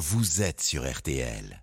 vous êtes sur RTL.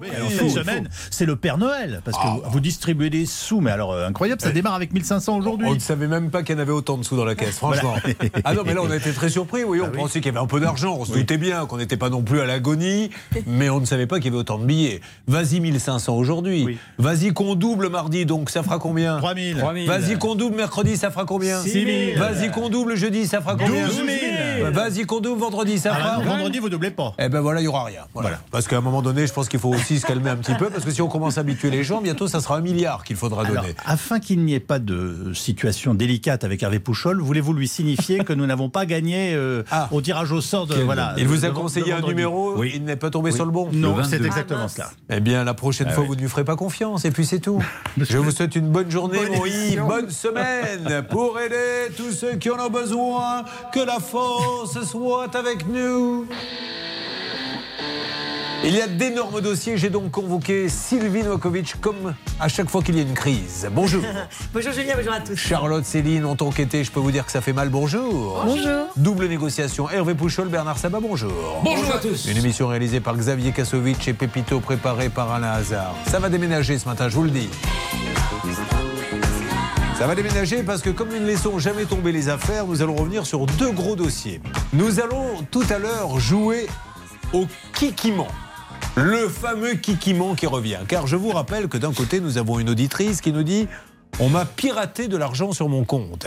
Oui, alors cette semaine, c'est le Père Noël, parce que Ah, vous, vous distribuez des sous, mais alors euh, incroyable, ça démarre avec 1500 aujourd'hui. On ne savait même pas qu'il y en avait autant de sous dans la caisse, franchement. Ah non, mais là, on a été très surpris. Oui, on pensait qu'il y avait un peu d'argent. On se doutait bien qu'on n'était pas non plus à l'agonie, mais on ne savait pas qu'il y avait autant de billets. Vas-y, 1500 aujourd'hui. Oui. Vas-y, qu'on double mardi, donc ça fera combien 3000. Vas-y, qu'on double mercredi, ça fera combien 6 000. Vas-y, qu'on double jeudi, ça fera combien 12 000. Vas-y, qu'on double vendredi, ça Ah, fera. vendredi, vous doublez pas. Eh ben voilà, il n'y aura rien. Voilà. Parce qu'à un moment donné, je pense qu'il faut aussi se calmer un petit peu, parce que si on commence à habituer les gens, bientôt, ça sera un milliard qu'il faudra Alors, donner. afin qu'il n'y ait pas de situation délicate avec Hervé Pouchol, voulez-vous lui signifier que nous n'avons pas gagné euh, Ah. au tirage au sort de Quel- voilà. Il vous a de- conseillé de un numéro, Oui. il n'est pas tombé sur le bon. Non, c'est 22. exactement Ah, cela. Eh bien, la prochaine Ah fois, oui. vous ne lui ferez pas confiance, et puis c'est tout. Je vous souhaite une bonne journée, mon. Bonne semaine pour aider tous ceux qui en ont besoin. Que la force soit avec nous. Il y a d'énormes dossiers. J'ai donc convoqué Sylvie Novakovic comme à chaque fois qu'il y a une crise. Bonjour. Bonjour Julien, bonjour à tous. Charlotte, Céline ont enquêté. Je peux vous dire que ça fait mal. Bonjour. Bonjour. Double négociation. Hervé Pouchol, Bernard Sabat, bonjour. Bonjour à tous. Une émission réalisée par Xavier Kasovic et Pépito, préparée par Alain Hazard. Ça va déménager ce matin, je vous le dis. Ça va déménager parce que comme nous ne laissons jamais tomber les affaires, nous allons revenir sur deux gros dossiers. Nous allons tout à l'heure jouer au kikiment. Le fameux kikiment qui revient. Car je vous rappelle que d'un côté, nous avons une auditrice qui nous dit On m'a piraté de l'argent sur mon compte.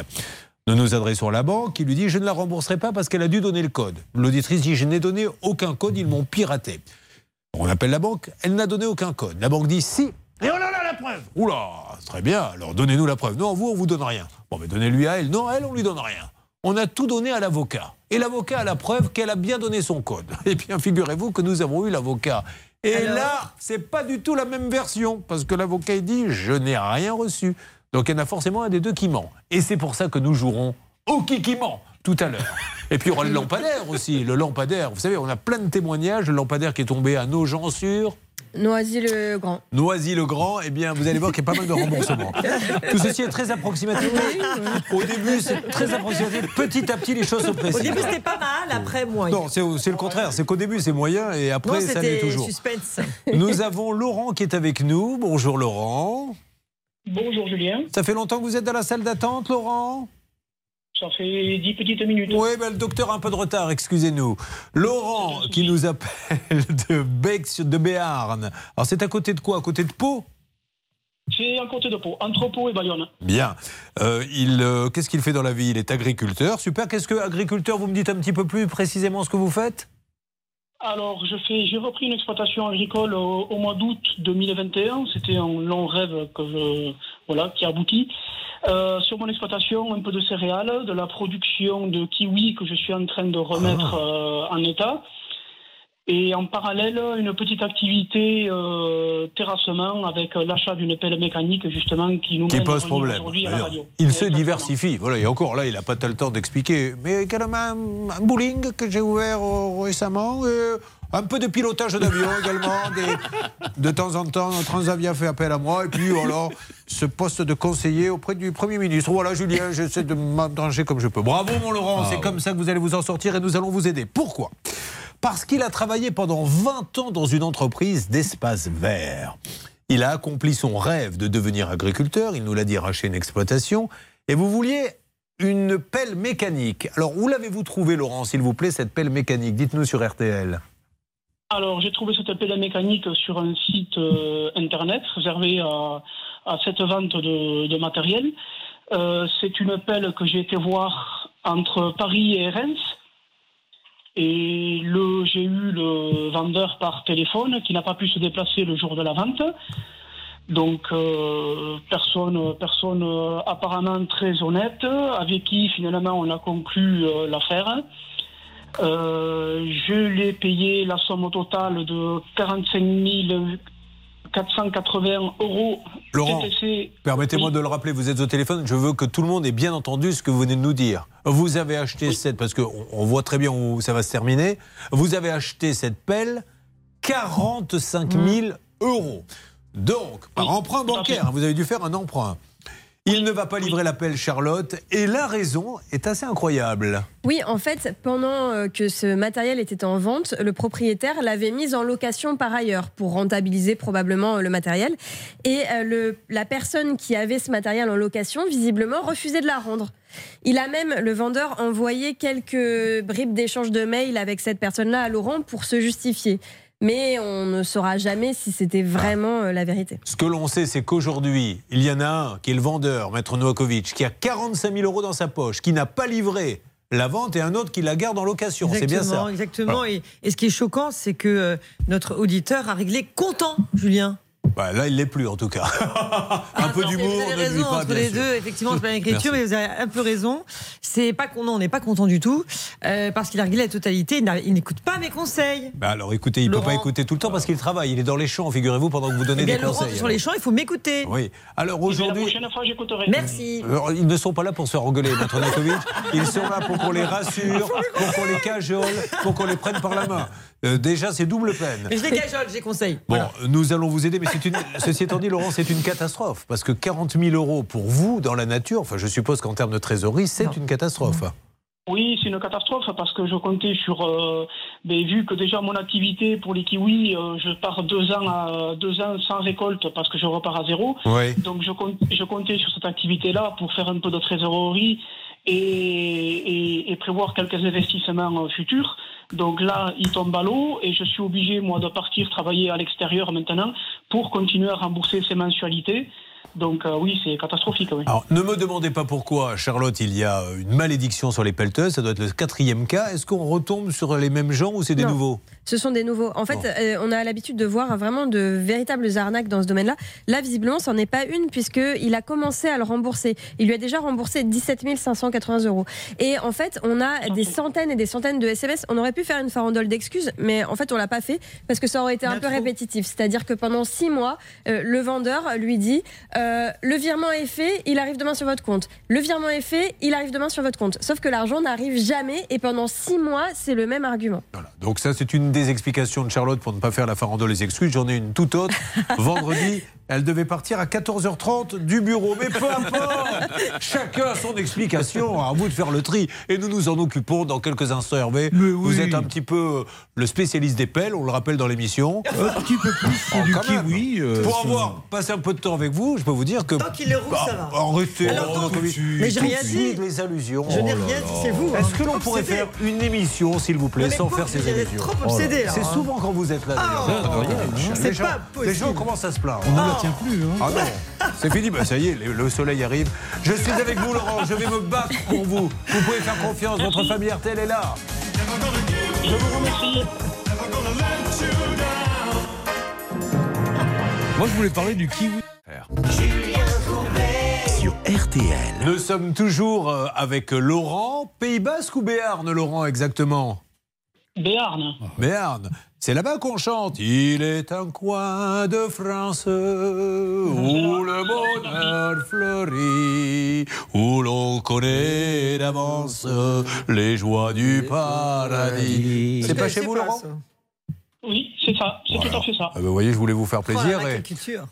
Nous nous adressons à la banque qui lui dit Je ne la rembourserai pas parce qu'elle a dû donner le code. L'auditrice dit Je n'ai donné aucun code, ils m'ont piraté. On appelle la banque, elle n'a donné aucun code. La banque dit Si. Et oh là là, la preuve Oula, très bien, alors donnez-nous la preuve. Non, vous, on vous donne rien. Bon, mais donnez-lui à elle. Non, elle, on lui donne rien. On a tout donné à l'avocat. Et l'avocat a la preuve qu'elle a bien donné son code. Et bien, figurez-vous que nous avons eu l'avocat. Et Alors là, c'est pas du tout la même version, parce que l'avocat il dit Je n'ai rien reçu. Donc il y en a forcément un des deux qui ment. Et c'est pour ça que nous jouerons au qui qui ment tout à l'heure. Et puis il y aura le lampadaire aussi. Le lampadaire, vous savez, on a plein de témoignages. Le lampadaire qui est tombé à nos gens sur Noisy-le-Grand. Noisy-le-Grand. Eh bien, vous allez voir qu'il y a pas mal de remboursements. Tout ceci est très approximatif. Au début, c'est très approximatif. Petit à petit, les choses se Au précisent. début c'était pas mal, après moyen. Non, c'est c'est le contraire. C'est qu'au début, c'est moyen et Non, après, ça l'est toujours. suspense. Nous avons Laurent qui est avec nous. Bonjour Laurent. Bonjour Julien, Ça fait longtemps que vous êtes dans la salle d'attente, Laurent? Ça fait dix petites minutes. Oui, ben, le docteur a un peu de retard, excusez-nous. Laurent qui nous appelle de Bec de Béarn. Alors c'est à côté de quoi? À côté de Pau? C'est un côté de Pau, entre Pau et Bayonne. Bien. Euh, il, euh, Qu'est-ce qu'il fait dans la vie? Il est agriculteur. Super. Qu'est-ce que agriculteur Vous me dites un petit peu plus précisément ce que vous faites? Alors, je fais, j'ai repris une exploitation agricole au, au mois d'août 2021. C'était un long rêve que je, voilà, qui a abouti. Euh, sur mon exploitation, un peu de céréales, de la production de kiwis que je suis en train de remettre euh, en état. Et en parallèle, une petite activité euh, terrassement avec l'achat d'une pelle mécanique justement qui nous Qui mène pose problème. aujourd'hui à la radio. Il se Exactement. diversifie. Voilà, et encore là, il n'a pas le temps d'expliquer. Mais également un, un bowling que j'ai ouvert euh, récemment. et un peu de pilotage d'avion également. Des- de temps en temps, Transavia fait appel à moi. Et puis, alors, ce poste de conseiller auprès du Premier ministre. Voilà, Julien, j'essaie de m'entrancher comme je peux. Bravo, mon Laurent. C'est comme ça que vous allez vous en sortir et nous allons vous aider. Pourquoi? Parce qu'il a travaillé pendant 20 ans dans une entreprise d'espace vert. Il a accompli son rêve de devenir agriculteur, il nous l'a dit, racheter une exploitation. Et vous vouliez une pelle mécanique. Alors, où l'avez-vous trouvé, Laurent, s'il vous plaît, cette pelle mécanique? Dites-nous sur RTL. Alors, j'ai trouvé cette pelle mécanique sur un site euh, internet réservé à, cette vente de, de matériel. Euh, c'est une pelle que j'ai été voir entre Paris et Reims. Et le, j'ai eu le vendeur par téléphone qui n'a pas pu se déplacer le jour de la vente. Donc, euh, personne, personne euh, apparemment très honnête, avec qui finalement on a conclu euh, l'affaire. Euh, je l'ai payé la somme totale de 45 480 euros. Laurent. Permettez-moi Oui. de le rappeler, vous êtes au téléphone, je veux que tout le monde ait bien entendu ce que vous venez de nous dire. Vous avez acheté cette, parce qu'on on voit très bien où ça va se terminer, vous avez acheté cette pelle 45 000 euros. Donc, par Oui, emprunt bancaire, vous avez dû faire un emprunt. Il ne va pas livrer l'appel, Charlotte, et la raison est assez incroyable. Oui, en fait, pendant euh, que ce matériel était en vente, le propriétaire l'avait mis en location par ailleurs pour rentabiliser probablement euh, le matériel. Et euh, le, la personne qui avait ce matériel en location, visiblement, refusait de la rendre. Il a même, le vendeur, envoyé quelques bribes d'échange de mails avec cette personne-là à Laurent pour se justifier mais on ne saura jamais si c'était vraiment euh, la vérité. Ce que l'on sait, c'est qu'aujourd'hui, il y en a un qui est le vendeur, Maître Novakovic, qui a 45 000 euros dans sa poche, qui n'a pas livré la vente et un autre qui la garde en location. C'est bien ça. Exactement. Et, et, ce qui est choquant, c'est que euh, notre auditeur a réglé content, Julien. Bah, là, il l'est plus en tout cas. un peu d'humour. Vous avez raison pas, entre les deux. Effectivement, c'est pas l'écriture, mais vous avez un peu raison. C'est pas qu'on on n'est pas content du tout euh, parce qu'il a réglé la totalité. Il n'écoute pas mes conseils. Bah alors, écoutez, il ne peut pas écouter tout le temps parce qu'il travaille. Il est dans les champs, figurez-vous, pendant que vous donnez eh bien, des Laurent, conseils. Sur les champs, il faut m'écouter. Oui. Alors aujourd'hui. La prochaine fois, j'écouterai. Merci. Alors, ils ne sont pas là pour se faire engueuler, Maître Nakovic. Ils sont là pour qu'on les rassure, pour qu'on les cajole, pour qu'on les prenne par la main. Euh, déjà, c'est double peine. Mais je les cajole, j'ai conseil. Bon, nous allons vous aider, mais c'est une. Ceci étant dit, Laurent, c'est une catastrophe. Parce que 40 000 euros pour vous dans la nature, enfin, je suppose qu'en termes de trésorerie, c'est une catastrophe. Oui, c'est une catastrophe parce que je comptais sur. Euh, mais vu que déjà mon activité pour les kiwis, euh, je pars deux ans, à, deux ans sans récolte parce que je repars à zéro. Oui. Donc je, je comptais sur cette activité-là pour faire un peu de trésorerie et, et, et prévoir quelques investissements futurs. Donc là, il tombe à l'eau et je suis obligé, moi, de partir travailler à l'extérieur maintenant pour continuer à rembourser ces mensualités. Donc euh, oui, c'est catastrophique. Oui. Alors, ne me demandez pas pourquoi, Charlotte, il y a une malédiction sur les pelleteuses. Ça doit être le quatrième cas. Est-ce qu'on retombe sur les mêmes gens ou c'est des Non. nouveaux? Ce sont des nouveaux. En fait, Bon. euh, on a l'habitude de voir vraiment de véritables arnaques dans ce domaine-là. Là, visiblement, c'en est pas une puisqu'il a commencé à le rembourser. Il lui a déjà remboursé 17 580 euros. Et en fait, on a des centaines et des centaines de SMS. On aurait pu faire une farandole d'excuses, mais en fait, on l'a pas fait parce que ça aurait été Il un a peu trop. répétitif. C'est-à-dire que pendant six mois, euh, le vendeur lui dit euh, le virement est fait, il arrive demain sur votre compte. Le virement est fait, il arrive demain sur votre compte. Sauf que l'argent n'arrive jamais et pendant six mois, c'est le même argument. Voilà. Donc ça, c'est une des explications de Charlotte pour ne pas faire la farandole les excuses. J'en ai une toute autre. Vendredi, elle devait partir à 14h30 du bureau. Mais peu importe Chacun a son explication. À vous de faire le tri. Et nous nous en occupons dans quelques instants, Hervé. Vous êtes un petit peu le spécialiste des pelles, on le rappelle dans l'émission. Un petit peu plus Oh, du kiwi. euh, Pour avoir passé un peu de temps avec vous, je peux vous dire que... Tant qu'il est roux, ça va. Arrêtez. Alors, Novakovic. Mais j'ai Tout rien de dit. les allusions. Je n'ai Oh rien dit, c'est vous. hein. Est-ce que l'on pourrait obsédé. faire une émission, s'il vous plaît, mais sans faire ces vous êtes allusions trop Oh là obsédé, là. là, C'est hein. souvent quand vous êtes là, Oh, d'ailleurs. c'est les, gens, les commencent à se plaindre. Tient plus. Hein. Ah non, c'est fini, bah ça y est, le, le soleil arrive. Je suis avec vous, Laurent, je vais me battre pour vous. Vous pouvez faire confiance, votre famille RTL est là. Je vous remercie. Moi, je voulais parler du kiwi. Sur RTL. Nous sommes toujours euh, avec Laurent, Pays Basque ou Béarn, Laurent, exactement? Béarn. Béarn. C'est là-bas qu'on chante. Il est un coin de France où le bonheur fleurit, où l'on connaît d'avance les joies du paradis. C'est pas chez vous, Laurent Oui, c'est ça. C'est tout à fait ça. Ah ben, Vous voyez, je voulais vous faire plaisir. et.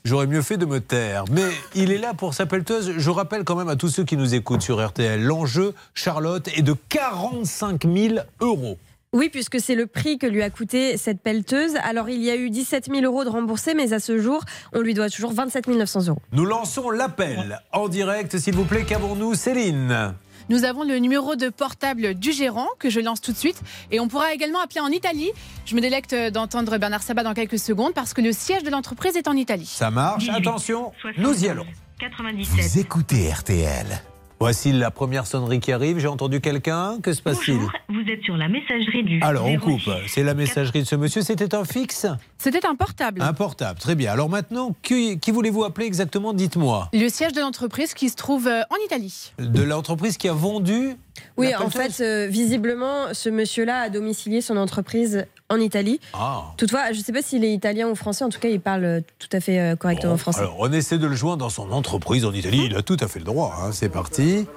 J'aurais mieux fait de me taire. Mais il est là pour sa pelleteuse. Je rappelle quand même à tous ceux qui nous écoutent sur RTL, l'enjeu, Charlotte, est de 45 000 euros. Oui, puisque c'est le prix que lui a coûté cette pelleteuse. Alors, il y a eu 17 000 euros de remboursés, mais à ce jour, on lui doit toujours 27 900 euros. Nous lançons l'appel en direct, s'il vous plaît. Qu'avons-nous, Céline? Nous avons le numéro de portable du gérant que je lance tout de suite. Et on pourra également appeler en Italie. Je me délecte d'entendre Bernard Sabat dans quelques secondes parce que le siège de l'entreprise est en Italie. Ça marche. Attention, nous y allons. 97. Vous écoutez RTL. Voici la première sonnerie qui arrive. J'ai entendu quelqu'un. Que se passe-t-il vous êtes sur la messagerie du. Alors, on 06. coupe. C'est la messagerie de ce monsieur. C'était un fixe C'était un portable. Un portable. Très bien. Alors maintenant, qui, qui voulez-vous appeler exactement? Dites-moi. Le siège de l'entreprise qui se trouve euh, en Italie. De l'entreprise qui a vendu Oui, en fait, euh, visiblement, ce monsieur-là a domicilié son entreprise en Italie. Ah. Toutefois, je ne sais pas s'il est italien ou français. En tout cas, il parle euh, tout à fait euh, correctement Bon, français. Alors, on essaie de le joindre dans son entreprise en Italie. Il a tout à fait le droit. hein. C'est parti.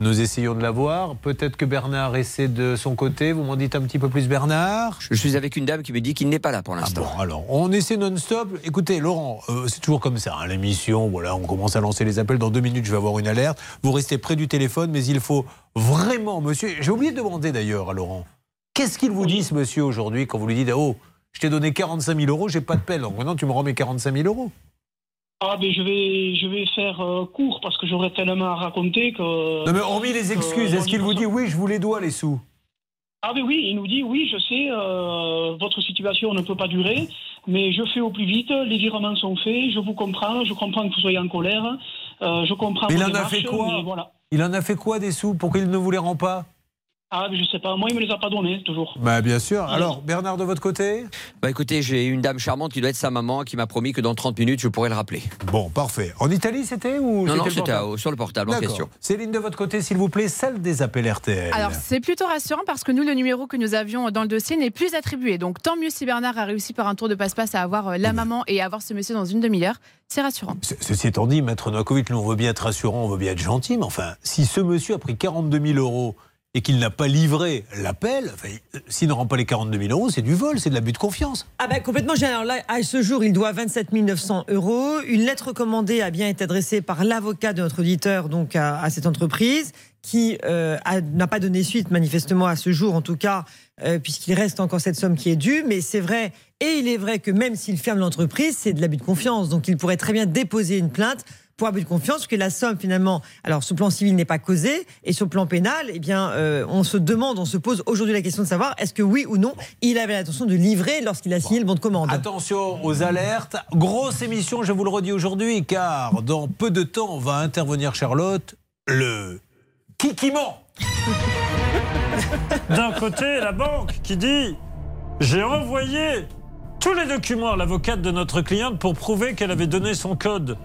Nous essayons de la voir. Peut-être que Bernard essaie de son côté. Vous m'en dites un petit peu plus, Bernard? Je suis avec une dame qui me dit qu'il n'est pas là pour Ah l'instant. bon, alors, on essaie non-stop. Écoutez, Laurent, euh, c'est toujours comme ça, hein, l'émission. Voilà, on commence à lancer les appels. Dans deux minutes, je vais avoir une alerte. Vous restez près du téléphone, mais il faut vraiment, monsieur. J'ai oublié de demander d'ailleurs à Laurent. Qu'est-ce qu'il vous dit, ce monsieur, aujourd'hui, quand vous lui dites Oh, je t'ai donné 45 000 euros, j'ai pas de pelle. Donc maintenant, tu me rends mes 45 000 euros. Ah, mais je vais, je vais faire euh, court parce que j'aurais tellement à raconter que. Non, mais hormis les excuses, Euh, est-ce qu'il vous dit Oui, je vous les dois, les sous? Ah, mais oui, il nous dit oui, je sais, euh, votre situation ne peut pas durer, mais je fais au plus vite, les virements sont faits, je vous comprends, je comprends que vous soyez en colère, euh, je comprends. Mais il en a fait quoi voilà. Il en a fait quoi des sous pour qu'il ne vous les rend pas? Ah, mais je sais pas, moi, il me les a pas donnés, toujours. Bah, bien sûr. Alors, Bernard, de votre côté? Bah écoutez, j'ai une dame charmante qui doit être sa maman qui m'a promis que dans 30 minutes, je pourrais le rappeler. Bon, parfait. En Italie, c'était ou Non, non, c'était sur le portable en question. Céline, de votre côté, s'il vous plaît, celle des appels RTL. Alors c'est plutôt rassurant parce que nous, le numéro que nous avions dans le dossier n'est plus attribué. Donc tant mieux si Bernard a réussi par un tour de passe-passe à avoir euh, la maman et à avoir ce monsieur dans une demi-heure. C'est rassurant. Ce- Ceci étant dit, Maître Novakovic, nous, on veut bien être rassurant, on veut bien être gentil, mais enfin, si ce monsieur a pris 42 000 euros et qu'il n'a pas livré l'appel, s'il ne rend pas les 42 000 euros, c'est du vol, c'est de l'abus de confiance. Ah ben complètement. Alors là, à ce jour, il doit 27 900 euros. Une lettre commandée a bien été adressée par l'avocat de notre auditeur donc à, cette entreprise qui euh, n'a pas donné suite manifestement à ce jour, en tout cas, euh, puisqu'il reste encore cette somme qui est due. Mais c'est vrai, et il est vrai que même s'il ferme l'entreprise, c'est de l'abus de confiance. Donc il pourrait très bien déposer une plainte pour abus de confiance, parce que la somme finalement, alors sur le plan civil n'est pas causée, et sur le plan pénal, eh bien, euh, on se demande, on se pose aujourd'hui la question de savoir est-ce que oui ou non, il avait l'intention de livrer lorsqu'il a signé le bon de commande. Attention aux alertes. Grosse émission, je vous le redis aujourd'hui, car dans peu de temps va intervenir Charlotte, le kikiment. D'un côté, la banque qui dit J'ai envoyé tous les documents à l'avocate de notre cliente pour prouver qu'elle avait donné son code.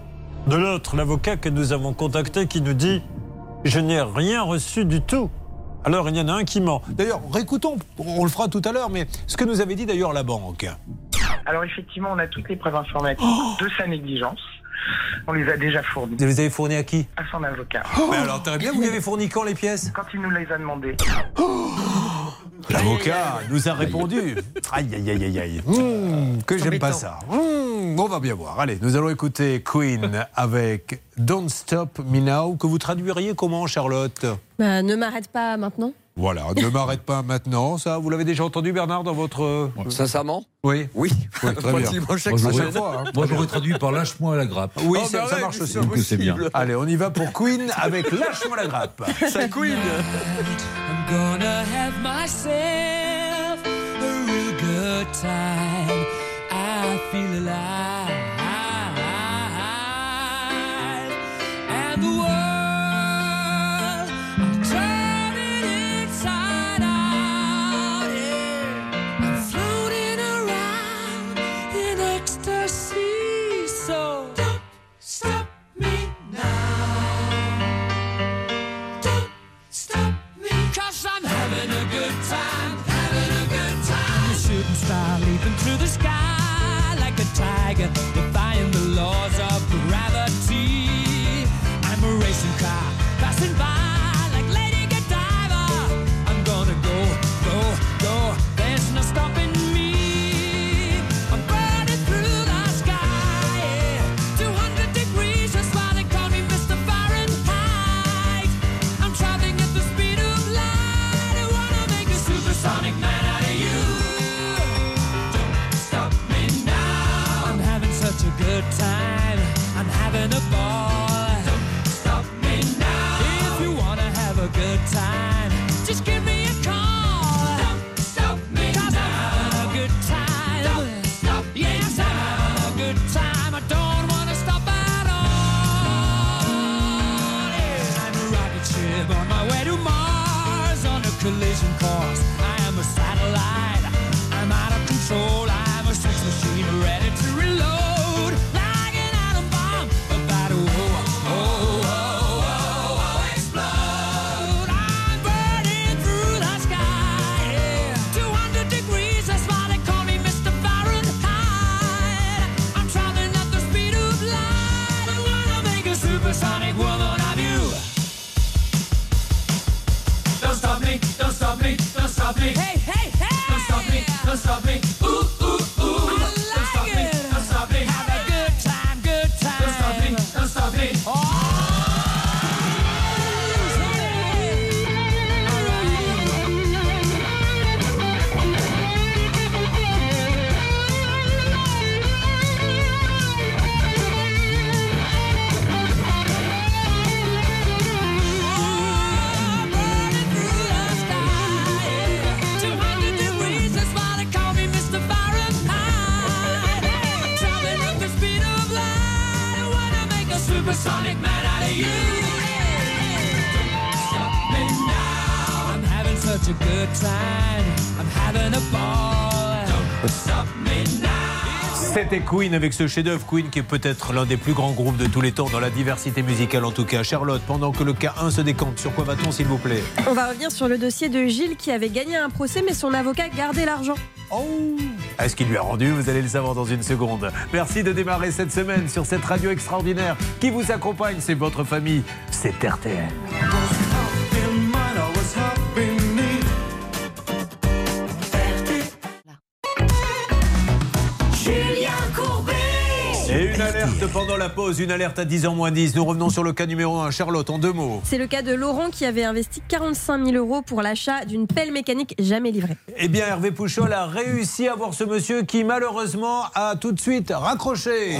De l'autre, l'avocat que nous avons contacté qui nous dit Je n'ai rien reçu du tout. Alors il y en a un qui ment. D'ailleurs, réécoutons, on le fera tout à l'heure, mais ce que nous avait dit d'ailleurs la banque. Alors effectivement, on a toutes les preuves informatiques Oh de sa négligence. On les a déjà fournies Vous les avez fournis à qui à son avocat. Mais alors, très bien, vous lui avez fourni quand les pièces Quand il nous les a demandées. L'avocat nous a répondu. Aïe, aïe, aïe, aïe, aïe. Mmh, que j'aime pas ça. Mmh, on va bien voir. Allez, nous allons écouter Queen avec Don't Stop Me Now, que vous traduiriez comment, Charlotte? Bah, ne m'arrête pas maintenant. Voilà, ne m'arrête pas maintenant. Ça, vous l'avez déjà entendu, Bernard, dans votre. euh, Sincèrement? Oui. Oui. Oui, très bien. Moi, j'aurais- fois, hein. Moi, j'aurais traduit par lâche-moi la grappe. Oui, Oh, ça, bah ça marche aussi. que c'est bien. Allez, on y va pour Queen avec Lâche-moi la grappe. Ça Queen. I'm gonna have myself a real good time. Feel alive. Collision course. I am a satellite. I'm out of control. Stop me. Good time. I'm having a ball. Don't stop me now. C'était Queen avec ce chef-d'œuvre. Queen qui est peut-être l'un des plus grands groupes de tous les temps dans la diversité musicale en tout cas. Charlotte, pendant que le cas 1 se décante, sur quoi va-t-on s'il vous plaît? On va revenir sur le dossier de Gilles qui avait gagné un procès, mais son avocat gardait l'argent. Oh Est-ce qu'il lui a rendu? Vous allez le savoir dans une seconde. Merci de démarrer cette semaine sur cette radio extraordinaire qui vous accompagne. C'est votre famille. C'est RTL. Pendant la pause, une alerte à 10h moins 10. Nous revenons sur le cas numéro 1. Charlotte, en deux mots. C'est le cas de Laurent qui avait investi 45 000 euros pour l'achat d'une pelle mécanique jamais livrée. Eh bien, Hervé Pouchol a réussi à voir ce monsieur qui, malheureusement, a tout de suite raccroché.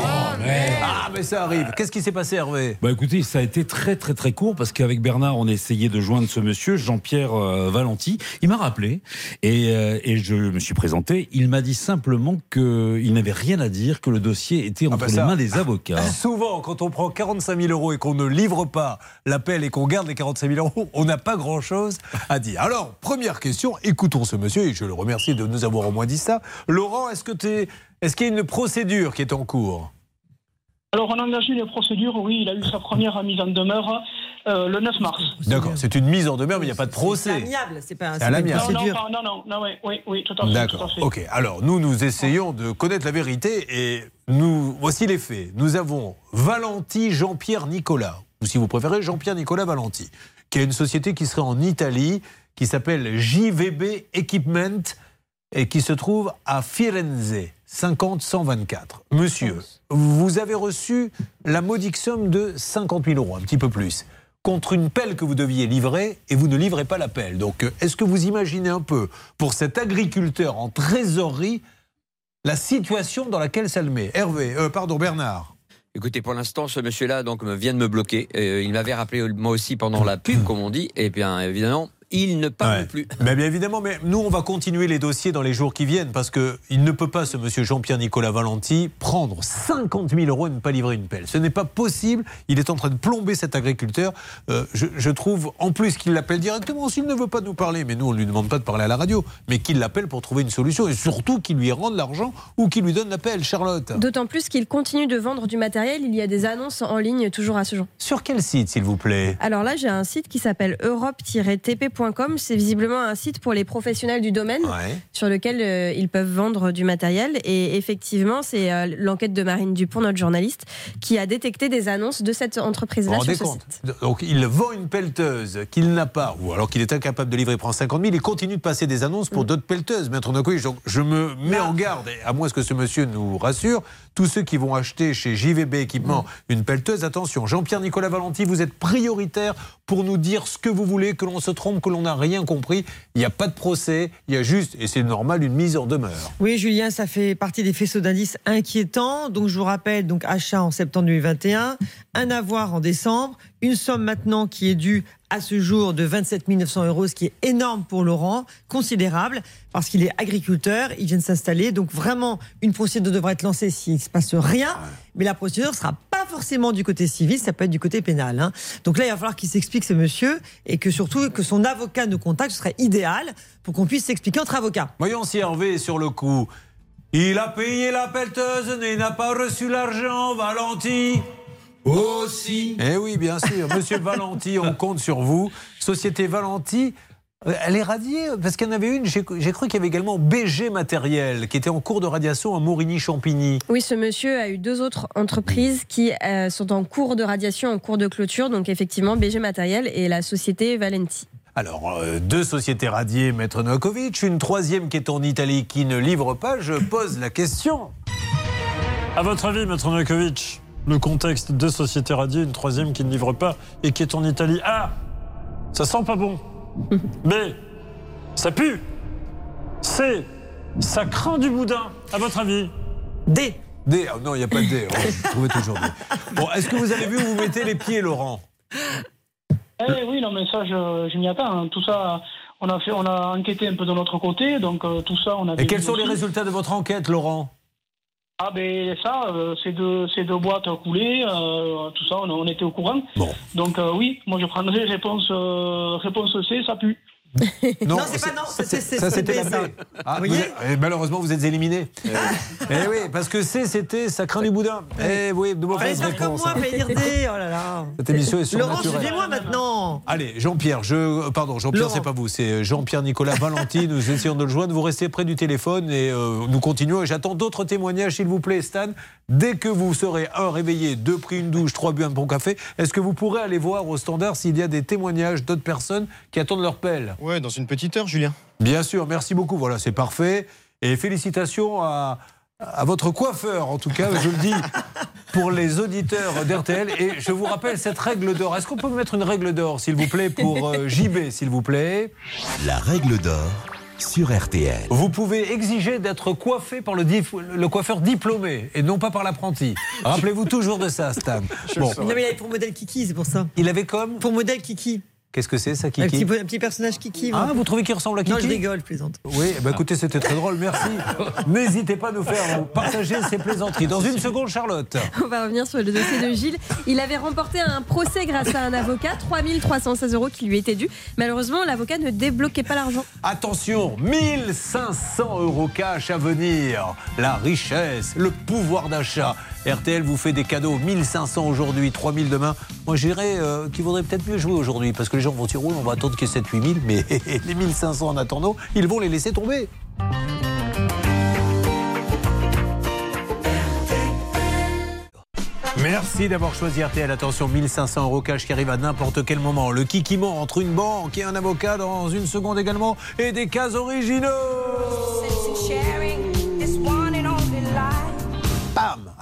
ah, mais ça arrive. Qu'est-ce qui s'est passé, Hervé? Bah écoutez, ça a été très très très court parce qu'avec Bernard, on a essayé de joindre ce monsieur, Jean-Pierre euh, Valenti. Il m'a rappelé et, euh, et je me suis présenté. Il m'a dit simplement qu'il n'avait rien à dire, que le dossier était entre bah les ça. mains des avocats. Souvent, quand on prend 45 000 euros et qu'on ne livre pas l'appel et qu'on garde les 45 000 euros, on n'a pas grand-chose à dire. Alors, première question, écoutons ce monsieur, et je le remercie de nous avoir au moins dit ça. Laurent, est-ce que t'es- est-ce qu'il y a une procédure qui est en cours? Alors, on a engagé les procédures, oui, il a eu sa première mise en demeure euh, le 9 mars. D'accord, c'est une mise en demeure, mais il n'y a pas de C'est procès. amiable, c'est pas, C'est c'est à pas une l'amiable. Non, non, non, non, non, oui, oui, oui, tout à fait. tout à D'accord. Ok. Alors nous, nous essayons de connaître la vérité et nous voici les faits. Nous avons Valenti Jean-Pierre Nicolas, ou si vous préférez Jean-Pierre Nicolas Valenti, qui a une société qui serait en Italie, qui s'appelle JVB Equipment et qui se trouve à Firenze, 50 124. Monsieur, vous avez reçu la modique somme de 50 000 euros, un petit peu plus, contre une pelle que vous deviez livrer et vous ne livrez pas la pelle. Donc, euh, est-ce que vous imaginez un peu, pour cet agriculteur en trésorerie, la situation dans laquelle ça le met? Hervé, euh, pardon, Bernard. Écoutez, pour l'instant, ce monsieur-là donc vient de me bloquer. Euh, il m'avait rappelé moi aussi pendant la pub, comme on dit. Et bien évidemment, il ne parle Ouais. plus. Mais bien évidemment, mais nous, on va continuer les dossiers dans les jours qui viennent parce que il ne peut pas, ce monsieur Jean-Pierre Nicolas Valenti, prendre 50 000 euros et ne pas livrer une pelle. Ce n'est pas possible. Il est en train de plomber cet agriculteur. Euh, je, je trouve, en plus, qu'il l'appelle directement s'il ne veut pas nous parler. Mais nous, on ne lui demande pas de parler à la radio, mais qu'il l'appelle pour trouver une solution et surtout qu'il lui rende l'argent ou qu'il lui donne l'appel, Charlotte. D'autant plus qu'il continue de vendre du matériel. Il y a des annonces en ligne toujours à ce jour. Sur quel site, s'il vous plaît? Alors là, j'ai un site qui s'appelle C'est visiblement un site pour les professionnels du domaine sur lequel euh, ils peuvent vendre du matériel. Et effectivement, c'est euh, l'enquête de Marine Dupont, notre journaliste, qui a détecté des annonces de cette entreprise-là. Donc il vend une pelleteuse qu'il n'a pas, ou alors qu'il est incapable de livrer, prend 50 000, il continue de passer des annonces Mm. pour d'autres pelleteuses. Maître Nokovic, donc je me mets en garde, et à moins que ce monsieur nous rassure, tous ceux qui vont acheter chez JVB Équipement Mm. une pelleteuse, attention, Jean-Pierre Nicolas Valenti, vous êtes prioritaire pour nous dire ce que vous voulez, que l'on se trompe, que l'on n'a rien compris. Il n'y a pas de procès, il y a juste, et c'est normal, une mise en demeure. Oui, Julien, ça fait partie des faisceaux d'indices inquiétants. Donc, je vous rappelle, donc achat en septembre 2021, un avoir en décembre, une somme maintenant qui est due à ce jour de 27 900 euros, ce qui est énorme pour Laurent, considérable, parce qu'il est agriculteur, il vient de s'installer. Donc, vraiment, une procédure devrait être lancée s'il ne se passe rien. Mais la procédure ne sera pas forcément du côté civil, ça peut être du côté pénal. hein. Donc là, il va falloir qu'il s'explique, ce monsieur, et que surtout, que son avocat nous contacte, ce serait idéal pour qu'on puisse s'expliquer entre avocats. Voyons si Hervé est sur le coup. Il a payé la pelleteuse, mais il n'a pas reçu l'argent, Valenti. Aussi. Eh oui, bien sûr. Monsieur Valenti, on compte sur vous. Société Valenti. euh, Elle est radiée parce qu'il y en avait une, j'ai j'ai cru qu'il y avait également BG Matériel qui était en cours de radiation à Mourigny-Champigny. Oui, ce monsieur a eu deux autres entreprises qui euh, sont en cours de radiation, en cours de clôture. Donc effectivement, BG Matériel et la société Valenti. Alors, euh, deux sociétés radiées, Maître Novakovic, une troisième qui est en Italie qui ne livre pas. Je pose la question. À votre avis, Maître Novakovic, le contexte deux sociétés radiées, une troisième qui ne livre pas et qui est en Italie. A. Ça sent pas bon. B. Ça pue. C. Ça craint du boudin. À votre avis? D. D. Ah non, il n'y a pas de D. Oh, je trouvais toujours D. Bon, est-ce que vous avez vu où vous mettez les pieds, Laurent? Eh oui, non, mais ça, je, je m'y attends. hein. Tout ça, on a, fait, on a enquêté un peu de notre côté, donc euh, tout ça, on a. Et quels sont les résultats de votre enquête, Laurent? Ah, ben ça, euh, ces deux, ces deux boîtes coulées, euh, tout ça, on, on était au courant. Donc euh, oui, moi je prendrais réponse, euh, réponse C, ça pue. Non, c'est pas non, c'est- ça c'était la. Ah, Vous voyez eh, malheureusement, vous êtes éliminé. Eh oui, parce que C, c'était ça craint du boudin. Eh oui, de Fallait mauvaises faire comme moi, fallait dire D. Oh là là. Cette émission est Laurent, surnaturelle. suivez-moi maintenant. Allez, Jean-Pierre, je euh, pardon, Jean-Pierre, Laurent. c'est pas vous, c'est Jean-Pierre Nicolas Valenti. nous essayons de le joindre. Vous restez près du téléphone et euh, nous continuons. Et j'attends d'autres témoignages, s'il vous plaît, Stan. Dès que vous serez un réveillé, deux pris une douche, trois bu un bon café, est-ce que vous pourrez aller voir au standard s'il y a des témoignages d'autres personnes qui attendent leur pelle? Ouais, dans une petite heure, Julien. Bien sûr, merci beaucoup. Voilà, c'est parfait. Et félicitations à, à votre coiffeur, en tout cas, je le dis pour les auditeurs d'RTL. Et je vous rappelle cette règle d'or. Est-ce qu'on peut me mettre une règle d'or, s'il vous plaît, pour euh, JB, s'il vous plaît? La règle d'or sur RTL. Vous pouvez exiger d'être coiffé par le, dif- le coiffeur diplômé et non pas par l'apprenti. Rappelez-vous toujours de ça, Stan. Bon. Non, mais il avait pour modèle Kiki, c'est pour ça. Il avait comme Pour modèle Kiki. Qu'est-ce que c'est, ça, Un Kiki petit, un petit personnage Kiki. Ah, vous trouvez qu'il ressemble à Kiki Non, je rigole, plaisante. Oui, bah écoutez, c'était très drôle, merci. N'hésitez pas à nous faire partager ces plaisanteries. Dans une seconde, Charlotte. On va revenir sur le dossier de Gilles. Il avait remporté un procès grâce à un avocat, 3316 euros qui lui étaient dus. Malheureusement, l'avocat ne débloquait pas l'argent. Attention, 1500 euros cash à venir. La richesse, le pouvoir d'achat. RTL vous fait des cadeaux. 1500 aujourd'hui, 3000 demain. Moi, je dirais euh, qu'il vaudrait peut-être mieux jouer aujourd'hui parce que les gens vont dire on va attendre qu'il y ait 7 8000 mais les 1500 en attendant, ils vont les laisser tomber. Merci d'avoir choisi RTL. Attention, 1500 euros cash qui arrive à n'importe quel moment. Le kikiment entre une banque et un avocat dans une seconde également. Et des cas originaux.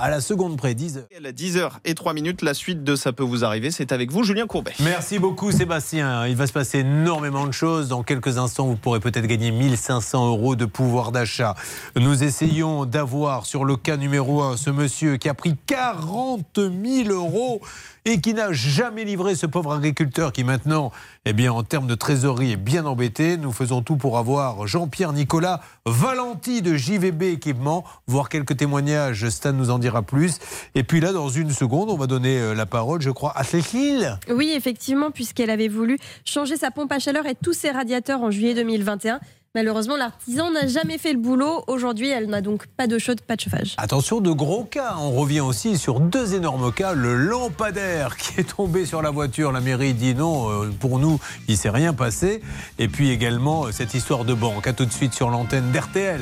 À la seconde près, 10 heures. À 10h et 3 minutes, la suite de Ça peut vous arriver, c'est avec vous, Julien Courbet. Merci beaucoup Sébastien. Il va se passer énormément de choses. Dans quelques instants, vous pourrez peut-être gagner 1500 euros de pouvoir d'achat. Nous essayons d'avoir sur le cas numéro 1 ce monsieur qui a pris 40 000 euros et qui n'a jamais livré ce pauvre agriculteur qui maintenant, eh bien, en termes de trésorerie, est bien embêté. Nous faisons tout pour avoir Jean-Pierre Nicolas Valenti de JVB Équipement, voir quelques témoignages. Stan nous en dira plus. Et puis là, dans une seconde, on va donner euh, la parole, je crois, à Cécile. Oui, effectivement, puisqu'elle avait voulu changer sa pompe à chaleur et tous ses radiateurs en juillet 2021. Malheureusement, l'artisan n'a jamais fait le boulot. Aujourd'hui, elle n'a donc pas d'eau chaude, pas de chauffage. Attention, de gros cas. On revient aussi sur deux énormes cas. Le lampadaire qui est tombé sur la voiture. La mairie dit non, euh, pour nous, il s'est rien passé. Et puis également euh, cette histoire de banque. À tout de suite sur l'antenne d'RTL.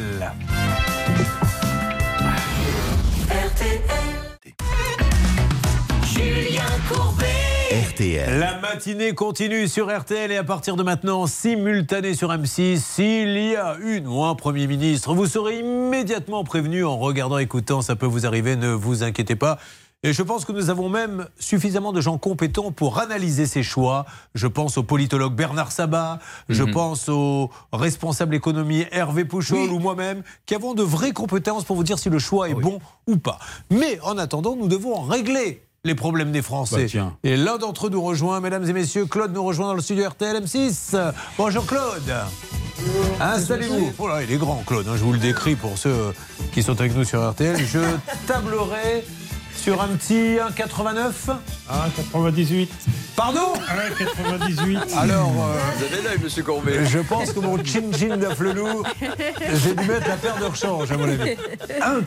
Julien Courbet. RTL. La matinée continue sur RTL et à partir de maintenant, simultané sur M6. S'il y a une ou un Premier ministre, vous serez immédiatement prévenu en regardant, écoutant, ça peut vous arriver, ne vous inquiétez pas. Et je pense que nous avons même suffisamment de gens compétents pour analyser ces choix. Je pense au politologue Bernard Sabat, je pense au responsable économie Hervé Pouchol ou moi-même, qui avons de vraies compétences pour vous dire si le choix est bon ou pas. Mais en attendant, nous devons régler les problèmes des Français. Bah, tiens. et l'un d'entre eux nous rejoint, mesdames et messieurs, Claude nous rejoint dans le studio RTL M6. Bonjour Claude. Installez-vous. Oh là, il est grand Claude, hein, je vous le décris pour ceux qui sont avec nous sur RTL. Je tablerai sur un petit 1,89 1,98. Pardon 1,98. Alors, euh, Vous avez l'œil, monsieur Courbet. je pense que mon chin-chin d'Afflelou, j'ai dû mettre la paire de rechange, à mon avis.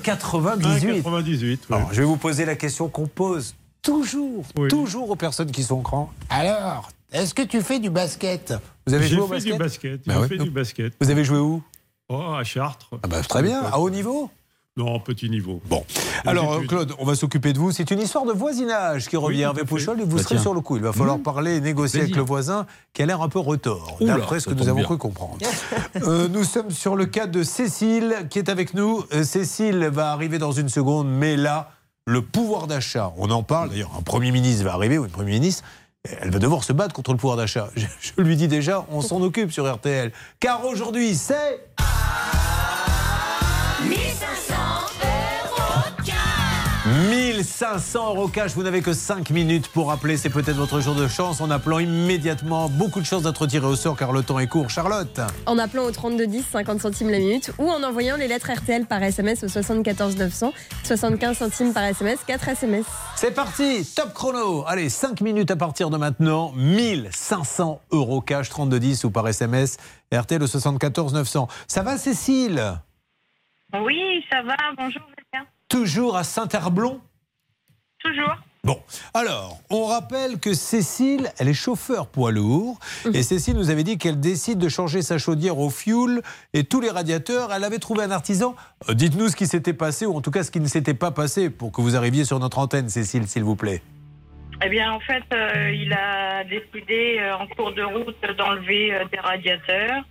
1,98. 1,98. Alors, je vais vous poser la question qu'on pose toujours, toujours aux personnes qui sont grands. Alors, est-ce que tu fais du basket? Vous avez J'ai joué au fait basket? du basket. J'ai ouais. fait du basket. Vous avez joué où? Oh, à Chartres. ah bah, Très bien, à haut niveau? Non, petit niveau. Bon. Alors, Claude, on va s'occuper de vous. C'est une histoire de voisinage qui revient. Hervé Pouchol, et vous Bah, serez tiens. sur le coup. Il va falloir Mmh. parler et négocier avec le voisin qui a l'air un peu retors, Oula, d'après ce que nous avons bien. cru comprendre. Euh, nous sommes sur le cas de Cécile qui est avec nous. Euh, Cécile va arriver dans une seconde, mais là, le pouvoir d'achat, on en parle. D'ailleurs, un Premier ministre va arriver ou une Premier ministre. Elle va devoir se battre contre le pouvoir d'achat. Je, je lui dis déjà, on s'en occupe sur RTL. Car aujourd'hui, c'est. 1500 euros 1500 euros cash, vous n'avez que 5 minutes pour appeler, c'est peut-être votre jour de chance en appelant immédiatement. Beaucoup de chances d'être tiré au sort car le temps est court. Charlotte En appelant au 3210, 50 centimes la minute, ou en envoyant les lettres RTL par SMS au 74 900, 75 centimes par SMS, 4 SMS. C'est parti, top chrono. Allez, 5 minutes à partir de maintenant. 1500 euros cash, 3210 ou par SMS. RTL au 74 900. Ça va Cécile? Oui, ça va, bonjour. Toujours à Saint-Herblon Toujours. Bon, alors, on rappelle que Cécile, elle est chauffeur poids lourd. Et Cécile nous avait dit qu'elle décide de changer sa chaudière au fioul et tous les radiateurs. Elle avait trouvé un artisan. Euh, Dites-nous ce qui s'était passé, ou en tout cas ce qui ne s'était pas passé, pour que vous arriviez sur notre antenne, Cécile, s'il vous plaît. Eh bien, en fait, euh, il a décidé euh, en cours de route d'enlever des radiateurs,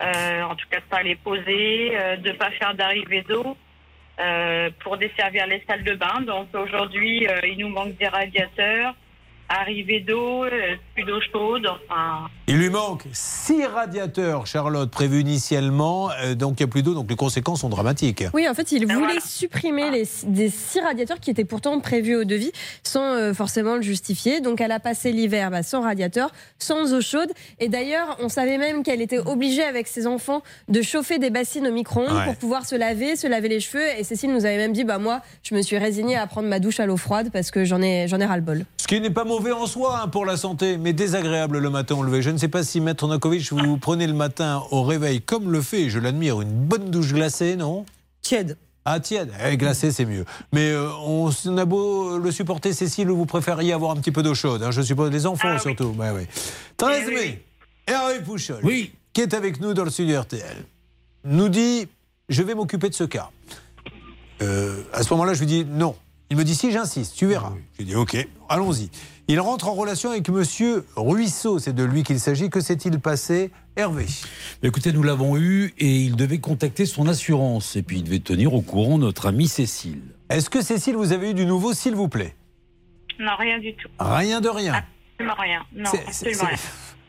en tout cas de pas les poser, de pas faire d'arrivée d'eau pour desservir les salles de bain. Donc aujourd'hui, euh, il nous manque des radiateurs, arrivée d'eau, euh, plus d'eau chaude. Enfin, Il lui manque six radiateurs, Charlotte, prévus initialement. Euh, donc il n'y a plus d'eau, donc les conséquences sont dramatiques. Oui, en fait, il voulait supprimer les, des six radiateurs qui étaient pourtant prévus au devis sans euh, forcément le justifier. Donc, elle a passé l'hiver bah, sans radiateur, sans eau chaude. Et d'ailleurs, on savait même qu'elle était obligée avec ses enfants de chauffer des bassines au micro-ondes Ouais. pour pouvoir se laver, se laver les cheveux. Et Cécile nous avait même dit, bah moi, je me suis résignée à prendre ma douche à l'eau froide parce que j'en ai, j'en ai ras le bol. Ce qui n'est pas mauvais en soi hein, pour la santé, mais désagréable le matin au lever. Je ne sais pas si Maître Nakovic, vous prenez le matin au réveil, comme le fait, je l'admire, une bonne douche glacée, non? Tiède. Ah, tiède. Eh, glacée, c'est mieux. Mais euh, on, on a beau le supporter, Cécile, ou vous préfériez avoir un petit peu d'eau chaude hein, Je suppose les enfants surtout. Ouais, ouais. 13 mai, Hervé Pouchol, qui est avec nous dans le studio RTL, nous dit Je vais m'occuper de ce cas. Euh, à ce moment-là, je lui dis non. Il me dit si j'insiste, tu verras. Je lui dis ok, allons-y. Il rentre en relation avec Monsieur Ruisseau, c'est de lui qu'il s'agit. Que s'est-il passé, Hervé? Écoutez, nous l'avons eu et il devait contacter son assurance. Et puis il devait tenir au courant notre amie Cécile. Est-ce que Cécile, vous avez eu du nouveau, s'il vous plaît? Non, rien du tout. Rien de rien. Absolument rien. Non, absolument rien.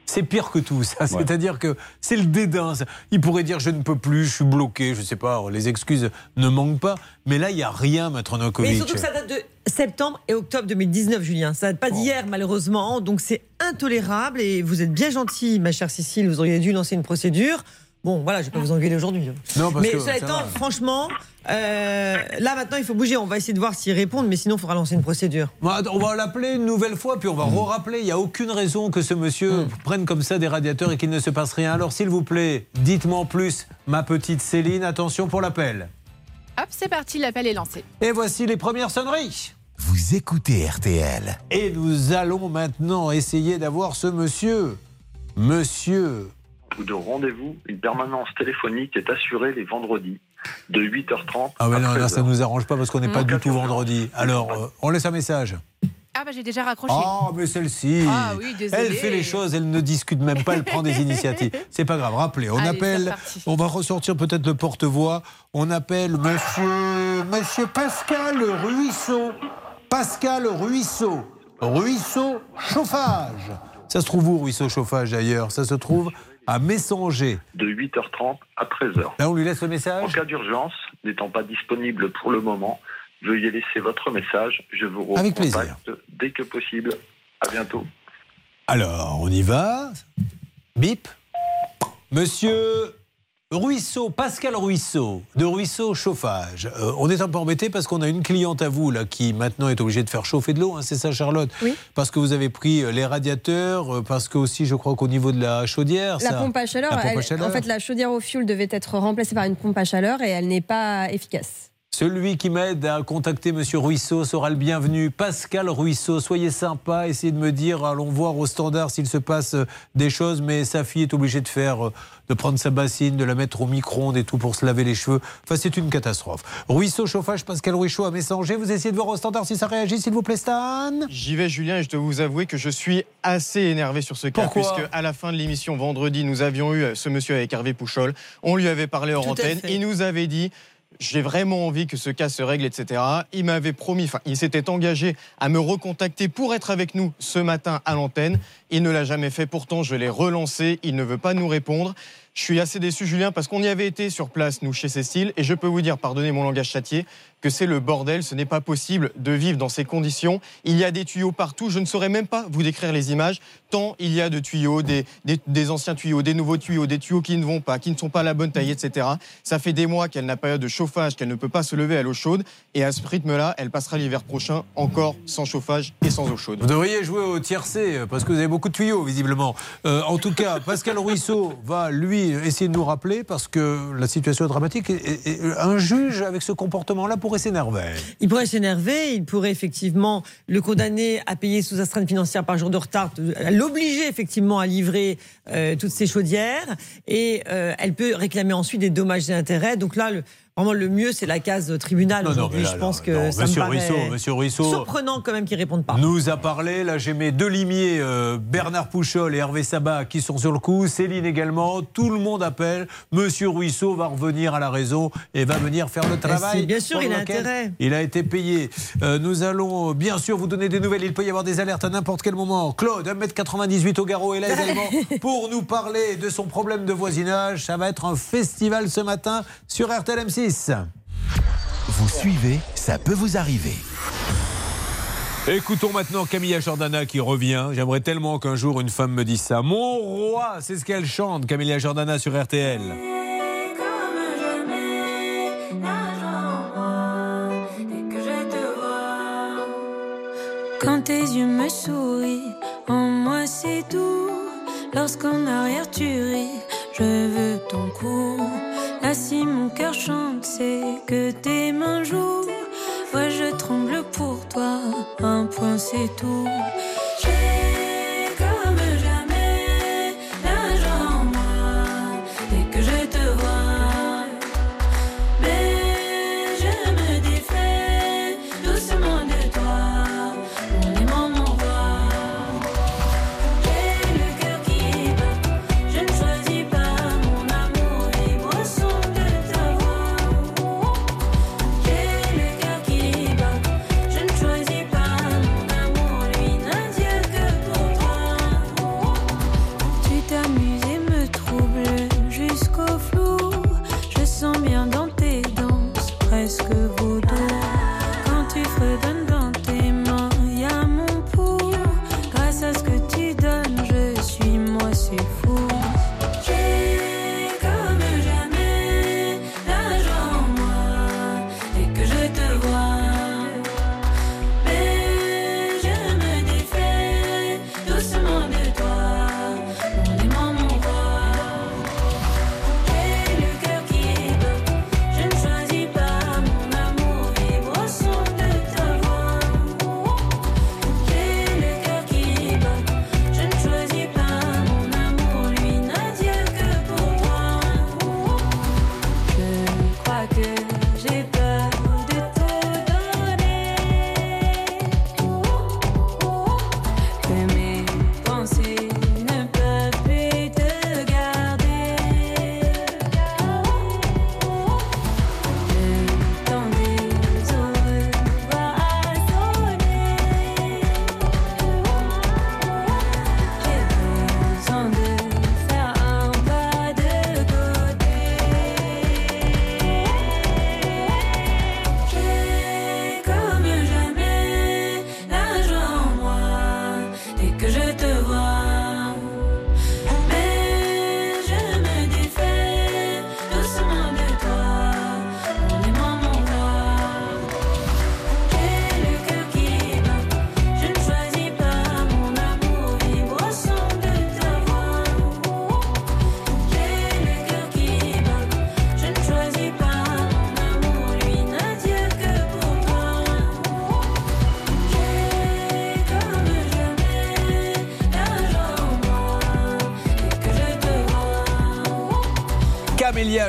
C'est pire que tout, ça. C'est-à-dire que c'est le dédain. ça. Il pourrait dire je ne peux plus, je suis bloqué, je sais pas, les excuses ne manquent pas. Mais là, il n'y a rien, Maître Mais Nokovic. surtout que ça date de septembre et octobre 2019, Julien. Ça date pas d'hier, malheureusement. Donc c'est intolérable. Et vous êtes bien gentil, ma chère Cécile. Vous auriez dû lancer une procédure. Bon, voilà, je vais pas vous engueuler aujourd'hui. Non, parce mais que cela ça étant, va. franchement, euh, là maintenant, il faut bouger. On va essayer de voir s'ils répondent, mais sinon, il faudra lancer une procédure. On va l'appeler une nouvelle fois, puis on va re-rappeler. Il n'y a aucune raison que ce monsieur prenne comme ça des radiateurs et qu'il ne se passe rien. Alors, s'il vous plaît, dites-moi en plus, ma petite Céline, attention pour l'appel. Hop, c'est parti, l'appel est lancé. Et voici les premières sonneries. Vous écoutez RTL. Et nous allons maintenant essayer d'avoir ce monsieur. Monsieur. Ou de rendez-vous, une permanence téléphonique est assurée les vendredis de 8h30 Ah, mais à non, là, 13h. ça ne nous arrange pas parce qu'on n'est pas du tout vendredi. Alors, euh, on laisse un message. Ah bah j'ai déjà raccroché. Oh, mais celle-ci. Ah oui. Elle fait les choses, elle ne discute même pas, elle prend des initiatives. C'est pas grave, rappelez, on Allez, appelle, on va ressortir peut-être le porte-voix, on appelle monsieur, monsieur Pascal Ruisseau. Pascal Ruisseau. Ruisseau Chauffage. Ça se trouve où, Ruisseau Chauffage d'ailleurs? Ça se trouve à Messanger. De 8h30 à 13h. Là, on lui laisse le message En cas d'urgence, n'étant pas disponible pour le moment, veuillez laisser votre message. Je vous recontacte dès que possible. À bientôt. Alors, on y va. Bip. Monsieur Ruisseau, Pascal Ruisseau, de Ruisseau Chauffage. Euh, on est un peu embêté parce qu'on a une cliente à vous là qui maintenant est obligée de faire chauffer de l'eau, hein, c'est ça Charlotte Oui. Parce que vous avez pris euh, les radiateurs, euh, parce que aussi je crois qu'au niveau de la chaudière, La ça- pompe à chaleur, La pompe à chaleur. en fait, la chaudière au fioul devait être remplacée par une pompe à chaleur et elle n'est pas efficace. Celui qui m'aide à contacter Monsieur Ruisseau sera le bienvenu. Pascal Ruisseau, soyez sympa, essayez de me dire, allons voir au standard s'il se passe des choses, mais sa fille est obligée de faire, de prendre sa bassine, de la mettre au micro-ondes et tout pour se laver les cheveux. Enfin, c'est une catastrophe. Ruisseau, chauffage, Pascal Ruisseau à Messanger. Vous essayez de voir au standard si ça réagit, s'il vous plaît, Stan J'y vais, Julien, et je dois vous avouer que je suis assez énervé sur ce cas. Pourquoi puisque à la fin de l'émission vendredi, nous avions eu ce monsieur avec Hervé Pouchol. On lui avait parlé hors antenne. Il nous avait dit. J'ai vraiment envie que ce cas se règle, etc. Il m'avait promis, enfin, il s'était engagé à me recontacter pour être avec nous ce matin à l'antenne. Il ne l'a jamais fait. Pourtant, je l'ai relancé. Il ne veut pas nous répondre. Je suis assez déçu, Julien, parce qu'on y avait été sur place, nous, chez Cécile, et je peux vous dire, pardonnez mon langage châtié, que c'est le bordel. Ce n'est pas possible de vivre dans ces conditions. Il y a des tuyaux partout. Je ne saurais même pas vous décrire les images, tant il y a de tuyaux, des, des- des anciens tuyaux, des nouveaux tuyaux, des tuyaux qui ne vont pas, qui ne sont pas à la bonne taille, etc. Ça fait des mois qu'elle n'a pas de chauffage, qu'elle ne peut pas se lever à l'eau chaude, et à ce rythme-là, elle passera l'hiver prochain encore sans chauffage et sans eau chaude. Vous devriez jouer au tiercé, parce que vous avez beaucoup de tuyaux, visiblement. Euh, en tout cas, Pascal Ruisseau va, lui, essayer de nous rappeler, parce que la situation est dramatique. Et, et- et un juge avec ce comportement-là pourrait s'énerver. Il pourrait s'énerver, il pourrait effectivement le condamner à payer sous astreinte financière par jour de retard, à l'obliger effectivement à livrer euh, toutes ses chaudières, et euh, elle peut réclamer ensuite des dommages et intérêts. Donc là, le- vraiment le mieux, c'est la case tribunal Non, non, aujourd'hui. Je pense que non, ça Monsieur me paraît Ruisseau, Monsieur Ruisseau. surprenant quand même qu'ils répondent pas. Nous a parlé, là j'ai mes deux limiers, euh, Bernard Pouchol et Hervé Sabat qui sont sur le coup, Céline également, tout le monde appelle, Monsieur Ruisseau va revenir à la raison et va venir faire le travail. c'est- bien sûr, il a intérêt. Il a été payé. Euh, nous allons bien sûr vous donner des nouvelles, il peut y avoir des alertes à n'importe quel moment. Claude, 1m98 au garrot est là également pour nous parler de son problème de voisinage. Ça va être un festival ce matin sur RTL M6. Vous suivez, ça peut vous arriver. Écoutons maintenant Camilla Jordana qui revient. J'aimerais tellement qu'un jour une femme me dise ça. Mon roi, c'est ce qu'elle chante, Camilla Jordana sur RTL. Quand tes yeux me sourient, en moi c'est doux. Lorsqu'en arrière tu ris, je veux ton cou. Là si mon cœur chante, c'est que tes mains jouent. Ouais, je tremble pour toi, un point c'est tout.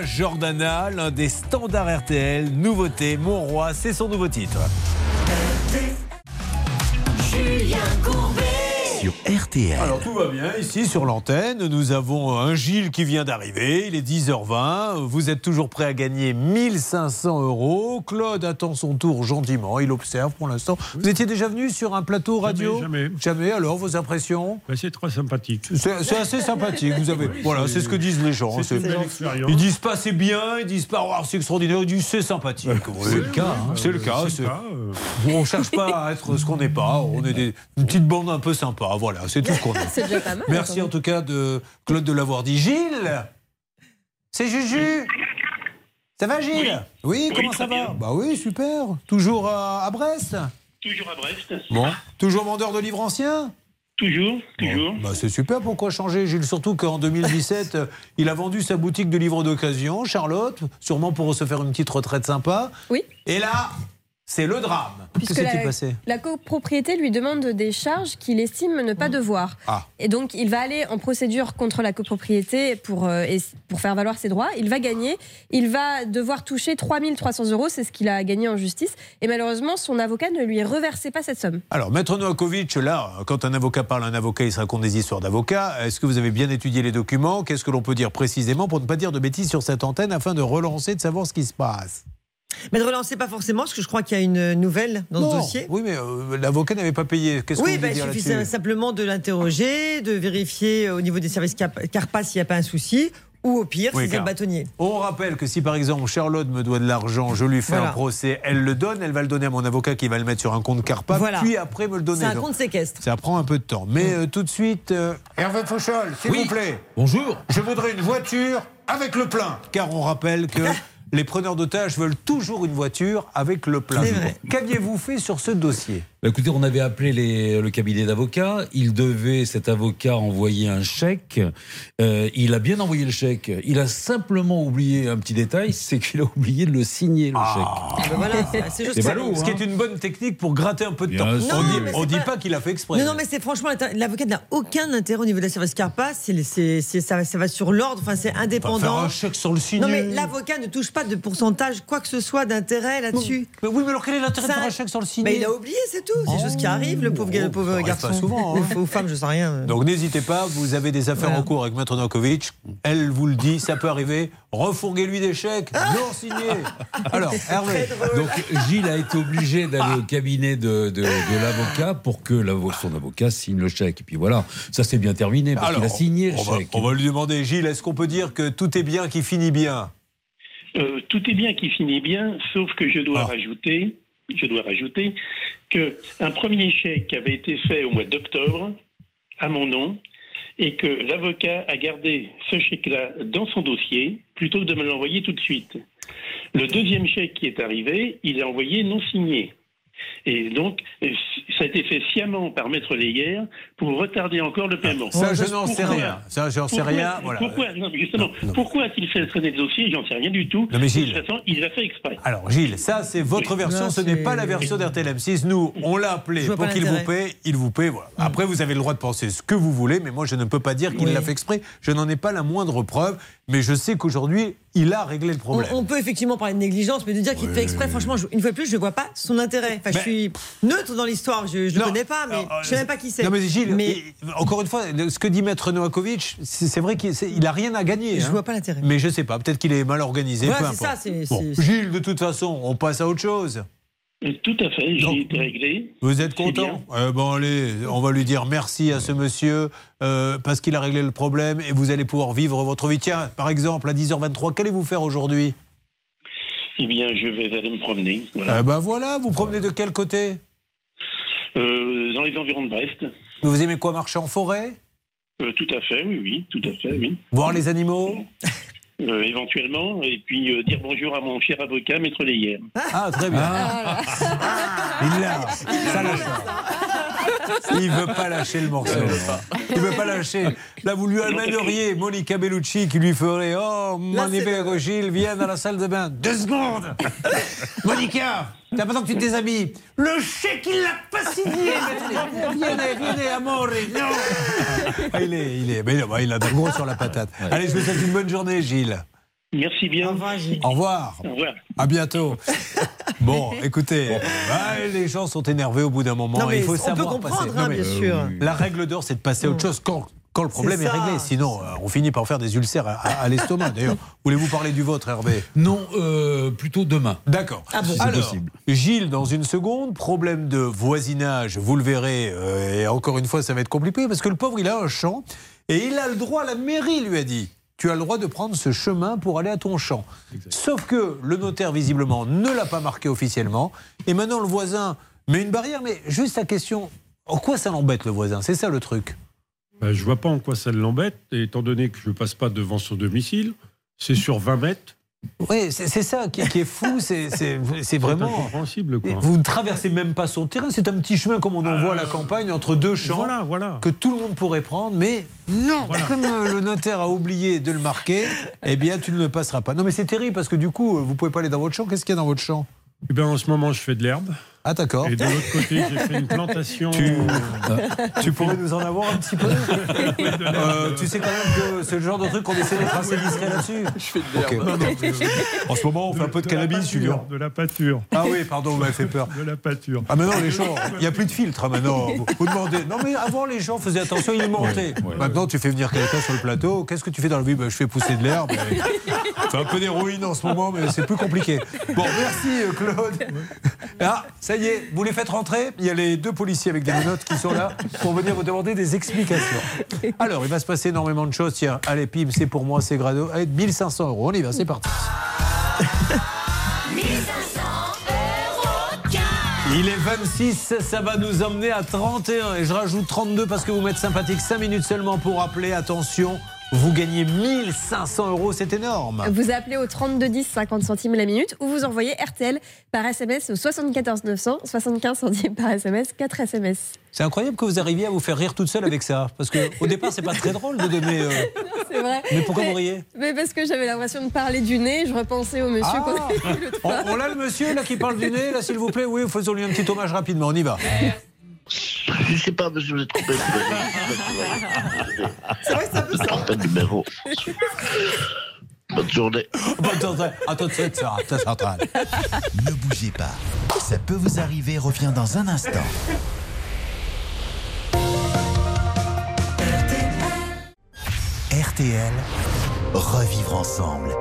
Jordana, l'un des standards RTL, nouveauté, Mon Roi, c'est son nouveau titre. Julien Courbet. Sur RTL. Alors tout va bien ici sur l'antenne. Nous avons un Gilles qui vient d'arriver. Il est 10h20. Vous êtes toujours prêt à gagner 1500 euros. Claude attend son tour gentiment. Il observe pour l'instant. Vous étiez déjà venu sur un plateau radio jamais. Jamais. Alors vos impressions Ben, c'est très sympathique. C'est assez sympathique. Vous avez. Voilà, c'est ce que disent les gens. C'est une C'est- belle expérience. Ils disent pas c'est bien, ils disent pas oh, c'est extraordinaire, ils disent c'est sympathique. C'est le cas, hein. C'est le cas. Cas, euh. On cherche pas à être ce qu'on n'est pas. On est des, une petite bande un peu sympa. Voilà, c'est tout ce qu'on est. C'est déjà pas mal. Merci en tout cas de Claude de l'avoir dit. Gilles C'est Juju Ça va Gilles Oui, comment ça va Bah oui, super. Toujours à, à Brest Toujours à Brest. Bon. Toujours vendeur de livres anciens Toujours, toujours. Bah c'est super, pourquoi changer Gilles Surtout qu'en 2017, euh, il a vendu sa boutique de livres d'occasion, Charlotte, sûrement pour se faire une petite retraite sympa. Oui. Et là, c'est le drame. Puisque Qu'est-ce qui s'est la, passé la copropriété lui demande des charges qu'il estime ne pas devoir. Ah. Et donc, il va aller en procédure contre la copropriété pour, euh, et- pour faire valoir ses droits. Il va gagner. Il va devoir toucher 3300 euros. C'est ce qu'il a gagné en justice. Et malheureusement, son avocat ne lui reversait pas cette somme. Alors, Maître Novakovic, là, quand un avocat parle à un avocat, il se raconte des histoires d'avocat. Est-ce que vous avez bien étudié les documents? Qu'est-ce que l'on peut dire précisément pour ne pas dire de bêtises sur cette antenne afin de relancer, de savoir ce qui se passe? Mais de relancer pas forcément, parce que je crois qu'il y a une nouvelle dans Non. ce dossier. Oui, mais euh, l'avocat n'avait pas payé. Qu'est-ce Oui, que vous bah, voulez il dire suffit simplement de l'interroger, de vérifier euh, au niveau des services Carpas s'il n'y a pas un souci, ou au pire, Oui, si c'est un bâtonnier. On rappelle que si par exemple Charlotte me doit de l'argent, je lui fais Voilà. un procès, elle le donne, elle va le donner à mon avocat qui va le mettre sur un compte Carpa, Voilà. puis après me le donner. C'est un Donc, compte séquestre. Ça prend un peu de temps. Mais euh, tout de suite, euh, Hervé Fauchol, s'il vous plaît. Bonjour. Je voudrais une voiture avec le plein. Car on rappelle que les preneurs d'otages veulent toujours une voiture avec le plein. Qu'aviez-vous fait sur ce dossier? Bah, écoutez, on avait appelé les- le cabinet d'avocats. Il devait, cet avocat, envoyer un chèque. Euh, il a bien envoyé le chèque. Il a simplement oublié un petit détail, c'est qu'il a oublié de le signer, le chèque. Ah, ben voilà, c'est- juste C'est ça. ballot, Ce qui est une bonne technique pour gratter un peu de Bien temps. sûr. On Non, dit, pas- pas qu'il a fait exprès. Non, non, mais c'est franchement, l'avocat n'a aucun intérêt au niveau de la service Carpas. C'est, c'est, c'est- ça, ça va sur l'ordre, enfin, c'est Enfin, faire indépendant. un chèque sur le signer. Non, mais l'avocat ne touche pas de pourcentage, quoi que ce soit, d'intérêt là-dessus. Mais oui, mais alors quel est l'intérêt de faire un chèque sur le signer Mais il a oublié, c'est tout. C'est des choses qui arrivent, le pauvre, Oh, le pauvre garçon. pas souvent, hein. Ou femme, je sais rien. Donc n'hésitez pas, vous avez des affaires Voilà. en cours avec Maître Novakovic. Elle vous le dit, ça peut arriver. Refourguez-lui des chèques, non signés. Alors, Hervé. Donc Gilles a été obligé d'aller au cabinet de, de- de l'avocat pour que son avocat signe le chèque. Et puis voilà, ça s'est bien terminé parce qu'il a signé le on va, chèque. on va lui demander, Gilles, est-ce qu'on peut dire que tout est bien qui finit bien? Euh, tout est bien qui finit bien, sauf que je dois Ah. rajouter, je dois rajouter que un premier chèque avait été fait au mois d'octobre à mon nom et que l'avocat a gardé ce chèque-là dans son dossier plutôt que de me l'envoyer tout de suite. Le deuxième chèque qui est arrivé, il est envoyé non signé. Et donc, ça a été fait sciemment par Maître Léguer pour retarder encore le paiement. Ça, je n'en sais rien. Ça, j'en sais pourquoi- rien. Voilà. Pourquoi, non, mais justement, pourquoi a-t-il fait traîner le dossier? J'en sais rien du tout. Non, mais Gilles. De toute façon, il l'a fait exprès. Alors Gilles, ça c'est votre Oui. version, ce n'est pas la version d'RTLM6. Nous, on l'a appelé Je pour pas qu'il vous paie, il vous paie. Voilà. Après, vous avez le droit de penser ce que vous voulez, mais moi je ne peux pas dire qu'il Oui. l'a fait exprès. Je n'en ai pas la moindre preuve, mais je sais qu'aujourd'hui, il a réglé le problème. on peut effectivement parler de négligence, mais de dire qu'il fait exprès, franchement, je- une fois de plus, je ne vois pas son intérêt. Enfin, je suis neutre dans l'histoire, je ne connais pas, mais alors, je ne sais même pas qui c'est. Non mais Gilles, Mais encore une fois, ce que dit Maître Novakovic, c'est vrai qu'il c'est- il a rien à gagner. je hein. vois pas l'intérêt. Mais je sais pas, peut-être qu'il est mal organisé. Voilà, peu c'est importe. ça, Bon, Gilles, de toute façon, on passe à autre chose. Euh, Tout à fait, j'ai été réglé. Vous êtes content Eh Bon, allez, on va lui dire merci à ce monsieur euh, parce qu'il a réglé le problème et vous allez pouvoir vivre votre vie. Tiens, par exemple, à 10h23, qu'allez-vous faire aujourd'hui? Eh bien, je vais aller me promener. Voilà. Eh ben voilà, vous promenez de quel côté? Euh, dans les environs de Brest. Vous aimez quoi, marcher en forêt? Euh, tout à fait, oui, oui, tout à fait, oui. Voir les animaux? Euh, éventuellement, et puis euh, dire bonjour à mon cher avocat, Maître Leyer. Ah, très bien. Il l'a. Ça lâche pas. Il veut pas lâcher le morceau. Il veut pas lâcher. Là, vous lui amèneriez Monica Bellucci qui lui ferait Oh, mon hiver, Gilles, viens dans la salle de bain. Deux secondes Monica, t'as pas besoin que tu te déshabilles. Le chèque, il l'a pas signé. Amore. Non. Ah, il est, il est, mais non, il a de gros sur la patate. Allez, je vous souhaite une bonne journée, Gilles. Merci bien. Au revoir, Gilles. Au revoir. Au revoir. À bientôt. Bon, écoutez, bah, les gens sont énervés au bout d'un moment. Non, mais il faut on peut savoir comprendre, passer. hein, mais, bien sûr. La règle d'or, c'est de passer à autre chose quand, quand le problème est, réglé. Sinon, euh, on finit par faire des ulcères à, l'estomac. D'ailleurs, voulez-vous parler du vôtre, Hervé? Non, euh, plutôt demain. D'accord. Ah bon Si c'est Alors, possible. Gilles, dans une seconde, problème de voisinage, vous le verrez, euh, et encore une fois, ça va être compliqué, parce que le pauvre, il a un champ, et il a le droit, la mairie lui a dit, tu as le droit de prendre ce chemin pour aller à ton champ. Sauf que le notaire, visiblement, ne l'a pas marqué officiellement, et maintenant le voisin met une barrière, mais juste la question, en quoi ça l'embête le voisin? C'est ça le truc Ben, je vois pas en quoi ça l'embête, étant donné que je passe pas devant son domicile. C'est sur 20 mètres. Oui, c'est ça qui, qui est fou, c'est vraiment... incompréhensible. Quoi. Vous ne traversez même pas son terrain, c'est un petit chemin comme on en voit à la campagne entre deux champs Voilà, voilà. que tout le monde pourrait prendre, mais non, comme euh, le notaire a oublié de le marquer, eh bien tu ne le passeras pas. Non mais c'est terrible parce que du coup, euh, vous pouvez pas aller dans votre champ. Qu'est-ce qu'il y a dans votre champ? Eh ben, en ce moment, je fais de l'herbe. Ah d'accord. Et de l'autre côté, j'ai fait une plantation. Tu, tu pourrais nous en avoir un petit peu Euh, Tu sais quand même que c'est le genre de truc qu'on essaie d'être assez discret là-dessus. Je fais de Ok. l'herbe. Non, non, En ce moment, on fait un peu de cannabis, Julien. De la pâture. Ah oui, pardon, vous m'avez fait peur. De la pâture. Ah maintenant les gens, il n'y a plus de filtre hein, maintenant. Vous, vous demandez. Non mais avant les gens faisaient attention, ils mentaient. maintenant tu fais venir quelqu'un sur le plateau. Qu'est-ce que tu fais dans la vie? Ben, Je fais pousser de l'herbe. fais un peu d'héroïne en ce moment, mais c'est plus compliqué. Bon, merci euh, Claude. Ah, ça y est, vous les faites rentrer. Il y a les deux policiers avec des menottes qui sont là pour venir vous demander des explications. Alors, il va se passer énormément de choses. Tiens, allez, Pim, c'est pour moi, c'est grado. Allez, 1500 euros. On y va, c'est parti. Il est 26, ça va nous emmener à 31 et je rajoute 32 parce que vous m'êtes sympathique 5 minutes seulement pour rappeler, attention, vous gagnez 1500 euros, c'est énorme. Vous appelez au 3210 50 centimes la minute ou vous envoyez RTL par SMS au 74 900 75 centimes par SMS 4 SMS. C'est incroyable que vous arriviez à vous faire rire toute seule avec ça parce que au départ c'est pas très drôle de donner. euh, C'est vrai. Mais pourquoi vous riez? Mais parce que j'avais l'impression de parler du nez, je repensais au monsieur Ah. qu'on avait vu l'autre On, on a le monsieur là qui parle du nez là s'il vous plaît Oui, faisons-lui un petit hommage rapidement, on y va. Je sais pas, monsieur, vous êtes trompé. C'est vrai que ça peut de numéro. Bonne journée. Bonne journée. Attends, c'est ça, ça centrale. Ne bougez pas. Ça peut vous arriver revient dans un instant. RTL, revivre ensemble.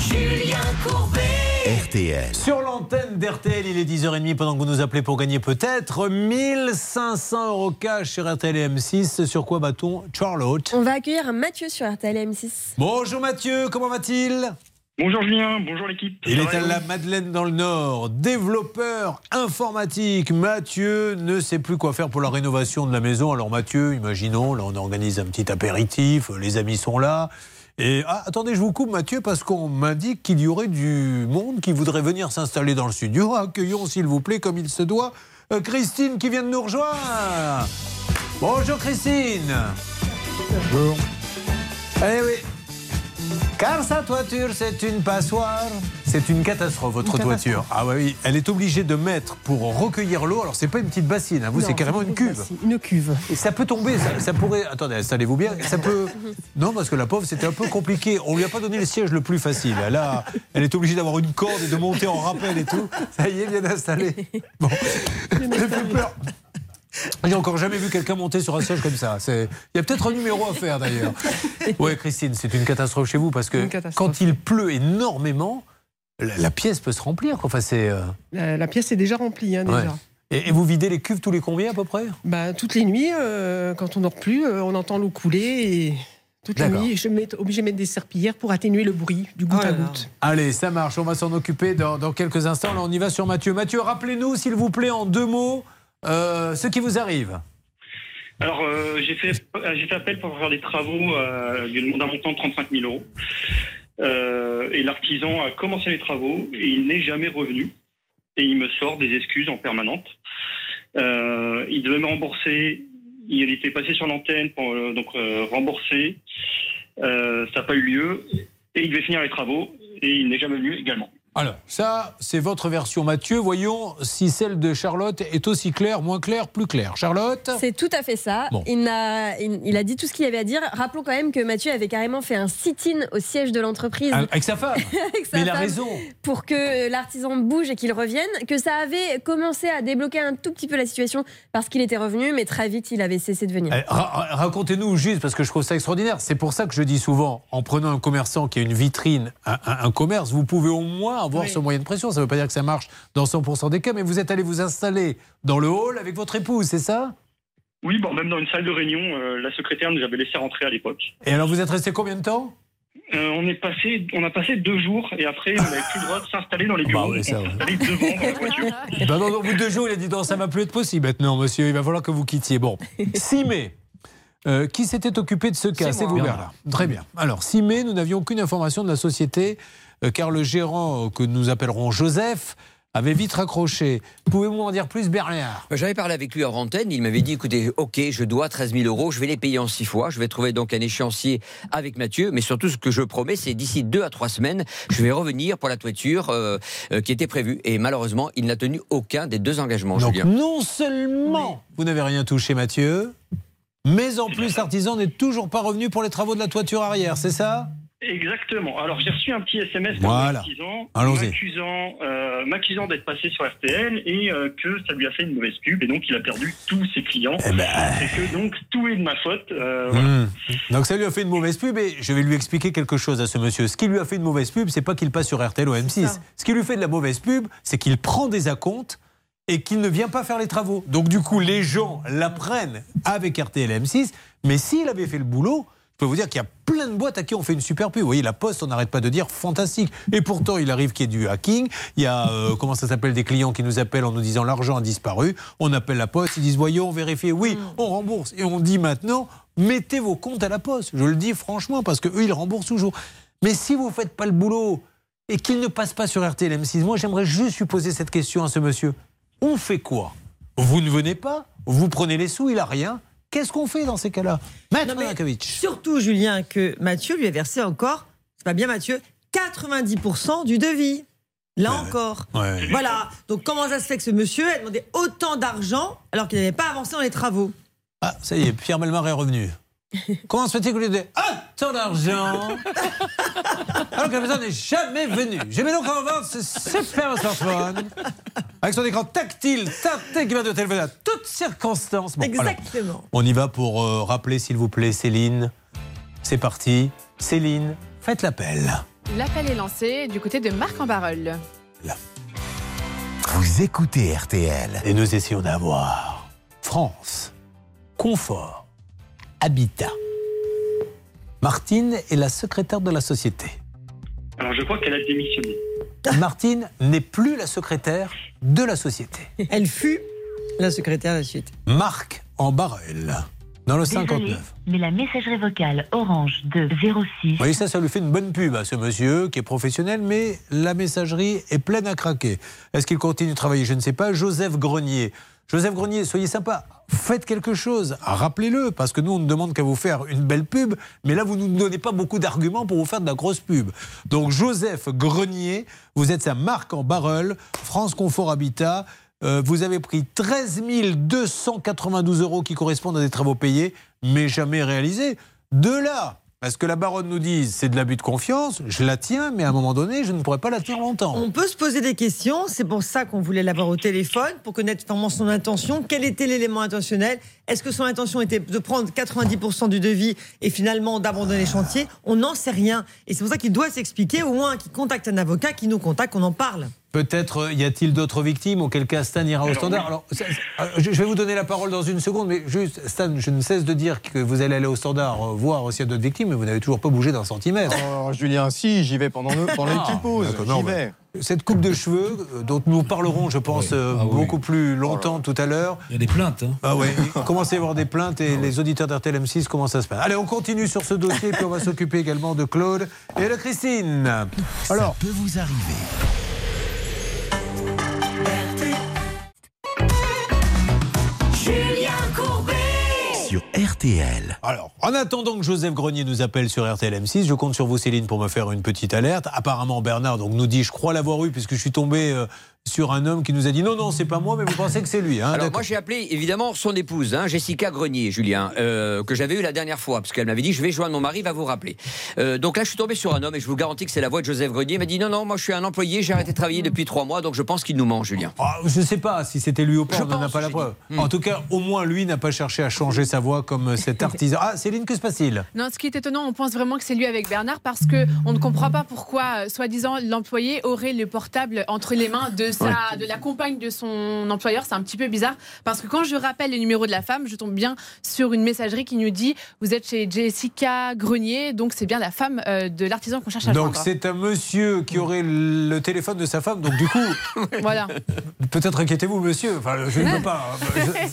Julien Courbet. RTL. Sur l'antenne d'RTL, il est 10h30 pendant que vous nous appelez pour gagner peut-être 1500 euros cash sur RTL et M6. Sur quoi bat-on Charlotte On va accueillir Mathieu sur RTL M6. Bonjour Mathieu, comment va-t-il Bonjour Julien, bonjour l'équipe. Il est à et la Madeleine dans le Nord, développeur informatique. Mathieu ne sait plus quoi faire pour la rénovation de la maison. Alors Mathieu, imaginons, là on organise un petit apéritif, les amis sont là. Et ah, attendez, je vous coupe Mathieu parce qu'on m'indique qu'il y aurait du monde qui voudrait venir s'installer dans le studio. Accueillons s'il vous plaît comme il se doit euh, Christine qui vient de nous rejoindre. Bonjour Christine. Bonjour. Eh oui. Car sa toiture, c'est une passoire. C'est une catastrophe, votre Une catastrophe. toiture. Ah oui, elle est obligée de mettre pour recueillir l'eau. Alors, c'est pas une petite bassine, hein, vous, c'est carrément une cuve. bassine, Une cuve. Et ça peut tomber, ça, ça pourrait. Attendez, installez-vous bien. Ça peut. Non, parce que la pauvre, c'était un peu compliqué. On lui a pas donné le siège le plus facile. Là, elle est obligée d'avoir une corde et de monter en rappel et tout. Ça y est, bien installé. Bon, j'ai plus peur. J'ai encore jamais vu quelqu'un monter sur un siège comme ça. C'est- Il y a peut-être un numéro à faire d'ailleurs. Oui, Christine, c'est une catastrophe chez vous parce que quand il pleut énormément, la, la pièce peut se remplir. quoi. Enfin, c'est. euh, La, la pièce est déjà remplie, hein, ouais. déjà. Et, et vous videz les cuves tous les combien à peu près? Bah, toutes les nuits, euh, quand on dort plus, euh, on entend l'eau couler et toute la je suis obligé de mettre des serpillères pour atténuer le bruit du goutte Oh à goutte. Allez, ça marche, on va s'en occuper dans, dans quelques instants. Là, on y va sur Mathieu. Mathieu, rappelez-nous, s'il vous plaît, en deux mots, euh, ce qui vous arrive. Alors, euh, j'ai fait, euh, j'ai fait appel pour faire des travaux euh, d'un montant de 35 000 euros. Et l'artisan a commencé les travaux et il n'est jamais revenu. Et il me sort des excuses en permanente. Il devait me rembourser. Il était passé sur l'antenne pour donc rembourser. Ça n'a pas eu lieu. Et il devait finir les travaux et il n'est jamais venu également. Alors, ça, c'est votre version, Mathieu. Voyons si celle de Charlotte est aussi claire, moins claire, plus claire. Charlotte C'est tout à fait ça. Bon. Il, a, il, il a dit tout ce qu'il avait à dire. Rappelons quand même que Mathieu avait carrément fait un sit-in au siège de l'entreprise. Ah, Avec sa femme Avec sa Mais il a raison. Pour que l'artisan bouge et qu'il revienne. Que ça avait commencé à débloquer un tout petit peu la situation parce qu'il était revenu, mais très vite il avait cessé de venir. Eh, ra- ra- Racontez-nous juste, parce que je trouve ça extraordinaire. C'est pour ça que je dis souvent, en prenant un commerçant qui a une vitrine, un, un- un commerce, vous pouvez au moins avoir ce moyen de pression. Ça ne veut pas dire que ça marche dans 100% des cas, mais vous êtes allé vous installer dans le hall avec votre épouse, c'est ça? Oui, bon, même dans une salle de réunion, euh, la secrétaire nous avait laissé rentrer à l'époque. Et alors vous êtes resté combien de temps? Euh, on est passé, on a passé deux jours et après on n'avait plus le droit de s'installer dans les Bah bureaux. oui, donc ça, on ouais. s'est devant dans la voiture. Ben non, non, au bout de deux jours, il a dit non, ça va plus être possible maintenant, monsieur. Il va falloir que vous quittiez. Bon, 6 mai. euh, qui s'était occupé de ce cas? C'est vous, Bernard. Très bien. Alors, 6 mai, nous n'avions aucune information de la société, car le gérant, euh, que nous appellerons Joseph, avait vite raccroché. Pouvez-vous en dire plus, Bernard? J'avais parlé avec lui en antenne, il m'avait dit écoutez, ok, je dois 13 000 euros, je vais les payer en six fois, je vais trouver donc un échéancier avec Mathieu, mais surtout ce que je promets, c'est d'ici deux à trois semaines, je vais revenir pour la toiture euh, euh, qui était prévue. Et malheureusement, il n'a tenu aucun des deux engagements, Donc, Julien. non seulement vous n'avez rien touché, Mathieu, mais en plus, l'artisan n'est toujours pas revenu pour les travaux de la toiture arrière, c'est ça? Exactement. Alors j'ai reçu un petit SMS Voilà. m'accusant, euh, m'accusant d'être passé sur RTL et euh, que ça lui a fait une mauvaise pub et donc il a perdu tous ses clients Eh ben, et que donc tout est de ma faute. euh, voilà. Hmm. Donc ça lui a fait une mauvaise pub et je vais lui expliquer quelque chose à ce monsieur. Ce qui lui a fait une mauvaise pub, c'est pas qu'il passe sur RTL ou M6. Ce qui lui fait de la mauvaise pub, c'est qu'il prend des acomptes et qu'il ne vient pas faire les travaux. Donc du coup, les gens l'apprennent avec RTL et M6, mais s'il avait fait le boulot, peux vous dire qu'il y a plein de boîtes à qui on fait une super pub. Vous voyez, la Poste, on n'arrête pas de dire fantastique. Et pourtant, il arrive qu'il y ait du hacking. Il y a, euh, comment ça s'appelle, des clients qui nous appellent en nous disant l'argent a disparu. On appelle la Poste, ils disent voyons, vérifiez. Oui, on rembourse. Et on dit maintenant, mettez vos comptes à la Poste. Je le dis franchement, parce qu'eux, ils remboursent toujours. Mais si vous ne faites pas le boulot et qu'il ne passe pas sur RTL M6, moi, j'aimerais juste lui poser cette question à ce monsieur. On fait quoi? Vous ne venez pas Vous prenez les sous, il a rien. Qu'est-ce qu'on fait dans ces cas-là? Maître. Surtout, Julien, que Mathieu lui a versé encore, c'est pas bien Mathieu, 90% du devis. Là encore. Ouais. Voilà. Donc comment ça se fait que ce monsieur a demandé autant d'argent alors qu'il n'avait pas avancé dans les travaux? Ah, ça y est, Pierre Belmar est revenu. Comment se fait-il que lui dise Ah, tant d'argent Alors que la personne n'est jamais venue? J'ai mis donc en vente ce super smartphone avec son écran tactile, tactile qui va de téléphoner à toutes circonstances. Bon, alors, Exactement. on y va pour euh, rappeler, s'il vous plaît, Céline. C'est parti. Céline, faites l'appel. L'appel est lancé du côté de Marc en. Vous écoutez RTL. Et nous essayons d'avoir France, confort, habitat. Martine est la secrétaire de la société. Alors je crois qu'elle a démissionné. Martine n'est plus la secrétaire de la société. Elle fut la secrétaire de la société. Marc en Barrel, dans le Désolé, 59. mais la messagerie vocale Orange de 06. Vous voyez, ça, ça lui fait une bonne pub à ce monsieur qui est professionnel, mais la messagerie est pleine à craquer. Est-ce qu'il continue de travailler? Je ne sais pas. Joseph Grenier. Joseph Grenier, soyez sympa. Faites quelque chose. Rappelez-le, parce que nous, on ne demande qu'à vous faire une belle pub, mais là, vous ne nous donnez pas beaucoup d'arguments pour vous faire de la grosse pub. Donc, Joseph Grenier, vous êtes sa marque en barrel, France Confort Habitat. Euh, vous avez pris 13 292 euros qui correspondent à des travaux payés, mais jamais réalisés. De là, à ce que la baronne nous dise c'est de l'abus de confiance, je la tiens, mais à un moment donné, je ne pourrais pas la tenir longtemps. On peut se poser des questions, c'est pour ça qu'on voulait l'avoir au téléphone, pour connaître vraiment son intention. Quel était l'élément intentionnel Est-ce que son intention était de prendre 90% du devis et finalement d'abandonner le chantier? On n'en sait rien. Et c'est pour ça qu'il doit s'expliquer, au moins qu'il contacte un avocat, qui nous contacte, qu'on en parle. Peut-être euh, y a-t-il d'autres victimes, auquel cas Stan ira au standard? Alors, euh, je vais vous donner la parole dans une seconde, mais juste, Stan, je ne cesse de dire que vous allez aller au standard euh, voir s'il y a d'autres victimes, mais vous n'avez toujours pas bougé d'un centimètre. Oh, Julien, si, j'y vais pendant, le, pendant les Ah, petites pauses. J'y vais. Cette coupe de cheveux, euh, dont nous parlerons, je pense, euh, beaucoup plus longtemps tout à l'heure. Il y a des plaintes. Hein. Ah ouais, il commence à y avoir des plaintes et les auditeurs d'RTL M6 comment ça se passe? Allez, on continue sur ce dossier, puis on va s'occuper également de Claude et de Christine. Alors, Ça peut vous arriver. Julien Courbet Alors, en attendant que Joseph Grenier nous appelle sur RTL M6, je compte sur vous Céline pour me faire une petite alerte. Apparemment Bernard donc nous dit je crois l'avoir eu puisque je suis tombé euh, sur un homme qui nous a dit non non c'est pas moi mais vous pensez que c'est lui. Hein, Alors moi j'ai appelé évidemment son épouse, hein, Jessica Grenier, Julien, euh, que j'avais eu la dernière fois, parce qu'elle m'avait dit je vais joindre mon mari, va vous rappeler. Euh, donc là je suis tombé sur un homme et je vous garantis que c'est la voix de Joseph Grenier. Il m'a dit non non moi je suis un employé, j'ai arrêté de travailler depuis trois mois, donc je pense qu'il nous ment, Julien. Ah, je sais pas si c'était lui ou pas, Je on n'en a pas la preuve. Hmm. En tout cas, au moins lui n'a pas cherché à changer sa voix comme cet artisan. Ah Céline, que se passe-t-il? Non, ce qui est étonnant, on pense vraiment que c'est lui avec Bernard parce que on ne comprend pas pourquoi, euh, soi-disant, l'employé aurait le portable entre les mains de sa, de la compagne de son employeur. C'est un petit peu bizarre parce que quand je rappelle le numéro de la femme, je tombe bien sur une messagerie qui nous dit vous êtes chez Jessica Grenier, donc c'est bien la femme euh, de l'artisan qu'on cherche à Donc c'est un monsieur qui aurait le téléphone de sa femme. Donc du coup, Voilà. peut-être inquiétez-vous monsieur. Enfin, je ne peux pas.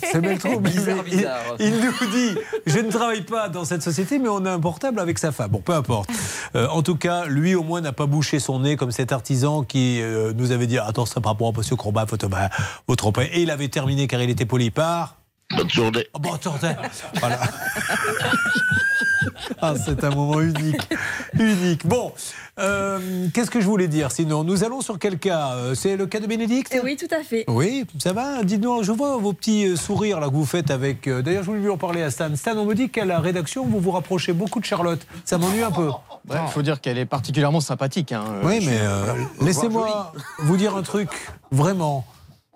C'est bel trop. Bizarre, il- bizarre. Il, nous dit je ne travaille pas dans cette société, mais on a un portable avec sa femme. Bon, peu importe. Euh, en tout cas, lui au moins n'a pas bouché son nez comme cet artisan qui euh, nous avait dit attends, ça rapport à monsieur Crombat, votre, bah, votre. Et il avait terminé car il était poli par. Bonne journée. Oh, bon, attendez. Voilà. Ah, c'est un moment unique. Unique. Bon, euh, qu'est-ce que je voulais dire Sinon, nous allons sur quel cas? Euh, C'est le cas de Bénédicte? Eh oui, tout à fait. Oui, ça va? Dites-nous, je vois vos petits euh, sourires là que vous faites avec. D'ailleurs, je voulais lui en parler à Stan. Stan, on me dit qu'à la rédaction, vous vous rapprochez beaucoup de Charlotte. Ça m'ennuie un peu. Il faut dire qu'elle est particulièrement sympathique. hein. Oui, mais euh, laissez-moi vous dire un truc, vraiment.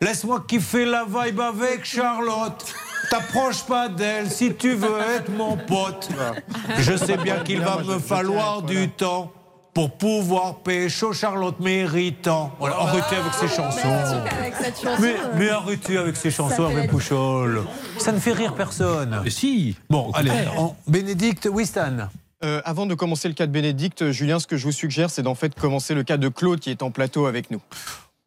Laisse-moi kiffer la vibe avec Charlotte. T'approches pas d'elle si tu veux être mon pote. Je sais bien qu'il va me falloir du temps pour pouvoir pécho Charlotte méritant. Voilà, arrêtez avec ces chansons. Avec cette chanson, Mais, euh, mais arrêtez avec ces chansons, Hervé la- Pouchol? Ça ne fait rire personne. Mais si. Bon, allez, en- Bénédicte, oui, Stan. Euh, avant de commencer le cas de Bénédicte, Julien, ce que je vous suggère, c'est d'en fait commencer le cas de Claude qui est en plateau avec nous.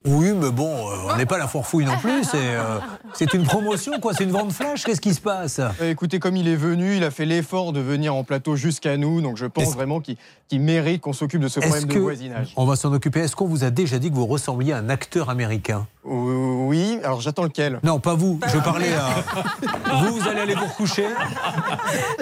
Oui, mais bon, euh, on n'est pas la fourfouille non plus. C'est euh, c'est une promotion, quoi. C'est une vente flash. Qu'est-ce qui se passe? Euh, écoutez, comme il est venu, il a fait l'effort de venir en plateau jusqu'à nous, donc je pense vraiment qu'il mérite qu'on s'occupe de ce problème de voisinage. on va s'en occuper? Est-ce qu'on vous a déjà dit que vous ressembliez à un acteur américain? Oui, alors j'attends lequel? Non, pas vous. Je parlais à vous. Vous allez aller vous recoucher.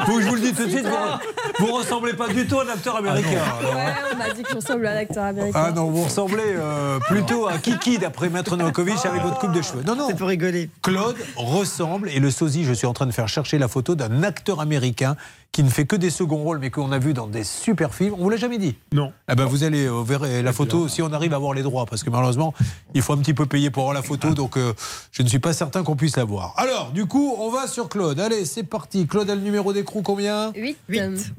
Vous, je vous le dis tout de suite, vous, vous ressemblez pas du tout à un acteur américain. alors, hein. Ouais, on m'a dit que je ressemble à l'acteur américain. Ah non, vous ressemblez euh, plutôt à Kiki d'après Maître Novakovic avec votre coupe de cheveux. Non, non. C'est pour rigoler. Claude ressemble, et le sosie, je suis en train de faire chercher la photo d'un acteur américain qui ne fait que des seconds rôles, mais qu'on a vu dans des super films. On vous l'a jamais dit Non. Eh ben vous allez euh, verrez la photo si on arrive à avoir les droits, parce que malheureusement, il faut un petit peu payer pour avoir la photo, donc euh, je ne suis pas certain qu'on puisse la voir. Alors, du coup, on va sur Claude. Allez, c'est parti. Claude a le numéro d'écrou combien? 8.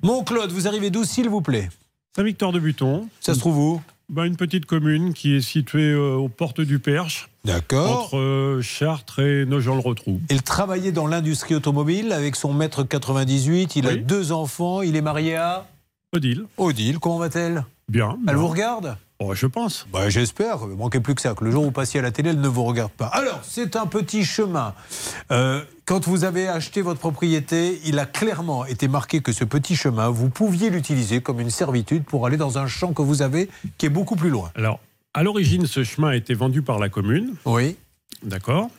Mon Claude, vous arrivez d'où, s'il vous plaît? Saint-Victor de Buton. Ça se trouve où? Bah, Une petite commune qui est située euh, aux portes du Perche. D'accord. Entre euh, Chartres et Nogent-le-Rotrou. Il travaillait dans l'industrie automobile avec son maître 98. Il a deux enfants. Il est marié à Odile. Odile. Comment va-t-elle? Bien. Elle vous regarde? Oh, je pense. Bah, J'espère. Il manquait plus que ça. Que le jour où vous passiez à la télé, elle ne vous regarde pas. Alors, c'est un petit chemin. Euh, quand vous avez acheté votre propriété, il a clairement été marqué que ce petit chemin, vous pouviez l'utiliser comme une servitude pour aller dans un champ que vous avez qui est beaucoup plus loin. Alors, à l'origine, ce chemin a été vendu par la commune. Oui. D'accord.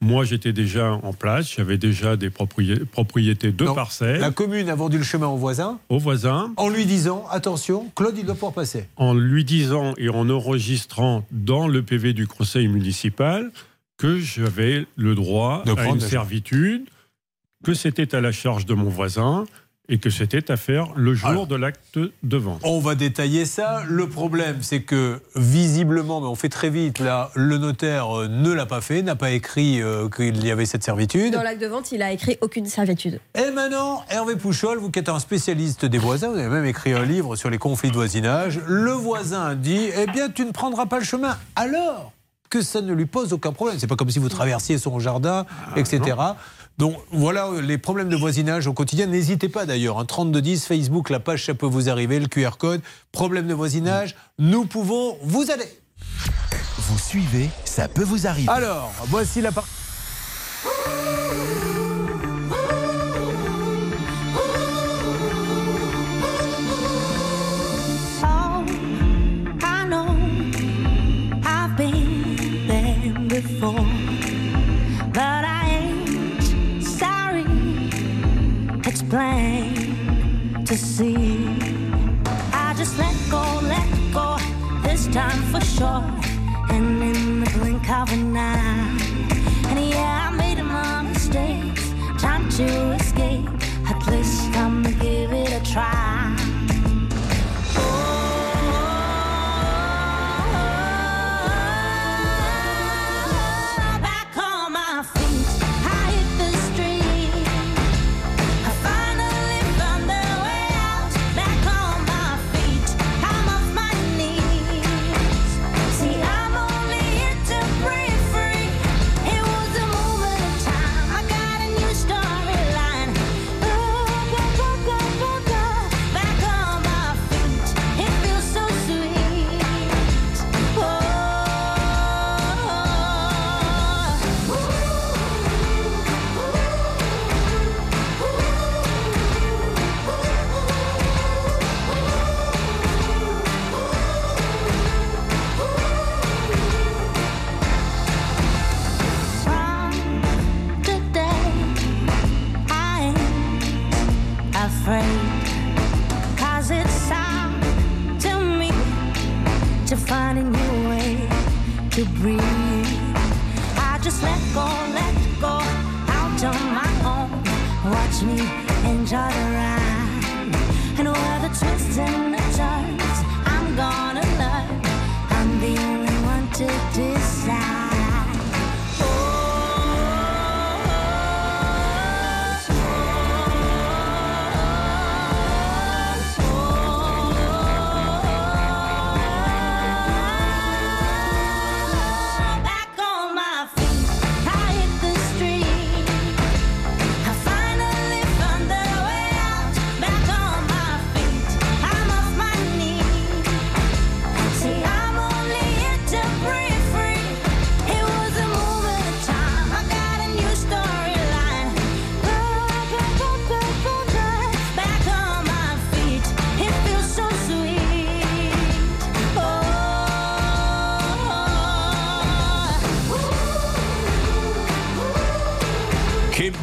Moi, j'étais déjà en place. J'avais déjà des proprié- propriétés de parcelles La commune a vendu le chemin au voisin aux voisins en lui disant attention, Claude, il doit pouvoir passer. en lui disant et en enregistrant dans le PV du conseil municipal que j'avais le droit De à prendre une servitude, que c'était à la charge de mon voisin et que c'était à faire le jour Alors. de l'acte de vente. On va détailler ça. Le problème, c'est que visiblement, mais on fait très vite, là, le notaire euh, ne l'a pas fait, n'a pas écrit euh, qu'il y avait cette servitude. Dans l'acte de vente, il a écrit aucune servitude. Et maintenant, Hervé Pouchol, vous qui êtes un spécialiste des voisins, vous avez même écrit un livre sur les conflits de voisinage. Le voisin dit Eh bien, tu ne prendras pas le chemin. Alors que ça ne lui pose aucun problème. C'est pas comme si vous traversiez son jardin, etc. Donc voilà euh, les problèmes de voisinage au quotidien. N'hésitez pas d'ailleurs. Un 3210, Facebook, la page, ça peut vous arriver, le QR code. Problème de voisinage, nous pouvons vous aider. Vous suivez, ça peut vous arriver. Alors, voici la partie. plain to see. I just let go, let go, this time for sure. And in the blink of an eye, and yeah, I made my mistakes. Time to escape. At least I'm gonna give it a try. To breathe. I just let go, let go Out on my own. Watch me enjoy the ride And where the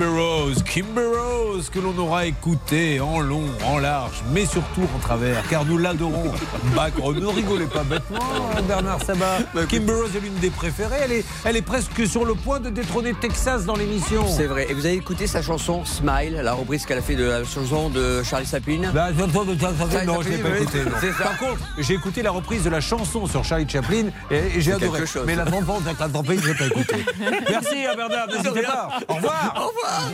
Kimber Rose, Kimber Rose, que l'on aura écouté en long, en large, mais surtout en travers, car nous l'adorons. Bac- oh, ne rigolez pas bêtement, hein, Bernard Sabat. Kimber Rose est l'une des préférées. Elle est, elle est presque sur le point de détrôner Texas dans l'émission. C'est vrai. Et vous avez écouté sa chanson Smile, la reprise qu'elle a fait de la chanson de Charlie Chaplin Bah, je- non, l'ai pas écouté. Par contre, j'ai écouté la reprise de la chanson sur Charlie Chaplin et, et j'ai adoré. chose. Mais la avec la trompette, je l'ai pas écouté. Merci à Bernard, n'hésitez pas. Au revoir. Au revoir.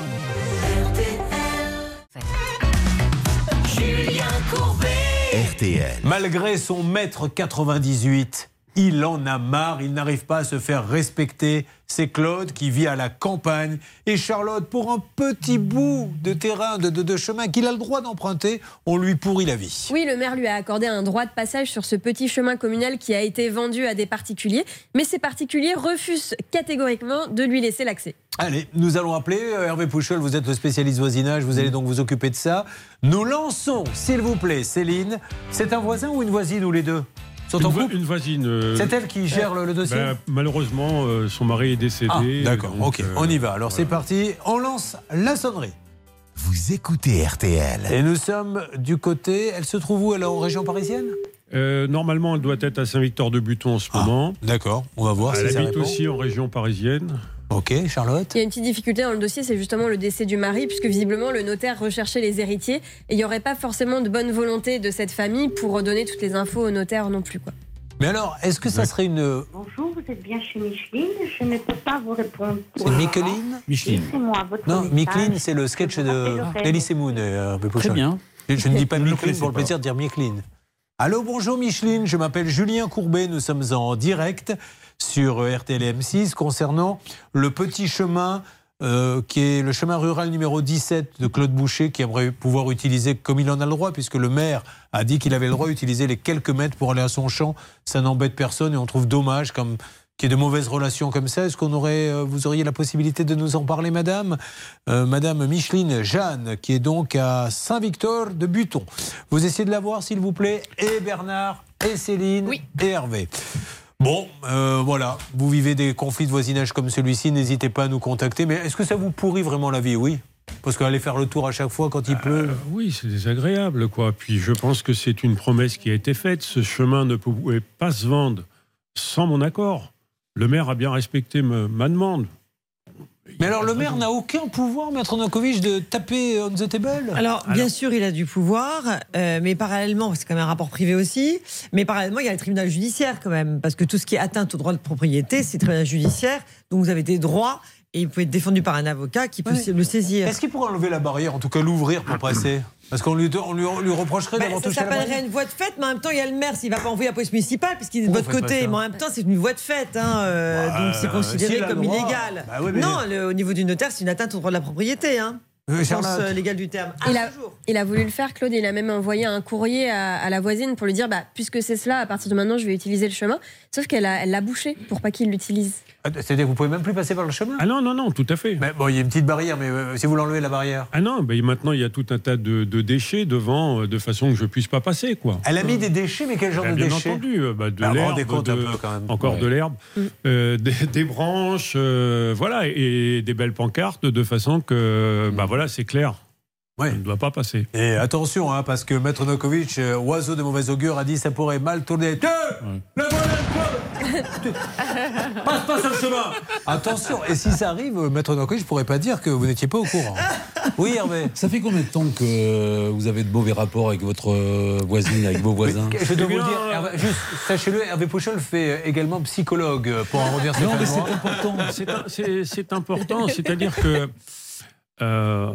Malgré son mètre 98, il en a marre, il n'arrive pas à se faire respecter. C'est Claude qui vit à la campagne et Charlotte, pour un petit bout de terrain, de, de- de chemin qu'il a le droit d'emprunter, on lui pourrit la vie. Oui, le maire lui a accordé un droit de passage sur ce petit chemin communal qui a été vendu à des particuliers, mais ces particuliers refusent catégoriquement de lui laisser l'accès. Allez, nous allons appeler euh, Hervé Pouchol, vous êtes le spécialiste voisinage, vous allez donc vous occuper de ça. Nous lançons, s'il vous plaît, Céline. C'est un voisin ou une voisine ou les deux? Sont en une, vo- couple une voisine. euh, C'est elle qui gère le, le dossier ben, Malheureusement, euh, son mari est décédé. Ah, D'accord, donc, ok, euh, on y va. Alors c'est parti, on lance la sonnerie. Vous écoutez RTL. Et nous sommes du côté. Elle se trouve où Elle est en région parisienne? Euh, normalement, elle doit être à Saint-Victor-de-Buton en ce moment. D'accord, on va voir Elle si habite aussi en région parisienne. Ok, Charlotte Il y a une petite difficulté dans le dossier, c'est justement le décès du mari, puisque visiblement le notaire recherchait les héritiers et il n'y aurait pas forcément de bonne volonté de cette famille pour donner toutes les infos au notaire non plus. Quoi. Mais alors, est-ce que ça serait une. Bonjour, vous êtes bien chez Micheline. Je ne peux pas vous répondre. C'est Micheline Micheline. C'est moi, votre Non. Micheline, c'est le sketch de Elise Moon. euh, Pouchol. Très bien. Je, je ne dis pas Micheline pour le plaisir de dire Micheline. Allô, bonjour Micheline, je m'appelle Julien Courbet, nous sommes en direct sur euh, RTL M6 concernant le petit chemin euh, qui est le chemin rural numéro 17 de Claude Boucher qui aimerait pouvoir utiliser comme il en a le droit puisque le maire a dit qu'il avait le droit d'utiliser les quelques mètres pour aller à son champ. Ça n'embête personne et on trouve dommage comme qu'il y ait de mauvaises relations comme ça. Est-ce qu'on aurait, euh, vous auriez la possibilité de nous en parler, madame? Euh, Madame Micheline Jeanne, qui est donc à Saint-Victor de Buton. Vous essayez de la voir, s'il vous plaît, et Bernard, et Céline, et Hervé. Bon, euh, voilà, vous vivez des conflits de voisinage comme celui-ci, n'hésitez pas à nous contacter. Mais est-ce que ça vous pourrit vraiment la vie? Oui Parce qu'aller faire le tour à chaque fois quand il pleut. Euh, oui, c'est désagréable, quoi. Puis je pense que c'est une promesse qui a été faite. Ce chemin ne pouvait pas se vendre sans mon accord. Le maire a bien respecté ma demande. Mais alors le maire n'a aucun pouvoir, Maître Nokovic, de taper on the table Alors, bien sûr, il a du pouvoir, euh, mais parallèlement, c'est quand même un rapport privé aussi, mais parallèlement, il y a le tribunal judiciaire quand même, parce que tout ce qui est atteinte au droit de propriété, c'est le tribunal judiciaire, donc vous avez des droits, et il peut être défendu par un avocat qui peut Ouais. le saisir. Est-ce qu'il pourrait enlever la barrière, en tout cas l'ouvrir pour passer? Parce qu'on lui, on lui, on lui reprocherait d'avoir ça touché la s'appellerait une voie de fait, mais en même temps, il y a le maire, s'il va pas envoyer la police municipale, puisqu'il est de votre côté, ça mais en même temps, c'est une voie de fait, hein, euh, donc c'est euh, considéré comme droit. illégal. Bah ouais, mais- Non, le- au niveau du notaire, c'est une atteinte au droit de la propriété, hein. Euh, au sens Charlotte. euh, légal du terme. Il a, il a voulu le faire, Claude. Il a même envoyé un courrier à, à la voisine pour lui dire bah, puisque c'est cela, à partir de maintenant, je vais utiliser le chemin. Sauf qu'elle elle l'a bouché pour pas qu'il l'utilise. Ah, C'est-à-dire que vous pouvez même plus passer par le chemin? Ah non, non, non, tout à fait. Mais bon, il y a une petite barrière, mais euh, si vous l'enlevez la barrière. Ah non, maintenant il y a tout un tas de, de déchets devant, euh, de façon que je puisse pas passer, quoi. Elle a mis des déchets, mais quel genre Ben, de bien déchets? entendu, euh, bah, de Bah, l'herbe, compte un de- peu, quand même. encore Ouais. de l'herbe, euh, des, des branches, euh, voilà, et des belles pancartes de façon que, bah voilà, c'est clair. Ouais. On ne doit pas passer. Et attention, hein, parce que Maître Nokovic, euh, oiseau de mauvais augure, a dit ça pourrait mal tourner. Tiens, la voilà, Passe pas sur le chemin Attention, et si ça arrive, euh, Maître Nokovic, je pourrais pas dire que vous n'étiez pas au courant. Oui, Hervé Ça fait combien de temps que euh, vous avez de mauvais rapports avec votre voisine, avec vos voisins Je dois Eh vous le dire, Hervé, juste, sachez-le, Hervé Pouchol fait également psychologue pour en revenir sur Non, mais le c'est important. C'est important. C'est-à-dire que euh,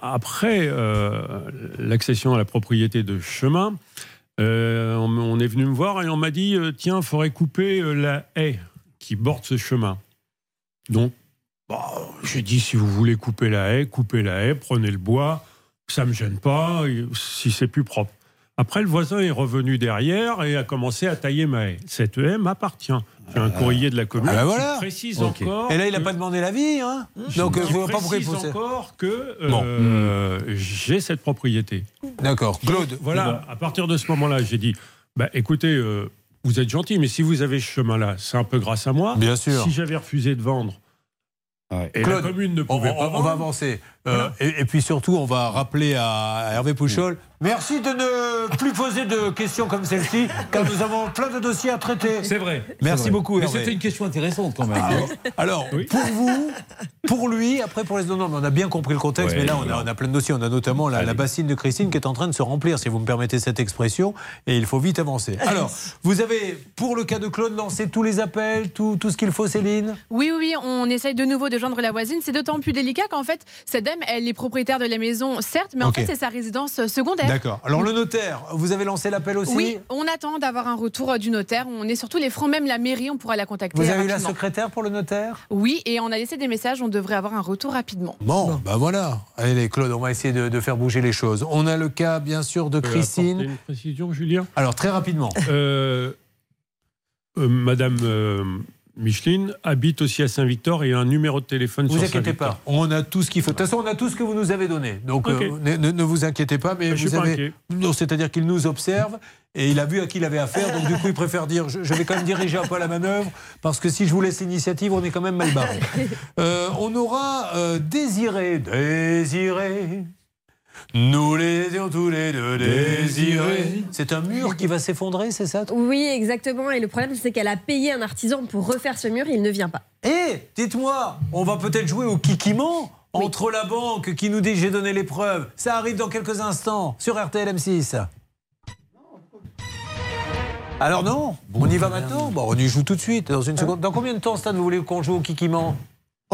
après euh, l'accession à la propriété de chemin, euh, on, est venu me voir et on m'a dit tiens, il faudrait couper la haie qui borde ce chemin. Donc, bah, j'ai dit si vous voulez couper la haie, coupez la haie, prenez le bois, ça me gêne pas si c'est plus propre. Après, le voisin est revenu derrière et a commencé à tailler ma haie. Cette haie m'appartient. J'ai un courrier de la commune Ah bah qui voilà. précise Ok. encore. Et là, il n'a pas demandé l'avis, hein Donc, euh, qui vous voyez pas pourquoi il précise faut... encore que Bon. euh, j'ai cette propriété. D'accord. Claude, Voilà, à partir de ce moment-là, j'ai dit bah, écoutez, euh, vous êtes gentil, mais si vous avez ce chemin-là, c'est un peu grâce à moi. Bien sûr. Si j'avais refusé de vendre, et Claude, la commune ne pouvait on- pas on vendre. va avancer. Euh, et, et puis surtout, on va rappeler à, Hervé Pouchol. Merci de ne plus poser de questions comme celle-ci, car nous avons plein de dossiers à traiter. C'est vrai. Merci vrai. beaucoup, Mais Hervé. c'était une question intéressante quand même. Alors, pour vous, pour lui, après pour les non, non, mais on a bien compris le contexte, Ouais, mais là on a, on a plein de dossiers. On a notamment la, la bassine de Christine qui est en train de se remplir, si vous me permettez cette expression, et il faut vite avancer. Alors, vous avez, pour le cas de Claude, lancé tous les appels, tout, tout ce qu'il faut, Céline? Oui, oui, oui, on essaye de nouveau de joindre la voisine. C'est d'autant plus délicat qu'en fait, cette elle est propriétaire de la maison, certes, mais en fait, c'est sa résidence euh, secondaire. D'accord. Alors, le notaire, vous avez lancé l'appel aussi Oui, on attend d'avoir un retour euh, du notaire. On est sur tous les fronts, même la mairie, on pourra la contacter. Vous avez eu la secrétaire pour le notaire? Oui, et on a laissé des messages. On devrait avoir un retour rapidement. Bon, bah voilà. Allez, Claude, on va essayer de, de faire bouger les choses. On a le cas, bien sûr, de Christine. une précision, Julien Alors, très rapidement. Euh, euh, Madame euh, Micheline habite aussi à Saint-Victor et a un numéro de téléphone Vous sur inquiétez pas, on a tout ce qu'il faut. De toute façon, on a tout ce que vous nous avez donné. Donc, euh, ne, vous inquiétez pas, mais suis vous avez. c'est-à-dire qu'il nous observe et il a vu à qui il avait affaire. Donc, du coup, il préfère dire je, je vais quand même diriger un peu la manœuvre parce que si je vous laisse l'initiative, on est quand même mal barré. Euh, on aura euh, désiré, désiré. Nous les étions tous les deux désirés. C'est un mur qui va s'effondrer, c'est ça Oui, exactement. Et le problème, c'est qu'elle a payé un artisan pour refaire ce mur. Il ne vient pas. Eh, dites-moi, on va peut-être jouer au kikiment entre la banque qui nous dit j'ai donné les preuves. Ça arrive dans quelques instants sur RTL M6. Alors non, on y va maintenant? Bon, on y joue tout de suite, dans une seconde. Dans combien de temps, Stan, vous voulez qu'on joue au kikiment?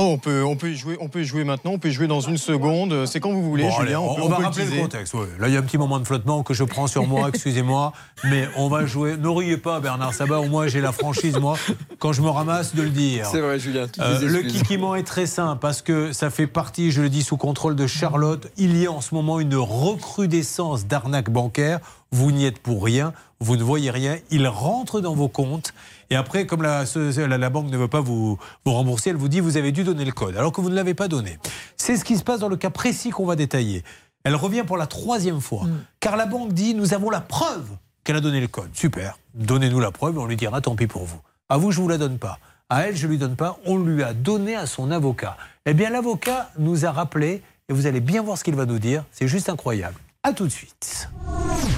Oh, on peut, on peut y jouer, on peut y jouer maintenant, on peut y jouer dans une seconde. C'est quand vous voulez, Bon, Julien. allez, on, peut, on va peut rappeler le contexte. ouais. Là, il y a un petit moment de flottement que je prends sur moi, excusez-moi. Mais on va jouer. Ne riez pas, Bernard Sabat, au moins j'ai la franchise, moi, quand je me ramasse de le dire. C'est vrai, Julien. Euh, le kikiment est très simple parce que ça fait partie, je le dis, sous contrôle de Charlotte. Il y a en ce moment une recrudescence d'arnaques bancaires. Vous n'y êtes pour rien, vous ne voyez rien. Il rentre dans vos comptes. Et après, comme la, la, la banque ne veut pas vous, vous rembourser, elle vous dit vous avez dû donner le code, alors que vous ne l'avez pas donné. C'est ce qui se passe dans le cas précis qu'on va détailler. Elle revient pour la troisième fois, car la banque dit nous avons la preuve qu'elle a donné le code. Super, donnez-nous la preuve, on lui dira tant pis pour vous. À vous, je vous la donne pas. À elle, je lui donne pas. On lui a donné à son avocat. Eh bien, l'avocat nous a rappelé et vous allez bien voir ce qu'il va nous dire. C'est juste incroyable. À tout de suite.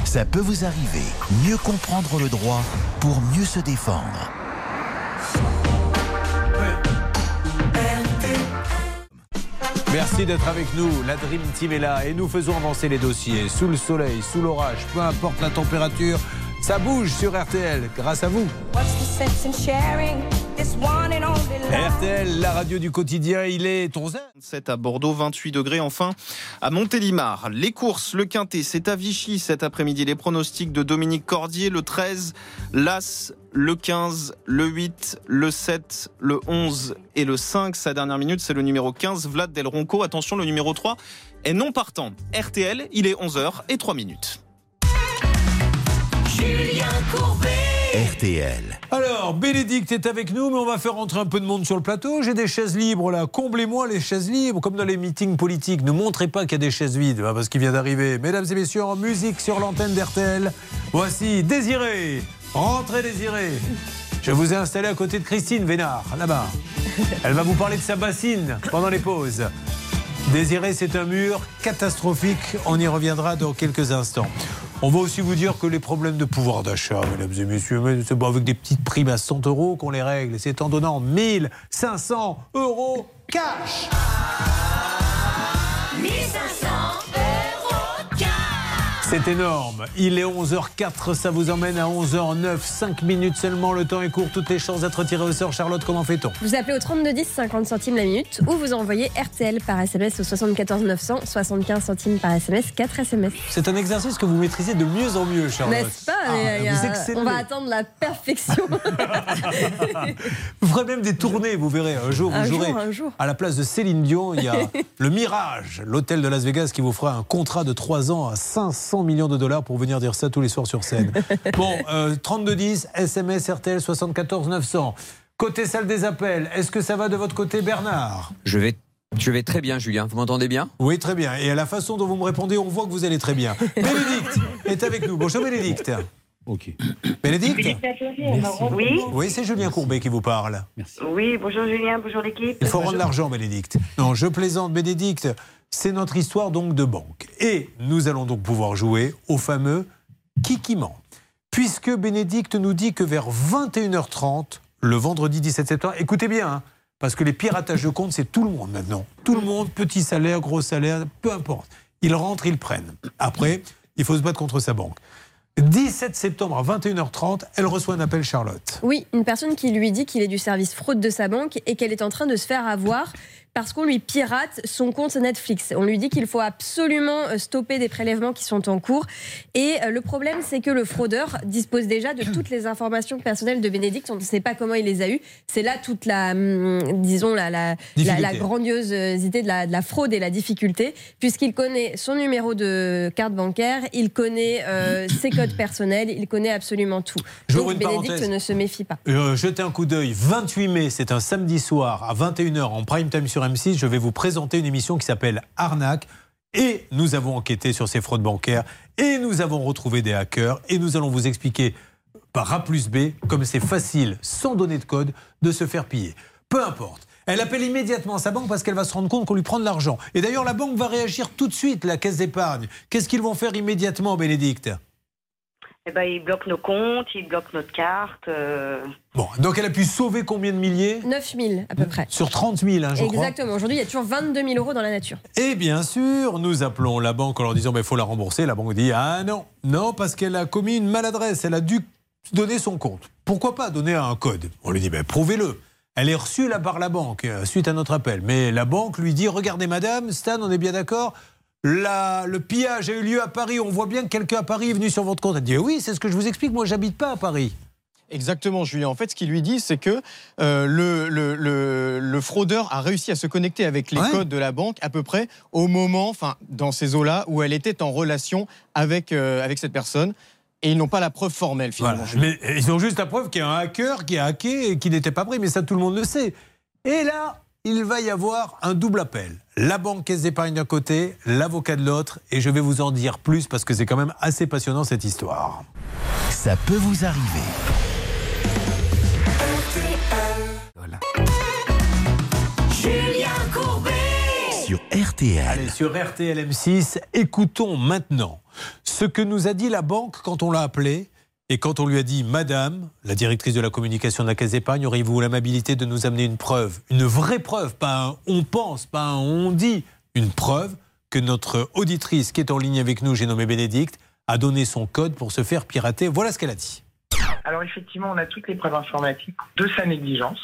Ça peut vous arriver. Mieux comprendre le droit pour mieux se défendre. Merci d'être avec nous. La Dream Team est là et nous faisons avancer les dossiers. Sous le soleil, sous l'orage, peu importe la température, ça bouge sur RTL grâce à vous. RTL, la radio du quotidien, il est 11h. 7 à Bordeaux, 28 degrés enfin à Montélimar. Les courses, le Quintet, c'est à Vichy cet après-midi. Les pronostics de Dominique Cordier, le 13, l'As, le 15, le 8, le 7, le 11 et le 5. Sa dernière minute, c'est le numéro 15, Vlad Del Ronco. Attention, le numéro 3 est non partant. RTL, il est 11h et 3 minutes. Julien Courbet. RTL. Alors, Bénédicte est avec nous, mais on va faire rentrer un peu de monde sur le plateau. J'ai des chaises libres là. Comblez-moi les chaises libres, comme dans les meetings politiques. Ne montrez pas qu'il y a des chaises vides, hein, parce qu'il vient d'arriver. Mesdames et messieurs, en musique sur l'antenne d'RTL, voici Désiré. Rentrez, Désiré. Je vous ai installé à côté de Christine Vénard, là-bas. Elle va vous parler de sa bassine pendant les pauses. Désiré, c'est un mur catastrophique. On y reviendra dans quelques instants. On va aussi vous dire que les problèmes de pouvoir d'achat, mesdames et messieurs, c'est avec des petites primes à 100 euros qu'on les règle. C'est en donnant 1500 euros cash. 1500 euros cash. C'est énorme. Il est 11h04, ça vous emmène à 11h09. 5 minutes seulement, le temps est court. Toutes les chances d'être tiré au sort. Charlotte, comment fait-on? Vous appelez au 3210, 50 centimes la minute, ou vous envoyez RTL par SMS au 74 900, 75 centimes par SMS, 4 SMS. C'est un exercice que vous maîtrisez de mieux en mieux, Charlotte. N'est-ce pas? Ah, Mais il y a- vous excellez. On va attendre la perfection. Vous ferez même des tournées, vous verrez. Un jour, vous Un jouerez jour, un jour. à la place de Céline Dion. Il y a le Mirage, l'hôtel de Las Vegas, qui vous fera un contrat de 3 ans à 500 millions de dollars pour venir dire ça tous les soirs sur scène. Bon, euh, 3210, SMS RTL 74 900. Côté salle des appels, est-ce que ça va de votre côté, Bernard? Je vais, je vais très bien, Julien. Vous m'entendez bien? Oui, très bien. Et à la façon dont vous me répondez, on voit que vous allez très bien. Bénédicte est avec nous. Bonjour, Bénédicte. Ok. Bénédicte Oui. Oui, c'est Julien Courbet qui vous parle. Oui, bonjour Julien, bonjour l'équipe. Il faut rendre l'argent, Bénédicte. Non, je plaisante, Bénédicte. C'est notre histoire donc de banque. Et nous allons donc pouvoir jouer au fameux Kikiment. Puisque Bénédicte nous dit que vers 21h30, le vendredi 17 septembre, écoutez bien, hein, parce que les piratages de compte, c'est tout le monde maintenant. Tout le monde, petit salaire, gros salaire, peu importe. Ils rentrent, ils prennent. Après, il faut se battre contre sa banque. 17 septembre à 21h30, elle reçoit un appel Charlotte. Oui, une personne qui lui dit qu'il est du service fraude de sa banque et qu'elle est en train de se faire avoir parce qu'on lui pirate son compte Netflix. On lui dit qu'il faut absolument euh, stopper des prélèvements qui sont en cours. Et euh, le problème, c'est que le fraudeur dispose déjà de toutes les informations personnelles de Bénédicte. On ne sait pas comment il les a eues. C'est là toute la, hum, disons, la, la, la, Difficulté. la grandiosité de la, de la fraude et la difficulté, puisqu'il connaît son numéro de carte bancaire, il connaît euh, ses codes personnels, il connaît absolument tout. Donc une Bénédicte parenthèse. ne se méfie pas. Euh, jetez un coup d'œil. 28 mai, c'est un samedi soir à 21h en prime time sur M6. Je vais vous présenter une émission qui s'appelle Arnaque. Et nous avons enquêté sur ces fraudes bancaires. Et nous avons retrouvé des hackers. Et nous allons vous expliquer par A plus B comme c'est facile, sans donner de code, de se faire piller. Peu importe. Elle appelle immédiatement sa banque parce qu'elle va se rendre compte qu'on lui prend de l'argent. Et d'ailleurs, la banque va réagir tout de suite, la caisse d'épargne. Qu'est-ce qu'ils vont faire immédiatement, Bénédicte? Eh ben, ils bloquent nos comptes, ils bloquent notre carte. euh, Bon, donc elle a pu sauver combien de milliers? 9 000 à peu près. Sur 30 000, hein, je crois. Exactement. Aujourd'hui, il y a toujours 22 000 euros dans la nature. Et bien sûr, nous appelons la banque en leur disant il faut la rembourser. La banque dit ah non, non, parce qu'elle a commis une maladresse. Elle a dû donner son compte. Pourquoi pas donner un code? On lui dit ben, prouvez-le. Elle est reçue là par la banque euh, suite à notre appel. Mais la banque lui dit regardez madame, Stan, on est bien d'accord la- le pillage a eu lieu à Paris. On voit bien que quelqu'un à Paris est venu sur votre compte. Elle dit oui, c'est ce que je vous explique. Moi, j'habite pas à Paris. Exactement, Julien. En fait, ce qu'il lui dit, c'est que euh, le, le- le- le fraudeur a réussi à se connecter avec les codes de la banque à peu près au moment, enfin, dans ces eaux-là, où elle était en relation avec, euh, avec cette personne. Et ils n'ont pas la preuve formelle, finalement. Voilà. Mais ils ont juste la preuve qu'il y a un hacker qui a hacké et qui n'était pas prêt, mais ça tout le monde le sait. Et là, il va y avoir un double appel. La banque caisse d'épargne d'un côté, l'avocat de l'autre, et je vais vous en dire plus parce que c'est quand même assez passionnant cette histoire. Ça peut vous arriver. Julien Courbet. Sur RTL. RTL. Allez, sur RTL M6, écoutons maintenant ce que nous a dit la banque quand on l'a appelée et quand on lui a dit Madame, la directrice de la communication de la Caisse d'épargne, auriez-vous l'amabilité de nous amener une preuve Une vraie preuve, pas un on pense, pas un on dit, une preuve que notre auditrice qui est en ligne avec nous, j'ai nommé Bénédicte, a donné son code pour se faire pirater. Voilà ce qu'elle a dit. Alors effectivement, on a toutes les preuves informatiques de sa négligence.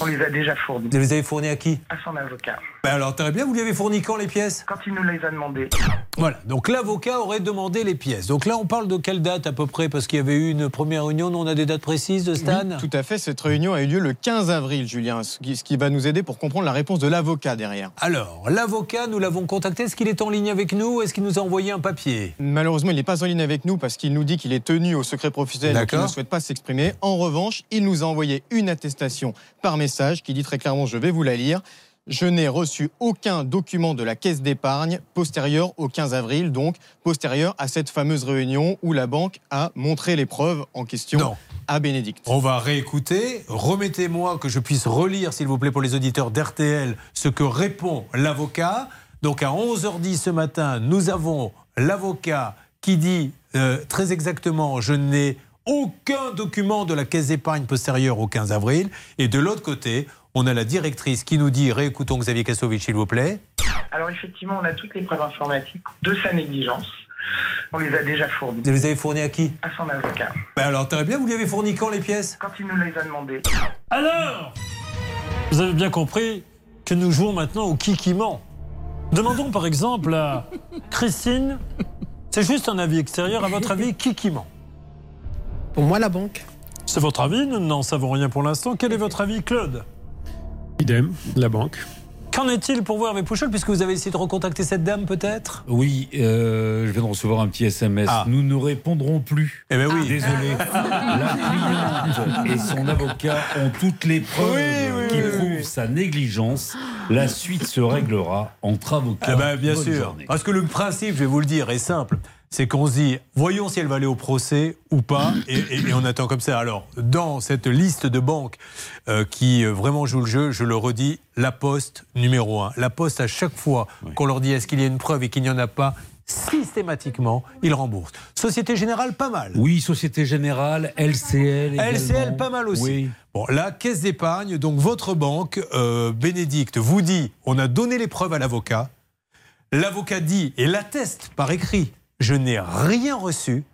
On les a déjà fournies. Vous les avez fournies à qui? À son avocat. Ben alors, très bien, vous lui avez fourni quand les pièces? Quand il nous les a demandées. Voilà, donc l'avocat aurait demandé les pièces. Donc là, on parle de quelle date à peu près? Parce qu'il y avait eu une première réunion, on a des dates précises de Stan? Oui, tout à fait. Cette réunion a eu lieu le 15 avril, Julien, ce qui, ce qui va nous aider pour comprendre la réponse de l'avocat derrière. Alors, l'avocat, nous l'avons contacté. Est-ce qu'il est en ligne avec nous Est-ce qu'il nous a envoyé un papier? Malheureusement, il n'est pas en ligne avec nous parce qu'il nous dit qu'il est tenu au secret professionnel et qu'il ne souhaite pas s'exprimer. En revanche, il nous a envoyé une attestation par message qui dit très clairement, je vais vous la lire. Je n'ai reçu aucun document de la caisse d'épargne postérieur au 15 avril, donc postérieur à cette fameuse réunion où la banque a montré les preuves en question à Bénédicte. On va réécouter. Remettez-moi que je puisse relire, s'il vous plaît, pour les auditeurs d'RTL, ce que répond l'avocat. Donc à 11h10 ce matin, nous avons l'avocat qui dit euh, très exactement Je n'ai aucun document de la caisse d'épargne postérieure au 15 avril. Et de l'autre côté, on a la directrice qui nous dit Réécoutons Xavier Kassovitch, s'il vous plaît. Alors effectivement, on a toutes les preuves informatiques de sa négligence. On les a déjà fournies. Vous les avez fournis à qui? À son avocat. Ben alors, très bien, vous lui avez fourni quand les pièces? Quand il nous les a demandées. Alors Vous avez bien compris que nous jouons maintenant au qui qui ment. Demandons par exemple à Christine, c'est juste un avis extérieur, à votre avis, qui qui ment? Pour moi, la banque. C'est votre avis, nous n'en savons rien pour l'instant. Quel est votre avis, Claude? Idem, la banque. Qu'en est-il pour vous, Hervé Pouchol, puisque vous avez essayé de recontacter cette dame peut-être? Oui, euh, je viens de recevoir un petit SMS. Ah. Nous ne répondrons plus. Eh ben oui. Désolé. La cliente et son avocat ont toutes les preuves qui prouvent sa négligence. La suite se réglera entre avocats. Eh ben, bien Bonne sûr. journée. Parce que le principe, je vais vous le dire, est simple. C'est qu'on se dit, voyons si elle va aller au procès ou pas, et, et- et on attend comme ça. Alors, dans cette liste de banques euh, qui euh, vraiment jouent le jeu, je le redis, la Poste numéro un. La Poste, à chaque fois qu'on leur dit est-ce qu'il y a une preuve et qu'il n'y en a pas, systématiquement, ils remboursent. Société Générale, pas mal. Oui, Société Générale, LCL. également. LCL, pas mal aussi. Oui. Bon, la caisse d'épargne, donc votre banque, euh, Bénédicte, vous dit on a donné les preuves à l'avocat. L'avocat dit et l'atteste par écrit je n'ai rien reçu.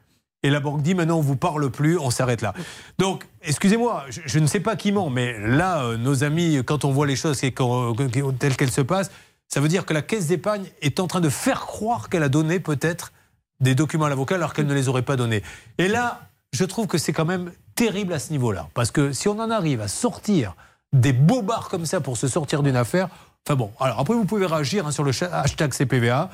Et la banque dit maintenant on vous parle plus, on s'arrête là. Donc, excusez-moi, je, ne sais pas qui ment, mais là, euh, nos amis, quand on voit les choses qu'on- telles qu'elles se passent, ça veut dire que la caisse d'épargne est en train de faire croire qu'elle a donné peut-être des documents à l'avocat alors qu'elle ne les aurait pas donnés. Et là, je trouve que c'est quand même terrible à ce niveau-là. Parce que si on en arrive à sortir des bobards comme ça pour se sortir d'une affaire, enfin bon, alors après vous pouvez réagir hein, sur le hashtag CPVA.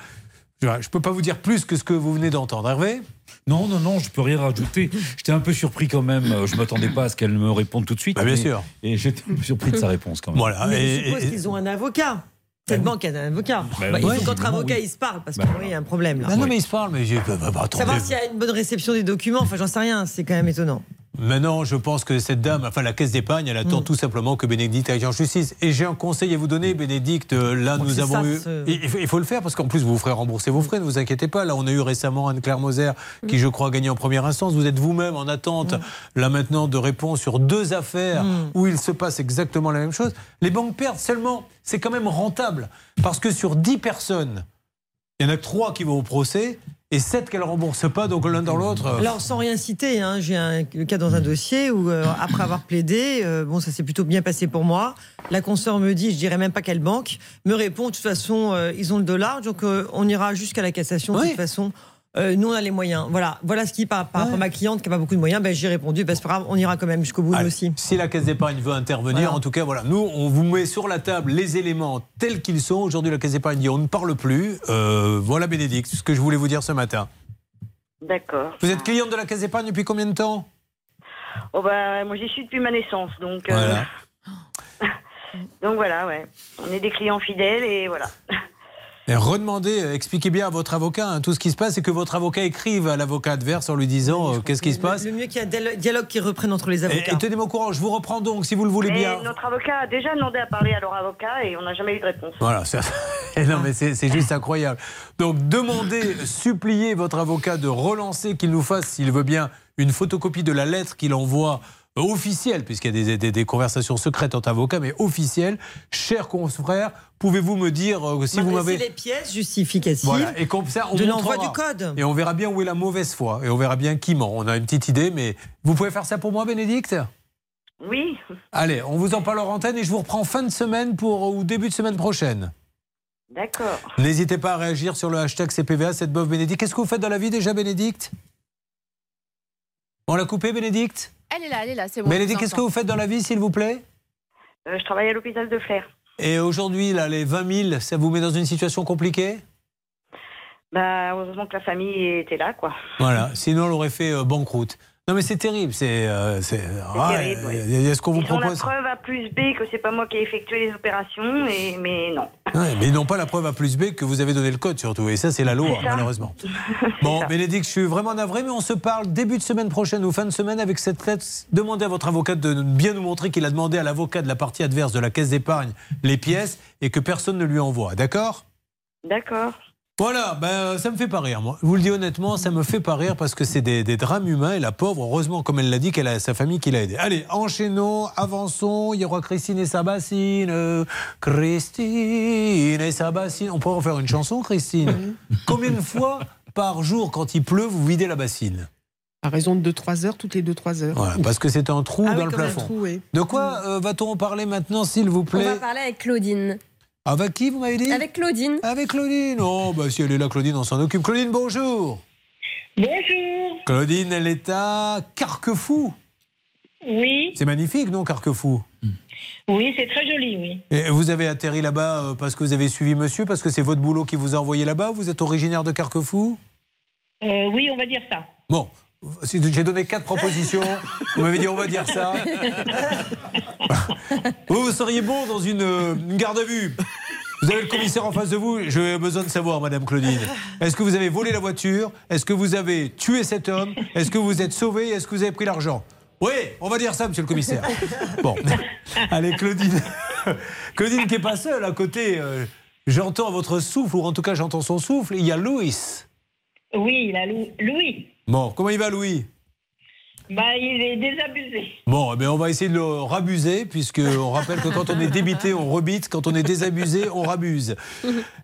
Je ne peux pas vous dire plus que ce que vous venez d'entendre. Hervé Non, non, non, je peux rien rajouter. J'étais un peu surpris quand même. Je m'attendais pas à ce qu'elle me réponde tout de suite. Bah, bien mais- sûr. Et j'étais un peu surpris de sa réponse quand même. Voilà. Mais je suppose qu'ils ont un avocat. Cette banque a un avocat. Bah Bah, il oui, faut qu'entre évidemment, avocats, oui. ils se parlent, parce Bah, qu'il y a un problème là. Ah non, mais ils se parlent, mais j'ai- bah, bah, bah. Savoir s'il y a une bonne réception des documents, enfin j'en sais rien, c'est quand même étonnant. Maintenant, je pense que cette dame, enfin la caisse d'épargne, elle Mm. attend tout simplement que Bénédicte aille en justice. Et j'ai un conseil à vous donner, Bénédicte. euh, Là, nous avons ça, eu. Il, faut, il faut le faire parce qu'en plus, vous vous ferez rembourser vos frais, ne vous inquiétez pas. Là, on a eu récemment Anne-Claire Moser Mm. qui, je crois, a gagné en première instance. Vous êtes vous-même en attente, là maintenant, de réponse sur deux affaires Mm. où il se passe exactement la même chose. Les banques perdent seulement. C'est quand même rentable parce que sur 10 personnes, il y en a que 3 qui vont au procès et 7 qu'elles ne remboursent pas. Donc l'un dans l'autre. euh, Alors sans rien citer, hein, j'ai un le cas dans un dossier où euh, après avoir plaidé, euh, bon ça s'est plutôt bien passé pour moi. La consoeur me dit, je dirais même pas quelle banque, me répond de toute façon euh, ils ont le dollar, donc on ira jusqu'à la cassation de toute façon. Euh, nous on a les moyens. Voilà, voilà ce qui par, par rapport à ma cliente qui a pas beaucoup de moyens, ben j'ai répondu, ben, c'est pas grave, on ira quand même jusqu'au bout nous Allez, aussi. Si la Caisse d'épargne veut intervenir, Voilà. en tout cas, voilà, nous, on vous met sur la table les éléments tels qu'ils sont. Aujourd'hui, la Caisse d'épargne dit on ne parle plus. Euh, voilà, Bénédicte, ce que je voulais vous dire ce matin. D'accord. Vous êtes cliente de la Caisse d'épargne depuis combien de temps? Oh bah, moi j'y suis depuis ma naissance, donc. euh, Voilà. donc voilà, ouais. On est des clients fidèles et voilà. Et redemandez, euh, expliquez bien à votre avocat hein, tout ce qui se passe et que votre avocat écrive à l'avocat adverse en lui disant euh, qu'est-ce qui se passe. Le mieux qu'il y ait un dialo- dialogue qui reprenne entre les avocats. et tenez-moi au courant, je vous reprends donc si vous le voulez bien. notre avocat a déjà demandé à parler à leur avocat et on n'a jamais eu de réponse. Voilà, ça- non mais c'est c'est juste incroyable. Donc demandez, suppliez votre avocat de relancer, qu'il nous fasse, s'il veut bien, une photocopie de la lettre qu'il envoie euh, officielle, puisqu'il y a des, des- des conversations secrètes entre avocats, mais officielle. Cher confrère, pouvez-vous me dire euh, si vous m'avez... les pièces justificatives Voilà, et comme ça, on de l'envoi du code. Et on verra bien où est la mauvaise foi, et on verra bien qui ment. On a une petite idée, mais vous pouvez faire ça pour moi, Bénédicte? Oui, Allez, on vous en parle en antenne et je vous reprends fin de semaine pour, ou début de semaine prochaine. d'accord. N'hésitez pas à réagir sur le hashtag CPVA, cette bof Bénédicte. Qu'est-ce que vous faites dans la vie déjà, Bénédicte? On l'a coupé, Bénédicte Elle est là, elle est là, c'est bon. Bénédicte, qu'est-ce que vous faites dans la vie, s'il vous plaît? Euh, je travaille à l'hôpital de Flers. Et aujourd'hui, là, les 20 000, ça vous met dans une situation compliquée? Bah, heureusement que la famille était là, quoi. Voilà, sinon, on aurait fait euh, banqueroute. Non, mais c'est terrible. C'est. euh, c'est ah, terrible, euh, oui. Est-ce qu'on vous Ils ont la propose. preuve A plus B que c'est pas moi qui ai effectué les opérations, et, mais non. Ouais, mais ils n'ont pas la preuve à plus B que vous avez donné le code, surtout. Et ça, c'est la loi, malheureusement. Bon, Bénédicte, je suis vraiment navré, mais on se parle début de semaine prochaine ou fin de semaine avec cette lettre. Demandez à votre avocat de bien nous montrer qu'il a demandé à l'avocat de la partie adverse de la caisse d'épargne les pièces et que personne ne lui envoie. D'accord? D'accord. Voilà, ben, ça me fait pas rire, moi. Je vous le dis honnêtement, ça me fait pas rire parce que c'est des, des drames humains et la pauvre, heureusement, comme elle l'a dit, qu'elle a sa famille qui l'a aidée. Allez, enchaînons, avançons. Il y aura Christine et sa bassine. euh, Christine et sa bassine. On pourrait en faire une chanson, Christine. Combien de fois par jour, quand il pleut, vous videz la bassine? À raison de 2-3 heures, toutes les 2-3 heures. Voilà, parce que c'est un trou Ah oui, dans le plafond. trou, oui. De quoi euh, va-t-on en parler maintenant, s'il vous On plaît? va parler avec Claudine. Avec qui, vous m'avez dit? Avec Claudine. Avec Claudine. Oh, bah si elle est là, Claudine, on s'en occupe. Claudine, bonjour. Bonjour. Claudine, elle est à Carquefou. Oui, C'est magnifique, non, Carquefou? Oui, c'est très joli, oui. Et vous avez atterri là-bas euh, parce que vous avez suivi monsieur, parce que c'est votre boulot qui vous a envoyé là-bas Vous êtes originaire de Carquefou? Euh, oui, on va dire ça. Bon, j'ai donné quatre propositions, vous m'avez dit on va dire ça. Vous, vous seriez bon dans une, euh, une garde à vue. Vous avez le commissaire en face de vous. J'ai besoin de savoir, Madame Claudine. Est-ce que vous avez volé la voiture? Est-ce que vous avez tué cet homme? Est-ce que vous êtes sauvé Est-ce que vous avez pris l'argent? Oui, on va dire ça, Monsieur le commissaire. Bon, allez, Claudine. Claudine qui est pas seule à côté. euh, J'entends votre souffle, ou en tout cas j'entends son souffle. Il y a Louis. Oui, il a Lou- Louis. Bon, comment il va, Louis? Bah, il est désabusé. Bon, eh bien, on va essayer de le rabuser, puisque on rappelle que quand on est débité, on rebite, quand on est désabusé, on rabuse.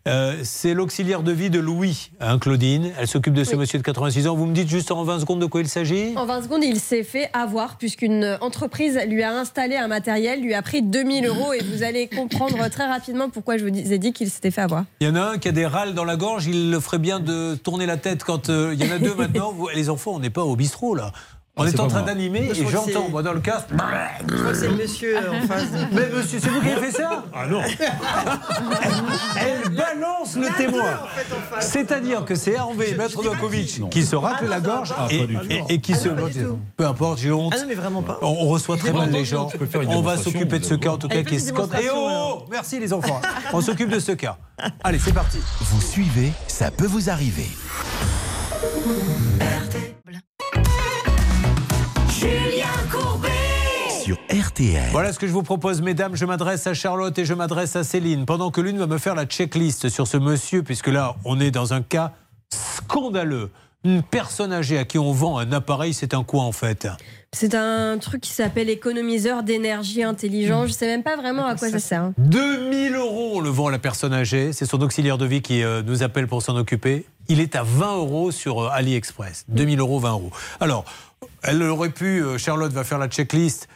Euh, c'est l'auxiliaire de vie de Louis, hein, Claudine. Elle s'occupe de ce monsieur de 86 ans. Vous me dites juste en 20 secondes de quoi il s'agit? En 20 secondes, il s'est fait avoir puisqu'une entreprise lui a installé un matériel, lui a pris 2000 euros et vous allez comprendre très rapidement pourquoi je vous ai dit qu'il s'était fait avoir. Il y en a un qui a des râles dans la gorge, il le ferait bien de tourner la tête quand euh, il y en a deux maintenant. Vous- les enfants, on n'est pas au bistrot là. On Ah, est, en train d'animer et j'entends, moi, dans le casque. Je crois que c'est le monsieur euh, en face. Mais monsieur, c'est vous qui avez fait ça Ah non Elle balance le témoin C'est-à-dire que c'est Hervé, maître Dokovic, qui se racle la gorge Ah, et, qui se. Peu importe, j'ai honte. Ah non, mais vraiment pas. On, reçoit très mal les gens. On va s'occuper de ce cas, en tout cas, qui est scandaleux. Et oh Merci les enfants. On s'occupe de ce cas. Allez, c'est parti. Vous suivez, ça peut vous arriver. Sur RTL. Voilà ce que je vous propose, mesdames. Je m'adresse à Charlotte et je m'adresse à Céline. Pendant que l'une va me faire la checklist sur ce monsieur, puisque là, on est dans un cas scandaleux. Une personne âgée à qui on vend un appareil, c'est un quoi en fait? C'est un truc qui s'appelle économiseur d'énergie intelligent. Je sais même pas vraiment à quoi ça sert. hein. 2000 euros, on le vend à la personne âgée. C'est son auxiliaire de vie qui euh, nous appelle pour s'en occuper. Il est à 20 euros sur euh, AliExpress. 2000 euros, 20 euros. Alors, elle aurait pu, euh, Charlotte va faire la checklist.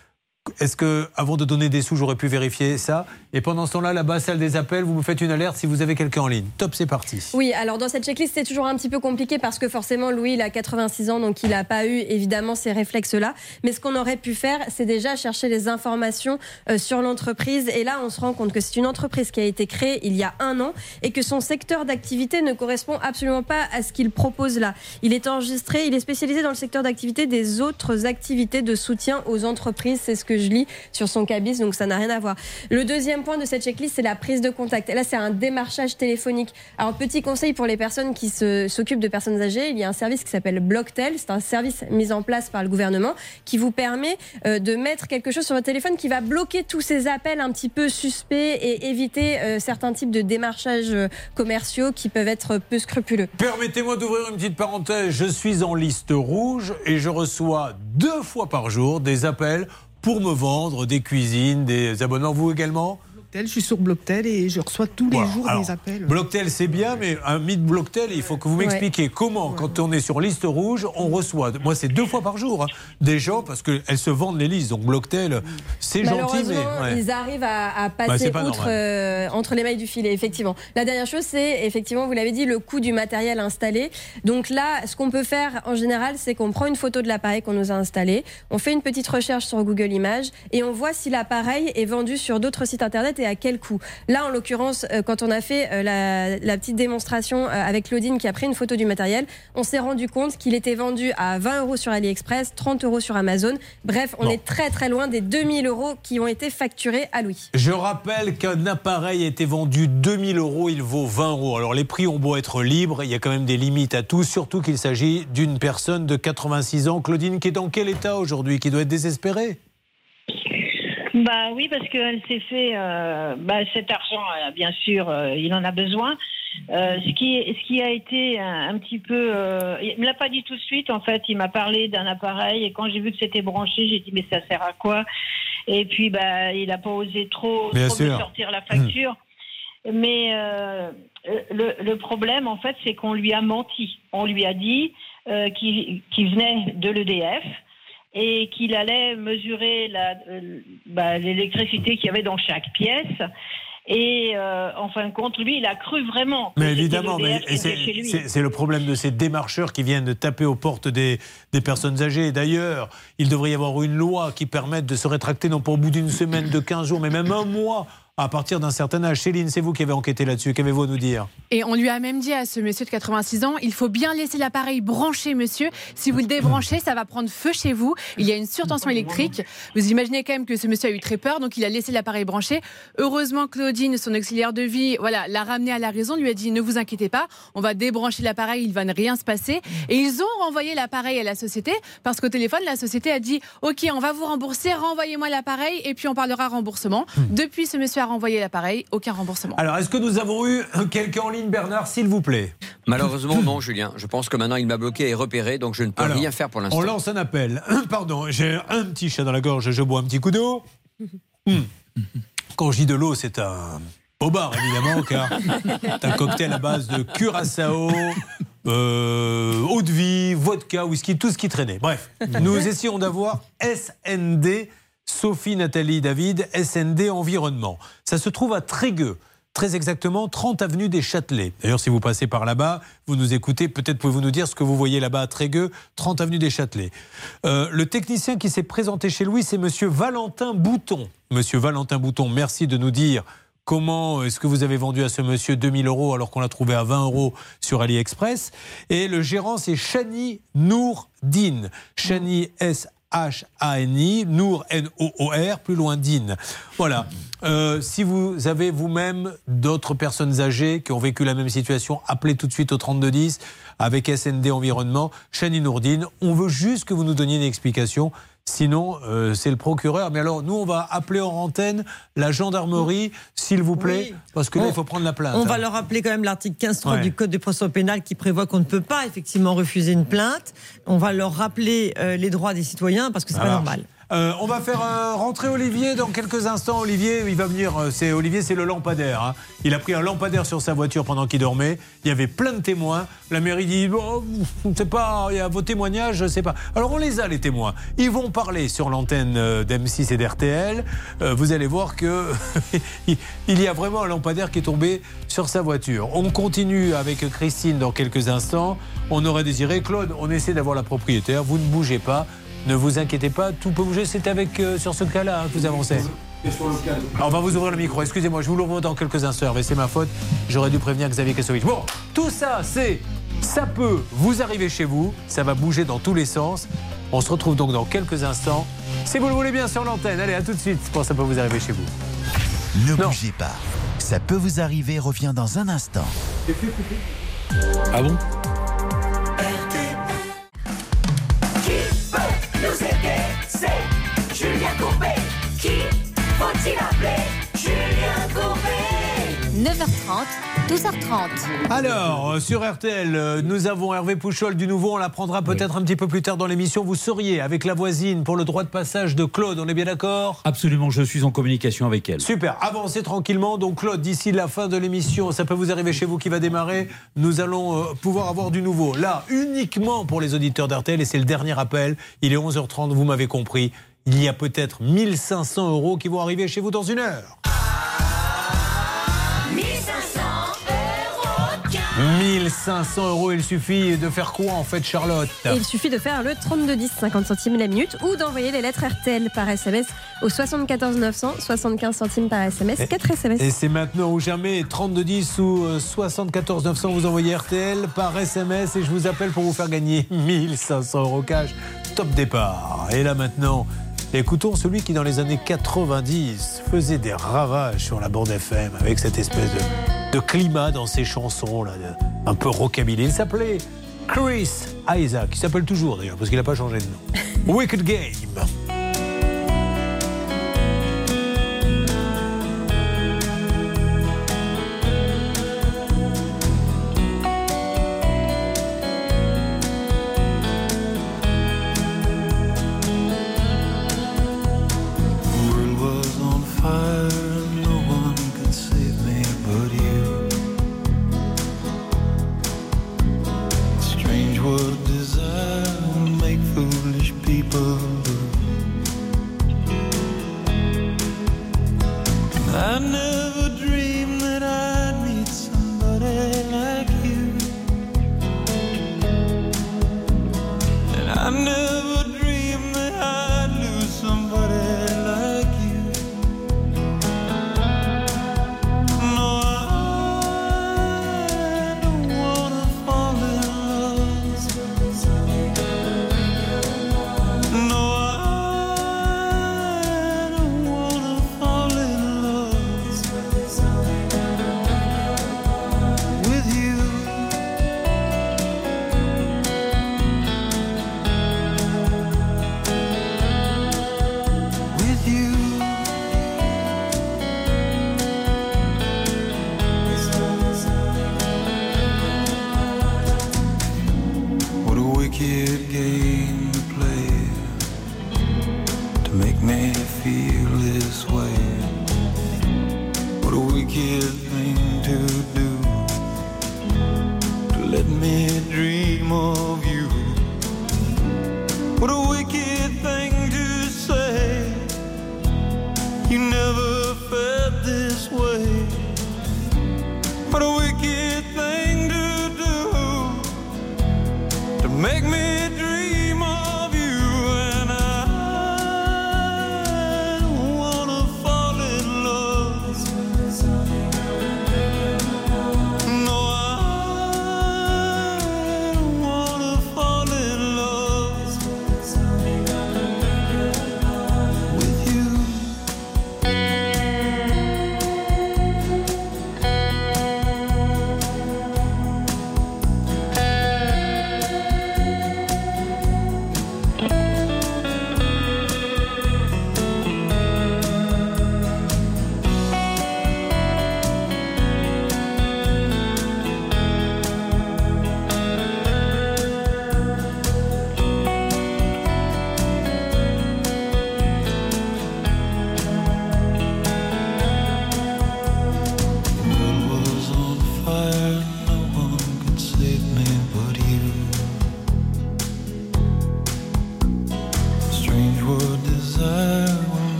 Est-ce que, avant de donner des sous, j'aurais pu vérifier ça Et pendant ce temps-là, là-bas, salle des appels, vous me faites une alerte si vous avez quelqu'un en ligne. Top, c'est parti. Oui, alors dans cette checklist, c'est toujours un petit peu compliqué parce que forcément, Louis, il a 86 ans, donc il n'a pas eu évidemment ces réflexes-là. Mais ce qu'on aurait pu faire, c'est déjà chercher les informations euh, sur l'entreprise. Et là, on se rend compte que c'est une entreprise qui a été créée il y a un an et que son secteur d'activité ne correspond absolument pas à ce qu'il propose là. Il est enregistré, il est spécialisé dans le secteur d'activité des autres activités de soutien aux entreprises. C'est ce que je lis sur son cabis, donc ça n'a rien à voir. Le deuxième point de cette checklist, c'est la prise de contact. Là, c'est un démarchage téléphonique. Alors, petit conseil pour les personnes qui s'occupent de personnes âgées, il y a un service qui s'appelle Blocktel. C'est un service mis en place par le gouvernement qui vous permet euh, de mettre quelque chose sur votre téléphone qui va bloquer tous ces appels un petit peu suspects et éviter euh, certains types de démarchages euh, commerciaux qui peuvent être peu scrupuleux. Permettez-moi d'ouvrir une petite parenthèse. Je suis en liste rouge et je reçois deux fois par jour des appels pour me vendre des cuisines, des abonnements. Vous également? Blocktel, je suis sur Blocktel et je reçois tous les jours Alors, des appels. Blocktel, c'est bien, mais un mythe Blocktel, il faut que vous m'expliquiez comment, quand on est sur liste rouge, on reçoit, moi c'est deux fois par jour, hein, des gens, parce qu'elles se vendent les listes. Donc Blocktel, c'est gentil, mais. Ouais. ils arrivent à, à Bah, passer outre, euh, entre les mailles du filet, effectivement. La dernière chose, c'est effectivement, vous l'avez dit, le coût du matériel installé. Donc là, ce qu'on peut faire en général, c'est qu'on prend une photo de l'appareil qu'on nous a installé, on fait une petite recherche sur Google Images et on voit si l'appareil est vendu sur d'autres sites internet et à quel coût? Là, en l'occurrence, euh, quand on a fait euh, la, la petite démonstration euh, avec Claudine qui a pris une photo du matériel, on s'est rendu compte qu'il était vendu à 20 euros sur AliExpress, 30 euros sur Amazon. Bref, on est très très loin des 2000 euros qui ont été facturés à Louis. Je rappelle qu'un appareil a été vendu 2000 euros, il vaut 20 euros. Alors les prix ont beau être libres, il y a quand même des limites à tout, surtout qu'il s'agit d'une personne de 86 ans. Claudine, qui est dans quel état aujourd'hui? Qui doit être désespérée? Bah oui, parce qu'elle s'est fait euh, bah, cet argent, euh, bien sûr, euh, il en a besoin. Euh, ce qui ce qui a été un, un petit peu, euh, il me l'a pas dit tout de suite. En fait, il m'a parlé d'un appareil et quand j'ai vu que c'était branché, j'ai dit mais ça sert à quoi? Et puis bah il a pas osé trop, Bien trop me sûr. sortir la facture. Mais euh, le, le problème, en fait, c'est qu'on lui a menti. On lui a dit euh, qu'il qu'il venait de l'EDF et qu'il allait mesurer euh, bah, l'électricité qu'il y avait dans chaque pièce. Et euh, en fin de compte, lui, il a cru vraiment. Mais évidemment, c'est le problème de ces démarcheurs qui viennent taper aux portes des, des personnes âgées. D'ailleurs, il devrait y avoir une loi qui permette de se rétracter, non pas au bout d'une semaine, de 15 jours, mais même un mois à partir d'un certain âge. Céline, c'est vous qui avez enquêté là-dessus. Qu'avez-vous à nous dire? Et on lui a même dit à ce monsieur de 86 ans, il faut bien laisser l'appareil branché, monsieur. Si vous le débranchez, ça va prendre feu chez vous. Il y a une surtension électrique. Vous imaginez quand même que ce monsieur a eu très peur, donc il a laissé l'appareil branché. Heureusement, Claudine, son auxiliaire de vie, voilà, l'a ramené à la raison, lui a dit, ne vous inquiétez pas, on va débrancher l'appareil, il va ne rien se passer. Et ils ont renvoyé l'appareil à la société, parce qu'au téléphone, la société a dit, OK, on va vous rembourser, renvoyez-moi l'appareil, et puis on parlera remboursement. Depuis, ce monsieur a renvoyé l'appareil, aucun remboursement. Alors, est-ce que nous avons eu quelqu'un en ligne, Bernard, s'il vous plaît? Malheureusement, non, Julien. Je pense que maintenant, il m'a bloqué et repéré, donc je ne peux Alors, rien faire pour l'instant. On lance un appel. Pardon, j'ai un petit chat dans la gorge, je bois un petit coup d'eau. Hmm. Quand je dis de l'eau, c'est un au bar, évidemment, car c'est un cocktail à base de curaçao, euh, eau de vie, vodka, whisky, tout ce qui traînait. Bref, nous essayons d'avoir SND, Sophie Nathalie David, SND Environnement. Ça se trouve à Trégueux. Très exactement, 30 avenue des Châtelets. D'ailleurs, si vous passez par là-bas, vous nous écoutez, peut-être pouvez-vous nous dire ce que vous voyez là-bas à Trégueux, 30 avenue des Châtelets. Euh, le technicien qui s'est présenté chez lui, c'est monsieur Valentin Bouton. Monsieur Valentin Bouton, merci de nous dire comment est-ce que vous avez vendu à ce monsieur 2000 euros alors qu'on l'a trouvé à 20 euros sur AliExpress. Et le gérant, c'est Chani Nourdine. Chani S. H-A-N-I, Nour, N-O-O-R, plus loin Din. Voilà. Euh, si vous avez vous-même d'autres personnes âgées qui ont vécu la même situation, appelez tout de suite au 3210 avec SND Environnement, Chani Nourdine. On veut juste que vous nous donniez une explication. Sinon, euh, c'est le procureur. Mais alors, nous, on va appeler en antenne la gendarmerie, s'il vous plaît, parce que là, On- il faut prendre la plainte. On hein. va leur rappeler quand même l'article 15.3 Ouais. du Code de procédure pénale qui prévoit qu'on ne peut pas effectivement refuser une plainte. On va leur rappeler euh, les droits des citoyens parce que c'est pas normal. Euh, on va faire euh, rentrer Olivier dans quelques instants. Olivier, il va venir. euh, c'est Olivier, c'est le lampadaire. hein. Il a pris un lampadaire sur sa voiture pendant qu'il dormait. Il y avait plein de témoins. La mairie dit ne sais pas. Il y a vos témoignages, je sais pas. Alors on les a les témoins. Ils vont parler sur l'antenne euh, d'M6 et d'RTL. Vous allez voir que il y a vraiment un lampadaire qui est tombé sur sa voiture. On continue avec Christine dans quelques instants. On aurait désiré Claude. On essaie d'avoir la propriétaire. Vous ne bougez pas. Ne vous inquiétez pas, tout peut bouger. C'est avec euh, sur ce cas-là hein, que vous avancez. Alors, on va vous ouvrir le micro. Excusez-moi, je vous l'ouvre dans quelques instants. Mais c'est ma faute. J'aurais dû prévenir Xavier Kassovitch. Bon, tout ça, c'est ça peut vous arriver chez vous. Ça va bouger dans tous les sens. On se retrouve donc dans quelques instants Si vous le voulez bien sur l'antenne, allez, à tout de suite. Je pense que ça peut vous arriver chez vous. Ne bougez pas. Ça peut vous arriver, revient dans un instant. Ah bon? 9h30, 12h30. Alors, euh, sur RTL, euh, nous avons Hervé Pouchol du Nouveau. On l'apprendra peut-être un petit peu plus tard dans l'émission. Vous seriez avec la voisine pour le droit de passage de Claude. On est bien d'accord? Absolument, je suis en communication avec elle. Super, avancez tranquillement. Donc Claude, d'ici la fin de l'émission, ça peut vous arriver chez vous qui va démarrer, nous allons euh, pouvoir avoir du nouveau. Là, uniquement pour les auditeurs d'RTL, et c'est le dernier appel, il est 11h30, vous m'avez compris, il y a peut-être 1500 euros qui vont arriver chez vous dans une heure. 1500 euros, il suffit de faire quoi en fait Charlotte il suffit de faire le 3210, 50 centimes la minute, ou d'envoyer les lettres RTL par SMS au 74 900, 75 centimes par SMS, 4 SMS. Et c'est maintenant ou jamais 3210 ou euh, 74 900 vous envoyez RTL par SMS et je vous appelle pour vous faire gagner 1500 euros cash. Top départ. Et là maintenant, écoutons celui qui dans les années 90 faisait des ravages sur la bande FM avec cette espèce de, de climat dans ses chansons là, de- un peu rockabilly. Il s'appelait Chris Isaac. Il s'appelle toujours d'ailleurs parce qu'il n'a pas changé de nom. Wicked Game.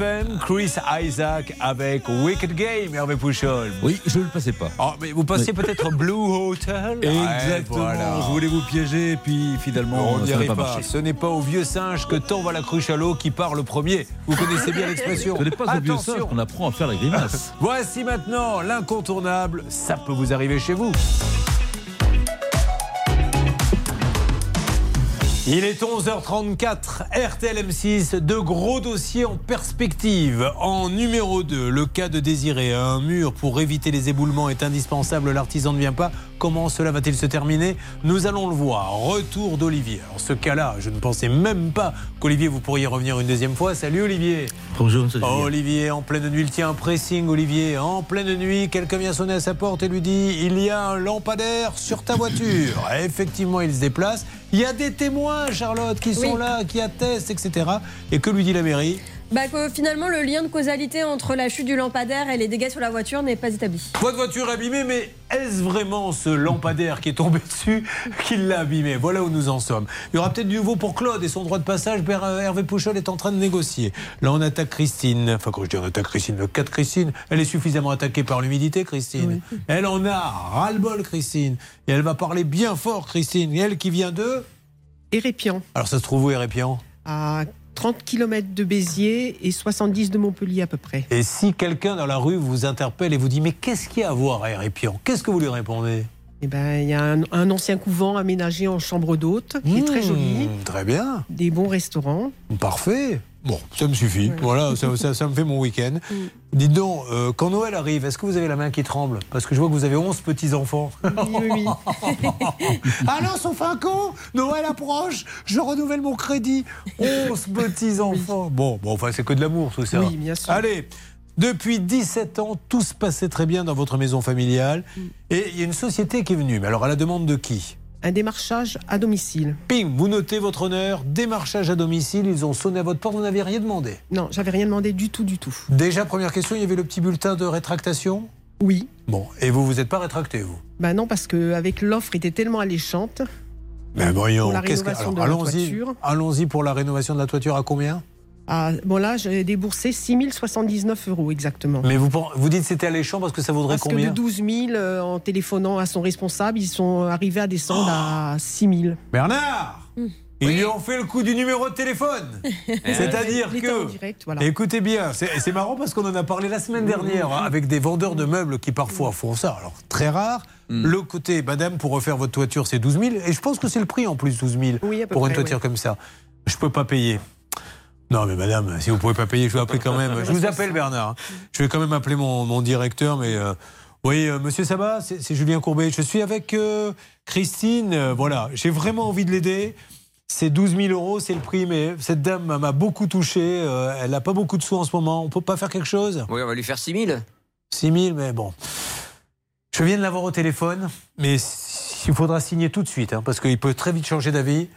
FM, Chris Isaac avec Wicked Game, Hervé Pouchol. Oui, je ne le passais pas. Oh, mais vous passez Oui. peut-être Blue Hotel Exactement. Voilà. Je voulais vous piéger, puis finalement, On n'y arrive pas pas. Ce n'est pas au vieux singe que tombe la cruche à l'eau qui part le premier. Vous connaissez bien l'expression. Ce n'est pas au vieux singe qu'on apprend à faire la grimace. Voici maintenant l'incontournable. Ça peut vous arriver chez vous. Il est 11h34, RTL M6, de gros dossiers en perspective. En numéro 2, le cas de Désiré, un mur pour éviter les éboulements est indispensable, l'artisan ne vient pas. Comment cela va-t-il se terminer? Nous allons le voir. Retour d'Olivier. Alors ce cas-là, je ne pensais même pas qu'Olivier, vous pourriez revenir une deuxième fois. Salut Olivier. Bonjour, monsieur. Oh, Olivier, en pleine nuit, il tient un pressing, Olivier. En pleine nuit, quelqu'un vient sonner à sa porte et lui dit Il y a un lampadaire sur ta voiture. Effectivement, il se déplace. Il y a des témoins, Charlotte, qui sont Oui. là, qui attestent, etc. Et que lui dit la mairie? Bah, que finalement, le lien de causalité entre la chute du lampadaire et les dégâts sur la voiture n'est pas établi. Votre voiture abîmée, mais est-ce vraiment ce lampadaire qui est tombé dessus qui l'a abîmé? Voilà où nous en sommes. Il y aura peut-être du nouveau pour Claude et son droit de passage. Ber- Hervé Pouchol est en train de négocier. Là, on attaque Christine. Enfin, quand je dis on attaque Christine, le cas de Christine, elle est suffisamment attaquée par l'humidité, Christine. Elle en a ras-le-bol, Christine. Et elle va parler bien fort, Christine. Et elle qui vient de Érépian, Alors, ça se trouve où, Hérépian à 30 km de Béziers et 70 de Montpellier à peu près. Et si quelqu'un dans la rue vous interpelle et vous dit Mais qu'est-ce qu'il y a à voir à Hérépian Qu'est-ce que vous lui répondez? Eh ben, il y a un, un ancien couvent aménagé en chambre d'hôte qui est très joli, Mmh, Très bien. des bons restaurants. Parfait. Bon, ça me suffit. Voilà, ça, ça- ça me fait mon week-end. Dites donc, euh, quand Noël arrive, est-ce que vous avez la main qui tremble? Parce que je vois que vous avez 11 petits-enfants. Oui, oui, oui. Alors, sauf un con, Noël approche, je renouvelle mon crédit. 11 petits-enfants. Bon, bon, enfin, c'est que de l'amour, tout ça. Oui, bien sûr. Allez, depuis 17 ans, tout se passait très bien dans votre maison familiale. Mm. Et il y a une société qui est venue. Mais alors, à la demande de qui? Un démarchage à domicile. Ping, vous notez votre honneur, démarchage à domicile, ils ont sonné à votre porte, vous n'avez rien demandé. Non, j'avais rien demandé du tout, du tout. Déjà, première question, il y avait le petit bulletin de rétractation? Oui. Bon, et vous, vous n'êtes pas rétracté, vous? Ben non, parce que avec l'offre était tellement alléchante. Mais voyons, qu'est-ce que- allons-y pour la rénovation de la toiture à combien? Ah, bon là, j'ai déboursé 6 079 euros exactement. Mais vous, vous dites que c'était alléchant parce que ça vaudrait Parce que combien de 12 000, euh, en téléphonant à son responsable, ils sont arrivés à descendre à 6 000. Bernard Ils lui ont fait le coup du numéro de téléphone. C'est-à-dire était en que. direct, voilà. Écoutez bien, c'est marrant parce qu'on en a parlé la semaine dernière hein, avec des vendeurs de meubles qui parfois font ça. Alors, très rare. Le côté, madame, pour refaire votre toiture, c'est 12 000. Et je pense que c'est le prix en plus, 12 000 Oui, à peu pour une toiture oui. comme ça. Je peux pas payer. Non, mais madame, si vous pouvez pas payer, je vais appeler quand même. Je vous appelle, Bernard. Je vais quand même appeler mon, mon directeur, mais. euh, oui, euh, monsieur Sabat, c'est Julien Courbet. Je suis avec euh, Christine. euh, voilà, j'ai vraiment envie de l'aider. C'est 12 000 euros, c'est le prix, mais cette dame m'a beaucoup touché. euh, elle n'a pas beaucoup de sous en ce moment. On peut pas faire quelque chose? Oui, on va lui faire 6 000. 6 000, mais bon. Je viens de l'avoir au téléphone, mais il faudra signer tout de suite, hein, parce qu'il peut très vite changer d'avis.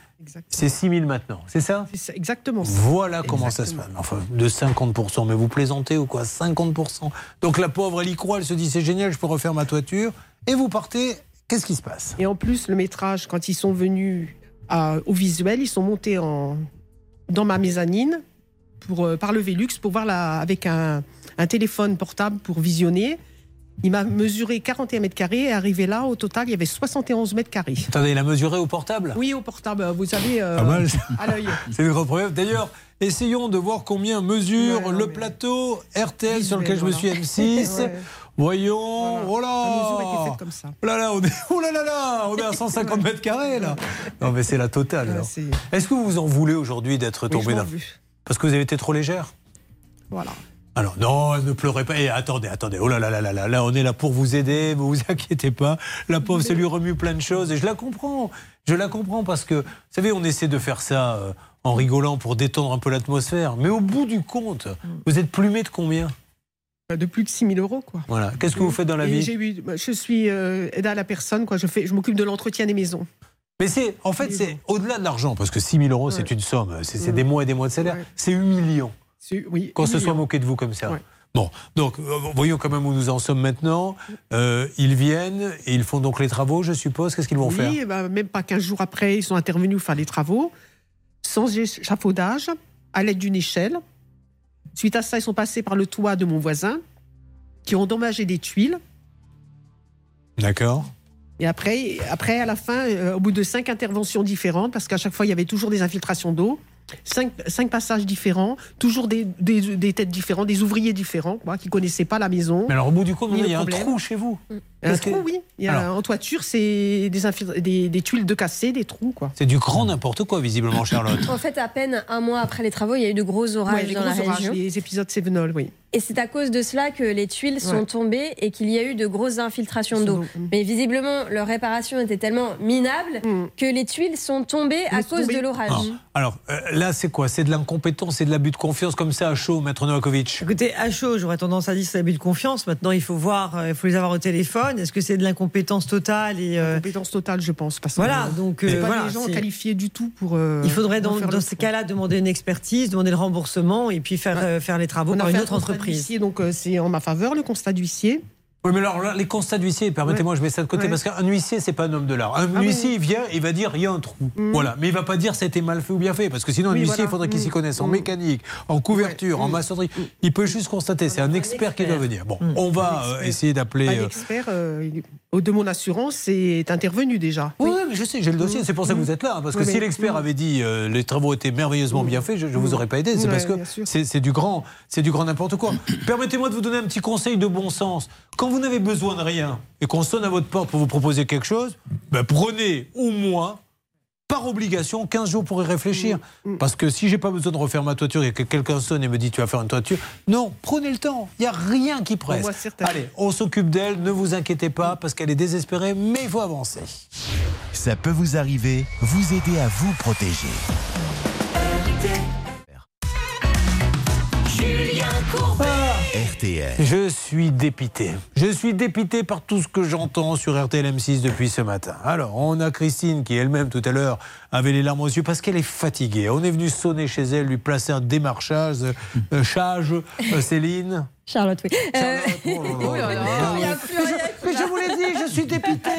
C'est 6 000 maintenant, c'est ça? C'est ça, exactement. Voilà comment ça se passe. Enfin, de 50%, mais vous plaisantez ou quoi? 50%. Donc la pauvre, elle y croit, elle se dit c'est génial, je peux refaire ma toiture. Et vous partez, qu'est-ce qui se passe? Et en plus, le métrage, quand ils sont venus à- au visuel, ils sont montés en, dans ma mezzanine pour, euh, par le Velux pour voir la, avec un, un téléphone portable pour visionner. Il m'a mesuré 41 mètres carrés et arrivé là, au total, il y avait 71 mètres carrés. Attendez, il a mesuré au portable? Oui, au portable, vous savez, euh, Pas mal. à l'œil. C'est le grand problème. D'ailleurs, essayons de voir combien mesure Ouais, non, le mais- plateau RTL sur lequel je me suis voilà. M6. Ouais. Voyons, oh là La comme ça. Oh là là, on est, oh là là là, on est à 150 mètres carrés là. Non mais c'est la totale. Ouais, Est-ce que vous vous en voulez aujourd'hui d'être Oui, tombé je m'en dans veux. Parce que vous avez été trop légère? Voilà. Alors non, ne pleurez pas. Et attendez, attendez. Oh là là là là là, là, on est là pour vous aider. Vous vous inquiétez pas. La pauvre, ça lui remue plein de choses et je la comprends. Je la comprends parce que, vous savez, on essaie de faire ça euh, en rigolant pour détendre un peu l'atmosphère. Mais au bout du compte, vous êtes plumé de combien? De plus de 6 000 euros, quoi. Voilà. Qu'est-ce que vous faites dans la Et vie? eu- bah, Je suis euh, aide à la personne, quoi. Je, fais, je m'occupe de l'entretien des maisons. Mais c'est, en fait, c'est au-delà de l'argent, parce que 6 000 euros, c'est une somme, c'est c'est Ouais. des mois et des mois de salaire. Ouais. C'est humiliant Oui, qu'on se soit moqué de vous comme ça. Ouais. Bon, donc, voyons quand même où nous en sommes maintenant. Euh, ils viennent et ils font donc les travaux, je suppose. Qu'est-ce qu'ils vont faire? Oui, bah, même pas 15 jours après, ils sont intervenus faire les travaux, sans échafaudage, à l'aide d'une échelle. Suite à ça, ils sont passés par le toit de mon voisin, qui ont endommagé des tuiles. D'accord. Et après, après à la fin, euh, au bout de cinq interventions différentes, parce qu'à chaque fois, il y avait toujours des infiltrations d'eau, cinq, cinq passages différents, toujours des, des- des têtes différentes, des ouvriers différents, quoi, qui ne connaissaient pas la maison. Mais alors, au bout du compte, il y a un trou chez vous. Un trou, oui. Il y a, Alors. en toiture, c'est des, infil- des, des tuiles de cassées, des trous, quoi. C'est du grand n'importe quoi, visiblement, Charlotte. En fait, à peine un mois après les travaux, il y a eu de gros orages Ouais, dans gros la orages, région. les épisodes Sévenol, oui. Et c'est à cause de cela que les tuiles sont tombées et qu'il y a eu de grosses infiltrations d'eau. Mais visiblement, leur réparation était tellement minable que les tuiles sont tombées à cause de l'orage. Ah. Alors, euh, là, c'est quoi? C'est de l'incompétence, c'est de l'abus de confiance comme ça à chaud, Maître Novakovic? Écoutez, à chaud, j'aurais tendance à dire que c'est l'abus de confiance. Maintenant, il faut voir, euh, il faut les avoir au téléphone. Est-ce que c'est de l'incompétence totale et euh, Incompétence totale, je pense. Parce que, Voilà, donc euh, pas voilà, des gens qualifiés du tout pour. euh, Il faudrait pour dans, dans ces cas-là demander une expertise, demander le remboursement et puis faire, euh, faire les travaux On a par fait une un autre entreprise. donc euh, c'est en ma faveur le constat d'huissier. Oui, mais alors là, les constats d'huissier, permettez-moi, je mets ça de côté, parce qu'un huissier, c'est pas un homme de l'art. Un Ah huissier, oui. il vient, il va dire, il y a un trou. Voilà. Mais il va pas dire c'était mal fait ou bien fait, parce que sinon, un huissier, voilà. il faudrait qu'il s'y Mm. connaisse en Mm. mécanique, en couverture, en maçonnerie. Il peut juste constater, c'est un expert qui doit venir. Bon, on va euh, essayer d'appeler. Un expert euh, de mon assurance est intervenu déjà. Oui, mais je sais, j'ai le dossier, c'est pour ça que vous êtes là. parce que Oui, si l'expert avait dit euh, les travaux étaient merveilleusement bien faits, je ne vous aurais pas aidé. C'est parce que c'est du grand, c'est du grand n'importe quoi. Permettez-moi de vous donner un petit conseil de bon sens. Quand vous n'avez besoin de rien et qu'on sonne à votre porte pour vous proposer quelque chose, ben, prenez au moins par obligation 15 jours pour y réfléchir. Mm, Parce que si j'ai pas besoin de refaire ma toiture et que quelqu'un sonne et me dit tu vas faire une toiture, non, prenez le temps. Il n'y a rien qui presse. moi. Allez, on s'occupe d'elle, ne vous inquiétez pas parce qu'elle est désespérée, mais il faut avancer. Ça peut vous arriver, vous aider à vous protéger. Julien Courbet. RTL. Je suis dépité. Je suis dépité par tout ce que j'entends sur RTL M6 depuis ce matin. Alors, on a Christine qui elle-même tout à l'heure avait les larmes aux yeux parce qu'elle est fatiguée. On est venu sonner chez elle, lui placer un démarchage, euh, euh, chage, euh, Céline. Charlotte, oui. Euh, Oh là là. il y a plus rien je suis dépité.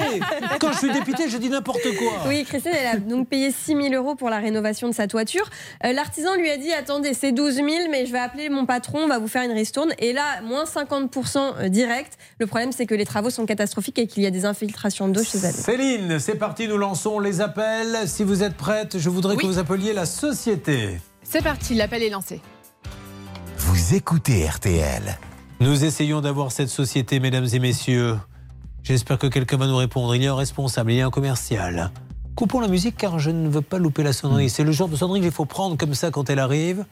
Quand je suis dépité, je dis n'importe quoi. Oui, Christine, elle a donc payé 6 000 euros pour la rénovation de sa toiture. Euh, L'artisan lui a dit Attendez, c'est 12 000, mais je vais appeler mon patron, on va vous faire une ristourne. Et là, moins 50% direct. Le problème, c'est que les travaux sont catastrophiques et qu'il y a des infiltrations d'eau chez elle. Céline, c'est parti, nous lançons les appels. Si vous êtes prête, je voudrais que vous appeliez la société. C'est parti, l'appel est lancé. Vous écoutez RTL. Nous essayons d'avoir cette société, mesdames et messieurs. J'espère que quelqu'un va nous répondre. Il y a un responsable, il y a un commercial. Coupons la musique car je ne veux pas louper la sonnerie. C'est le genre de sonnerie qu'il faut prendre comme ça quand elle arrive.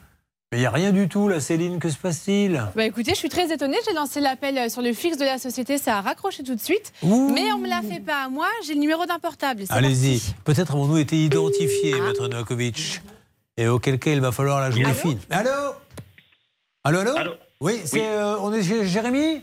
Mais il n'y a rien du tout là, Céline, que se passe-t-il? Bah écoutez, je suis très étonnée. J'ai lancé l'appel euh, sur le fixe de la société, ça a raccroché tout de suite. Mais on me l'a fait pas à moi. J'ai le numéro d'un portable. Allez-y. Peut-être avons-nous été identifiés, Maître Novakovic. Et auquel cas, il va falloir la jouer fine. Allô? Allô, allô, Oui, c'est, euh, on est chez Jérémy?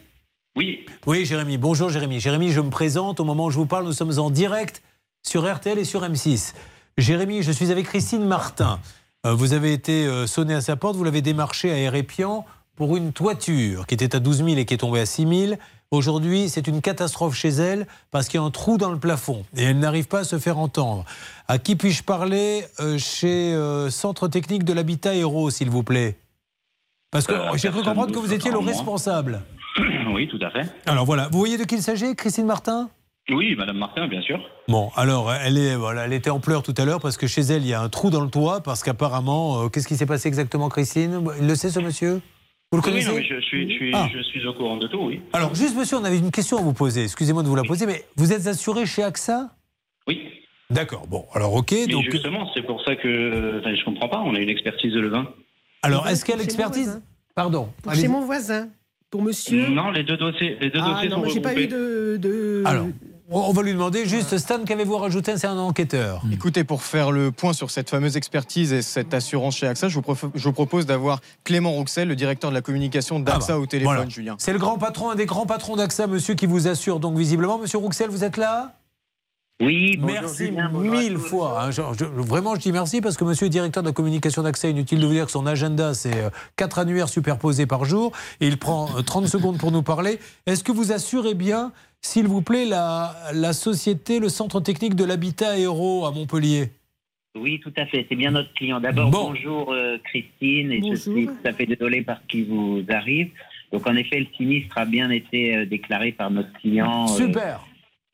Oui. Oui, Jérémy. Bonjour, Jérémy. Jérémy, je me présente. Au moment où je vous parle, nous sommes en direct sur RTL et sur M6. Jérémy, je suis avec Christine Martin. Euh, vous avez été euh, sonné à sa porte, vous l'avez démarché à Hérépian pour une toiture qui était à 12 000 et qui est tombée à 6 000. Aujourd'hui, c'est une catastrophe chez elle parce qu'il y a un trou dans le plafond et elle n'arrive pas à se faire entendre. À qui puis-je parler euh, chez Centre technique de l'habitat Héros, s'il vous plaît? Parce que Euh, j'ai cru comprendre que vous étiez le moi. Oui, tout à fait. Alors voilà, vous voyez de qui il s'agit, Christine Martin? Oui, Madame Martin, bien sûr. Bon, alors elle, est, voilà, elle était en pleurs tout à l'heure parce que chez elle, il y a un trou dans le toit parce qu'apparemment, euh, qu'est-ce qui s'est passé exactement, Christine? Il le sait, ce monsieur? Vous le oui, connaissez? non, mais je suis, je, suis, Ah. je suis au courant de tout, oui. Alors, juste monsieur, on avait une question à vous poser. Excusez-moi de vous la poser, mais vous êtes assuré chez AXA Oui. D'accord, bon, alors ok. Mais donc, justement, c'est pour ça que enfin, je comprends pas. On a une expertise de Levin. alors est-ce qu'il y a Chez mon l'expertise voisin. Pardon. Chez mon voisin, pour monsieur. Non, les deux dossiers, les deux ah dossiers non, sont pas eu de. de- Alors, on va lui demander juste, Stan, qu'avez-vous à rajouter C'est un enquêteur. Écoutez, pour faire le point sur cette fameuse expertise et cette assurance chez AXA, je vous, prof- je vous propose d'avoir Clément Rouxel, le directeur de la communication d'AXA Ah bah, au téléphone, voilà. Julien. C'est le grand patron, un des grands patrons d'AXA, monsieur, qui vous assure donc visiblement. Monsieur Rouxel, vous êtes là? Oui, merci mille fois. hein. Je- je- vraiment, je dis merci parce que monsieur est directeur de la communication d'AXA. Inutile de vous dire que son agenda, c'est euh, quatre annuaires superposés par jour et il prend euh, 30 secondes pour nous parler. Est-ce que vous assurez bien, s'il vous plaît, la, la société, le centre technique de l'habitat Héros à Montpellier? Oui, tout à fait. C'est bien notre client. D'abord, Bon. bonjour euh, Christine, et je Bonjour. suis tout à fait désolé par ce qui vous arrive. Donc, en effet, le sinistre a bien été euh, déclaré par notre client. euh, Super.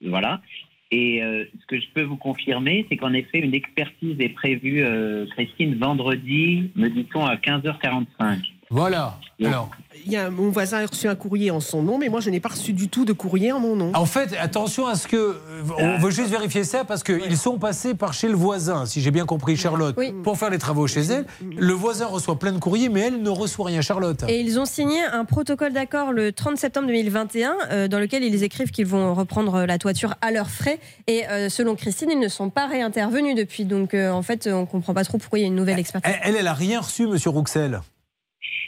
voilà. Et euh, ce que je peux vous confirmer, c'est qu'en effet, une expertise est prévue, euh, Christine, vendredi, me dit-on, à 15h45. Voilà. Alors, Il y a, mon voisin a reçu un courrier en son nom, mais moi, je n'ai pas reçu du tout de courrier en mon nom. en fait, attention à ce que. euh, On veut juste vérifier ça parce qu'ils sont passés par chez le voisin, si j'ai bien compris, Charlotte, pour faire les travaux chez elle. Le voisin reçoit plein de courriers, mais elle ne reçoit rien, Charlotte. Et ils ont signé un protocole d'accord le 30 septembre 2021 euh, dans lequel ils écrivent qu'ils vont reprendre la toiture à leurs frais. Et euh, selon Christine, ils ne sont pas réintervenus depuis. Donc euh, en fait, on comprend pas trop pourquoi il y a une nouvelle expertise. Elle, elle, elle a rien reçu, monsieur Rouxel.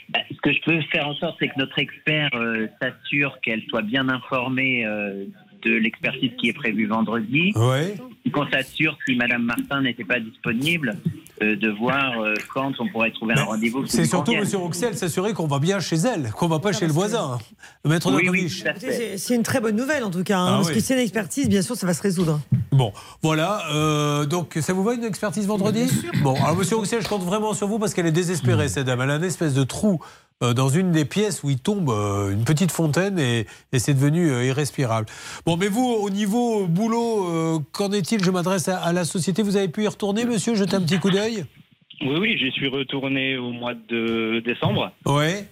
Bah, ce que je peux faire en sorte, c'est que notre expert euh, s'assure qu'elle soit bien informée euh, de l'expertise qui est prévue vendredi. Ouais. Qu'on s'assure, si Madame Martin n'était pas disponible, de voir euh, quand on pourrait trouver un rendez-vous. C'est surtout, monsieur Rouxel, s'assurer qu'on va bien chez elle, qu'on va pas chez le voisin. Maître Oui, oui. C'est une très bonne nouvelle en tout cas, hein, Ah parce oui. que c'est une expertise, bien sûr, ça va se résoudre. Bon, voilà. euh, donc, ça vous va une expertise vendredi? Bon, alors, monsieur Rouxel, je compte vraiment sur vous parce qu'elle est désespérée, cette dame. Elle a une espèce de trou euh, dans une des pièces où il tombe euh, une petite fontaine et, et c'est devenu euh, irrespirable. Bon, mais vous, au niveau boulot, euh, qu'en est-il? Je m'adresse à, à la société. Vous avez pu y retourner, monsieur? Jeter un petit coup d'œil Oui, oui, j'y suis retourné au mois de décembre. Ouais.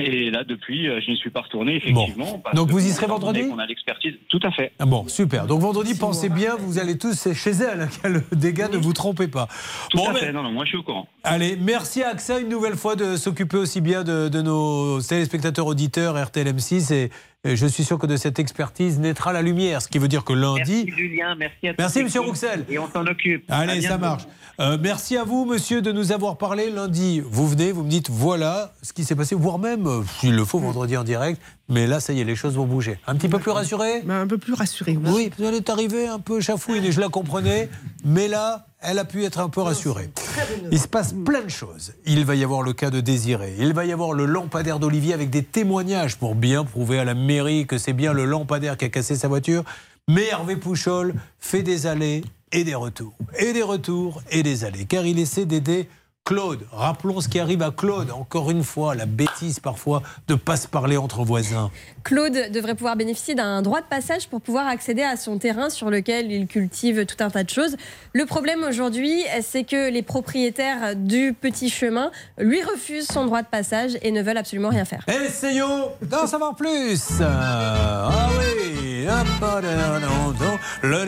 Et là, depuis, euh, je n'y suis pas retourné, effectivement. Donc vous y serez vendredi qu'on a l'expertise. Tout à fait. Ah bon, super. Donc vendredi, pensez bien, vous allez tous chez elle. Quel dégât, ne vous trompez pas. Tout Bon, à mais- fait. Non, non, moi, je suis au courant. Allez, merci à AXA une nouvelle fois de s'occuper aussi bien de, de nos téléspectateurs auditeurs RTLM6 et, et je suis sûr que de cette expertise naîtra la lumière, ce qui veut dire que lundi... Merci Julien, merci à tous. Merci, monsieur Rouxel. Et on s'en occupe. Allez, ça marche. Euh, merci à vous, monsieur, de nous avoir parlé lundi. Vous venez, vous me dites voilà ce qui s'est passé, voire même, euh, s'il le faut, vendredi en direct. Mais là, ça y est, les choses vont bouger. Un petit peu plus rassuré? Un peu plus rassuré, oui. Oui, elle est arrivée un peu chafouine et je la comprenais. Mais là, elle a pu être un peu rassurée. Il se passe plein de choses. Il va y avoir le cas de Désiré. Il va y avoir le lampadaire d'Olivier avec des témoignages pour bien prouver à la mairie que c'est bien le lampadaire qui a cassé sa voiture. Mais Hervé Pouchol fait des allées et des retours. Et des retours et des allées. Car il essaie d'aider Claude. Rappelons ce qui arrive à Claude. Encore une fois, la bêtise parfois de ne pas se parler entre voisins. Claude devrait pouvoir bénéficier d'un droit de passage pour pouvoir accéder à son terrain sur lequel il cultive tout un tas de choses. Le problème aujourd'hui, c'est que les propriétaires du petit chemin lui refusent son droit de passage et ne veulent absolument rien faire. Essayons d'en savoir plus. Ah oui, ah, le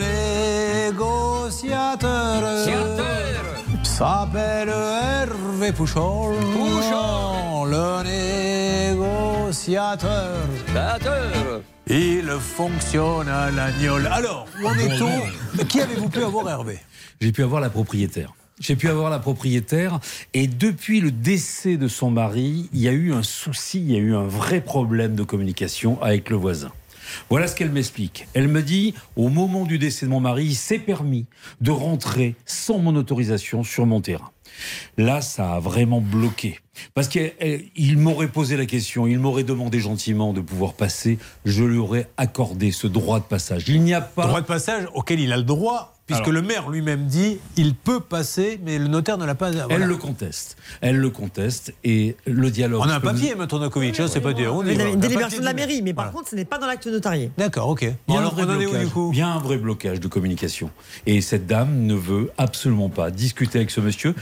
négociateur s'appelle Hervé Pouchol. Le négociateur. Il fonctionne à l'agnole. Alors, où en est-on? Qui avez-vous pu avoir Hervé? J'ai pu avoir la propriétaire. J'ai pu avoir la propriétaire et depuis le décès de son mari, il y a eu un souci, il y a eu un vrai problème de communication avec le voisin. Voilà ce qu'elle m'explique. Elle me dit, au moment du décès de mon mari, il s'est permis de rentrer sans mon autorisation sur mon terrain. Là, ça a vraiment bloqué. Parce qu'il m'aurait posé la question, il m'aurait demandé gentiment de pouvoir passer, je lui aurais accordé ce droit de passage. Il n'y a pas... Droit de passage auquel il a le droit, puisque Alors- le maire lui-même dit il peut passer, mais le notaire ne l'a pas. Elle voilà. le conteste. Elle le conteste et le dialogue. On a un papier, M. Tonakovic, hein, c'est pas dire. On y Une, délibération de la mairie, mais par Voilà. contre, ce n'est pas dans l'acte notarié. D'accord, ok. Il y Bon, alors, est où blocage. du coup? Il y a un vrai blocage de communication. Et cette dame ne veut absolument pas discuter avec ce monsieur.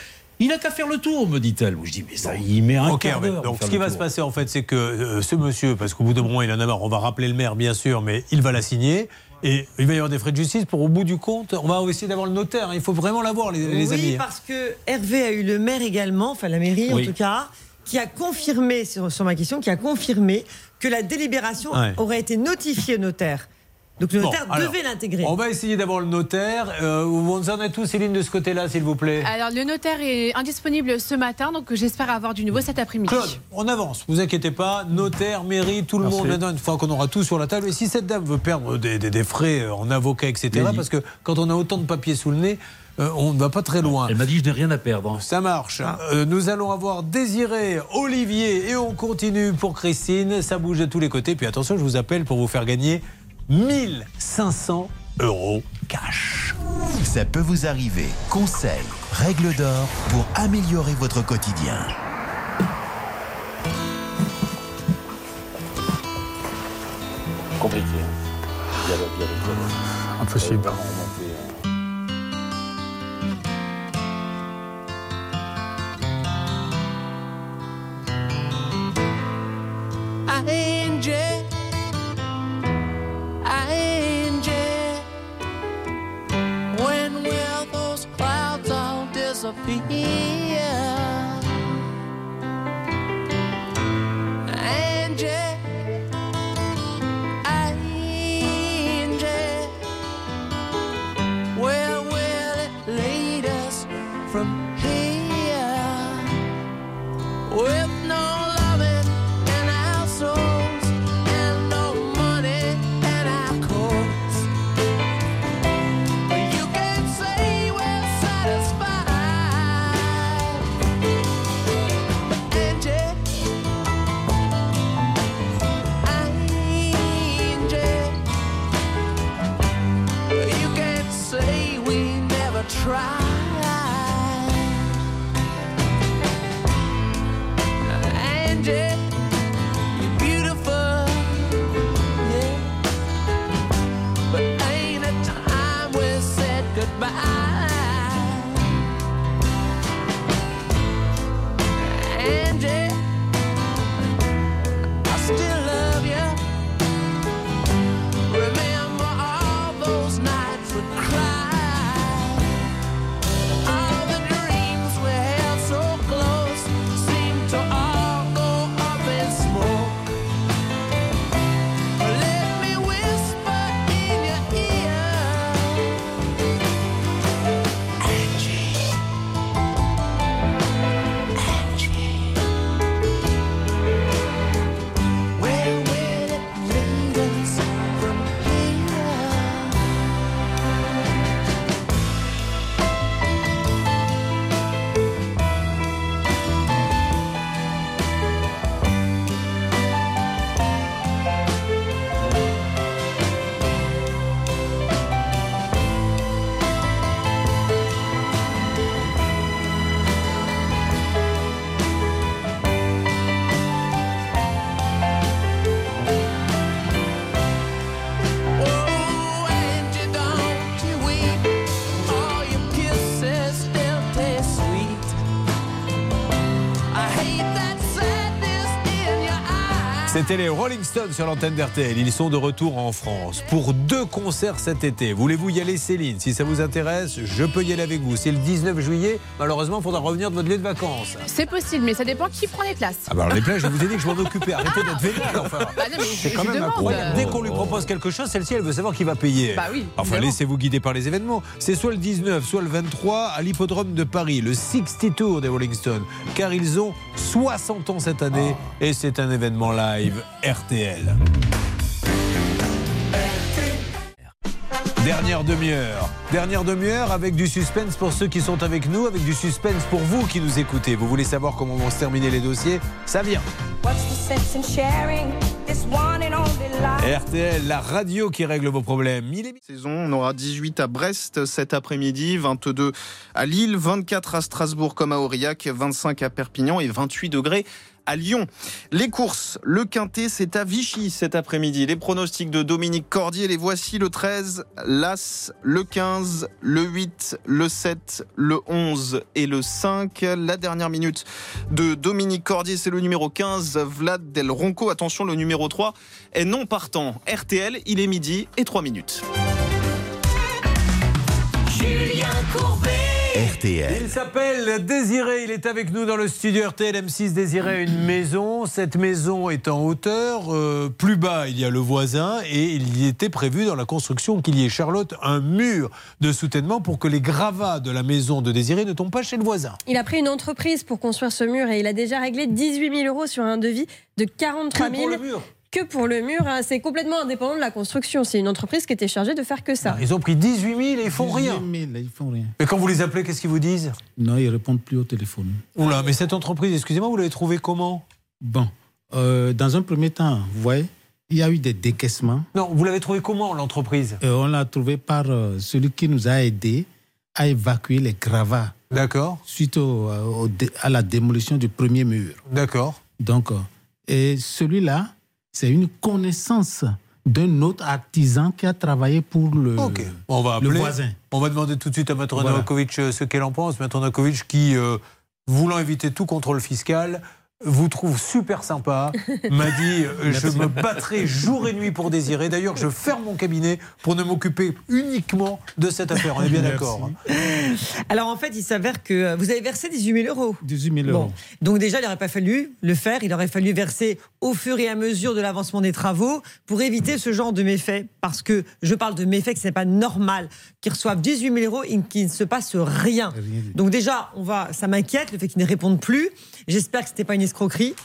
Il n'a qu'à faire le tour, me dit-elle. Je dis, mais ça, il met un Ok, quart Hervé. d'heure. pour Donc, ce qui va tour. se passer, en fait, c'est que euh, ce monsieur, parce qu'au bout d'un moment, il en a marre, on va rappeler le maire, bien sûr, mais il va la signer. Et il va y avoir des frais de justice pour, au bout du compte, on va essayer d'avoir le notaire. Il faut vraiment l'avoir, les, les oui, amis. parce que Hervé a eu le maire également, enfin la mairie Oui. en tout cas, qui a confirmé, sur, sur ma question, qui a confirmé que la délibération Ouais. aurait été notifiée au notaire. Donc le notaire devait l'intégrer. On va essayer d'avoir le notaire. Euh, vous en êtes tous, Céline, de ce côté-là, s'il vous plaît Alors, le notaire est indisponible ce matin, donc j'espère avoir du nouveau cet après-midi. Claude, on avance, vous inquiétez pas, notaire, mairie, tout le Merci. monde, maintenant, une fois qu'on aura tout sur la table. Et si cette dame veut perdre des, des- des frais euh, en avocat, etc., Mais- parce que quand on a autant de papiers sous le nez, euh, on ne va pas très loin. Elle m'a dit, je n'ai rien à perdre. Ça marche. Ah. Euh, nous allons avoir Désiré, Olivier et on continue pour Christine. Ça bouge de tous les côtés. Puis attention, je vous appelle pour vous faire gagner 1500 euros. cash. Ça peut vous arriver. Conseils, règles d'or pour améliorer votre quotidien. Compliqué. Impossible. C'était les Rolling Stones sur l'antenne d'RTL. Ils sont de retour en France pour deux concerts cet été. Voulez-vous y aller, Céline? Si ça vous intéresse, je peux y aller avec vous. C'est le 19 juillet. Malheureusement, il faudra revenir de votre lieu de vacances. C'est possible, mais ça dépend qui prend les places. Ah bah alors les plages, je vous ai dit que je m'en occupais. Arrêtez d'être vénère. Enfin, Bah c'est quand même demande. incroyable. Dès qu'on lui propose quelque chose, celle-ci, elle veut savoir qui va payer. Bah oui, Enfin, laissez-vous guider par les événements. C'est soit le 19, soit le 23 à l'hippodrome de Paris, le 60 Tour des Rolling Stones. Car ils ont 60 ans cette année et c'est un événement live RTL. Dernière demi-heure. Dernière demi-heure avec du suspense pour ceux qui sont avec nous, avec du suspense pour vous qui nous écoutez. Vous voulez savoir comment vont se terminer les dossiers? Ça vient. What's the sense in sharing this one and only life? RTL, la radio qui règle vos problèmes. Il est saison. On aura 18 à Brest cet après-midi, 22 à Lille, 24 à Strasbourg comme à Aurillac, 25 à Perpignan et 28 degrés à Lyon. Les courses, le quintet, c'est à Vichy cet après-midi. Les pronostics de Dominique Cordier, les voici le 13, l'As, le 15, le 8, le 7, le 11 et le 5. La dernière minute de Dominique Cordier, c'est le numéro 15, Vlad Del Ronco. Attention, le numéro 3 est non partant. RTL, il est midi et 3 minutes. Julien Courbet. RTL. Il s'appelle Désiré, il est avec nous dans le studio RTL M6 Désiré a une maison. Cette maison est en hauteur, euh, plus bas il y a le voisin et il y était prévu dans la construction qu'il y ait Charlotte un mur de soutènement pour que les gravats de la maison de Désiré ne tombent pas chez le voisin. Il a pris une entreprise pour construire ce mur et il a déjà réglé 18 000 euros sur un devis de 43 Que 000. Que pour le mur, hein. c'est complètement indépendant de la construction. C'est une entreprise qui était chargée de faire que ça. Ils ont pris 18 000 et ils font rien. 18 000, ils font rien. Et quand vous les appelez, qu'est-ce qu'ils vous disent Non, ils répondent plus au téléphone. Oula, mais cette entreprise, excusez-moi, vous l'avez trouvée comment Bon, euh, dans un premier temps, vous voyez, il y a eu des décaissements. Non, vous l'avez trouvé comment l'entreprise Euh, On l'a trouvé par euh, celui qui nous a aidés à évacuer les gravats. D'accord. Suite au- à la démolition du premier mur. D'accord. Donc, euh, et celui-là, c'est une connaissance d'un autre artisan qui a travaillé pour le, On va le appeler. voisin. On va demander tout de suite à Maître Voilà. Novakovic euh, ce qu'elle en pense. Maître Novakovic qui, euh, voulant éviter tout contrôle fiscal, vous trouve super sympa, m'a dit euh, je me battrai jour et nuit pour désirer. D'ailleurs, je ferme mon cabinet pour ne m'occuper uniquement de cette affaire. On est bien d'accord. Alors en fait, il s'avère que euh, vous avez versé 18 000 euros. 18 000 Bon. euros. Donc déjà, il n'aurait pas fallu le faire. Il aurait fallu verser au fur et à mesure de l'avancement des travaux pour éviter ce genre de méfaits. Parce que je parle de méfaits que ce n'est pas normal qu'ils reçoivent 18 000 euros et qu'il ne se passe rien. Donc déjà, on va, ça m'inquiète le fait qu'ils ne répondent plus. J'espère que ce n'était pas une escroquerie.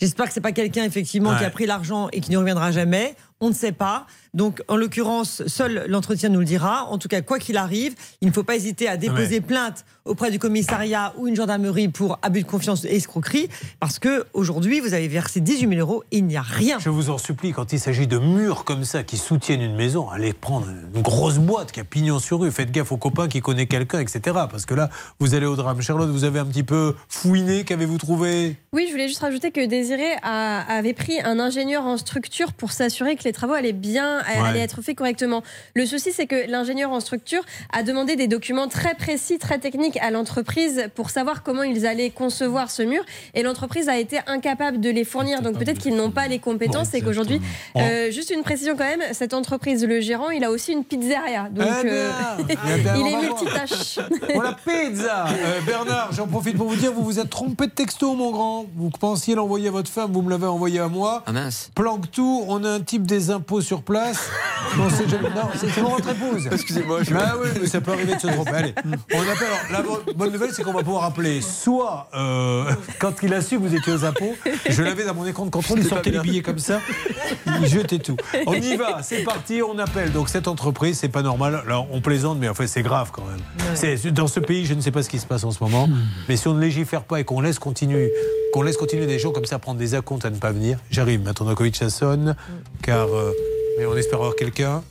J'espère que c'est pas quelqu'un effectivement qui a pris l'argent et qui ne reviendra jamais. On ne sait pas. Donc, en l'occurrence, seul l'entretien nous le dira. En tout cas, quoi qu'il arrive, il ne faut pas hésiter à déposer Ouais. plainte auprès du commissariat ou une gendarmerie pour abus de confiance et escroquerie, parce que aujourd'hui, vous avez versé 18 000 euros et il n'y a rien. Je vous en supplie, quand il s'agit de murs comme ça qui soutiennent une maison, allez prendre une grosse boîte qui a pignon sur rue. Faites gaffe aux copains qui connaissent quelqu'un, etc. Parce que là, vous allez au drame. Charlotte, vous avez un petit peu fouiné. Qu'avez-vous trouvé? Oui, je voulais juste rajouter que Désiré a- avait pris un ingénieur en structure pour s'assurer que les travaux allaient bien, Ouais. allaient être faits correctement. Le souci, c'est que l'ingénieur en structure a demandé des documents très précis, très techniques à l'entreprise pour savoir comment ils allaient concevoir ce mur. Et l'entreprise a été incapable de les fournir. Donc peut-être qu'ils n'ont pas les compétences et qu'aujourd'hui, euh, juste une précision quand même, cette entreprise, le gérant, il a aussi une pizzeria. Donc Eh euh, eh il est multitâche. Pour la pizza Euh, Bernard, j'en profite pour vous dire, vous vous êtes trompé de texto, mon grand. Vous pensiez l'envoyer à votre femme, vous me l'avez envoyé à moi. Ah mince. Planque tout, on a un type des impôts sur place. Non, c'est non, votre épouse. Excusez-moi, je- Bah oui, mais ça peut arriver de se tromper. Allez, on appelle. alors, la bo- bonne nouvelle, c'est qu'on va pouvoir appeler soit euh, quand il a su que vous étiez aux impôts, je l'avais dans mon écran de contrôle, il sortait les billets comme ça, il jetait tout. On y va, c'est parti, on appelle. Donc cette entreprise, c'est pas normal. Alors on plaisante, mais en fait c'est grave quand même. C'est dans ce pays, je ne sais pas ce qui se passe en ce moment, mais si on ne légifère pas et qu'on laisse continuer, qu'on laisse continuer des gens comme ça à prendre des acomptes à ne pas venir, j'arrive. Maintenant, Novakovic, ça sonne, car euh, mais on espère avoir quelqu'un.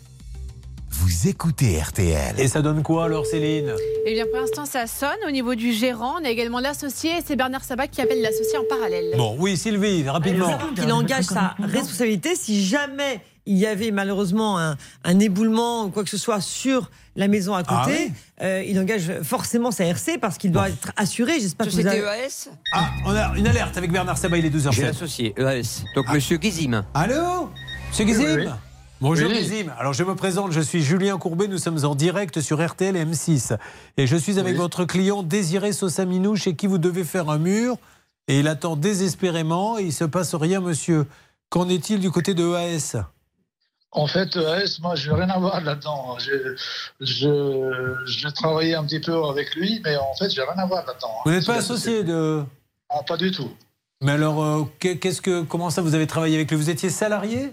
Vous écoutez RTL. Et ça donne quoi alors, Céline? Eh bien, pour l'instant, ça sonne. Au niveau du gérant, on a également l'associé. C'est Bernard Sabat qui appelle l'associé en parallèle. Bon, oui, Sylvie, rapidement. qu'il engage sa responsabilité si jamais il y avait malheureusement un, un éboulement ou quoi que ce soit sur la maison à Ah côté, euh, il engage forcément sa RC parce qu'il doit être assuré. J'espère que vous avez... EAS Ah, on a une alerte avec Bernard Sabat, il est 12h07. J'ai l'associé EAS. Donc monsieur Guizim. Allô? Monsieur Guizim? Oui, oui. Bonjour Oui. Alors je me présente, je suis Julien Courbet, nous sommes en direct sur RTL et M6. Et je suis avec Oui. votre client Désiré Sossaminou, chez qui vous devez faire un mur. Et il attend désespérément et il se passe rien, monsieur. Qu'en est-il du côté de EAS En fait, EAS, moi, je n'ai rien à voir là-dedans. Je, je, je travaillais un petit peu avec lui, mais en fait, j'ai rien à voir là-dedans. Vous n'êtes pas associé de... Ah, pas du tout. Mais alors, euh, qu'est- qu'est-ce que, comment ça vous avez travaillé avec lui? Vous étiez salarié?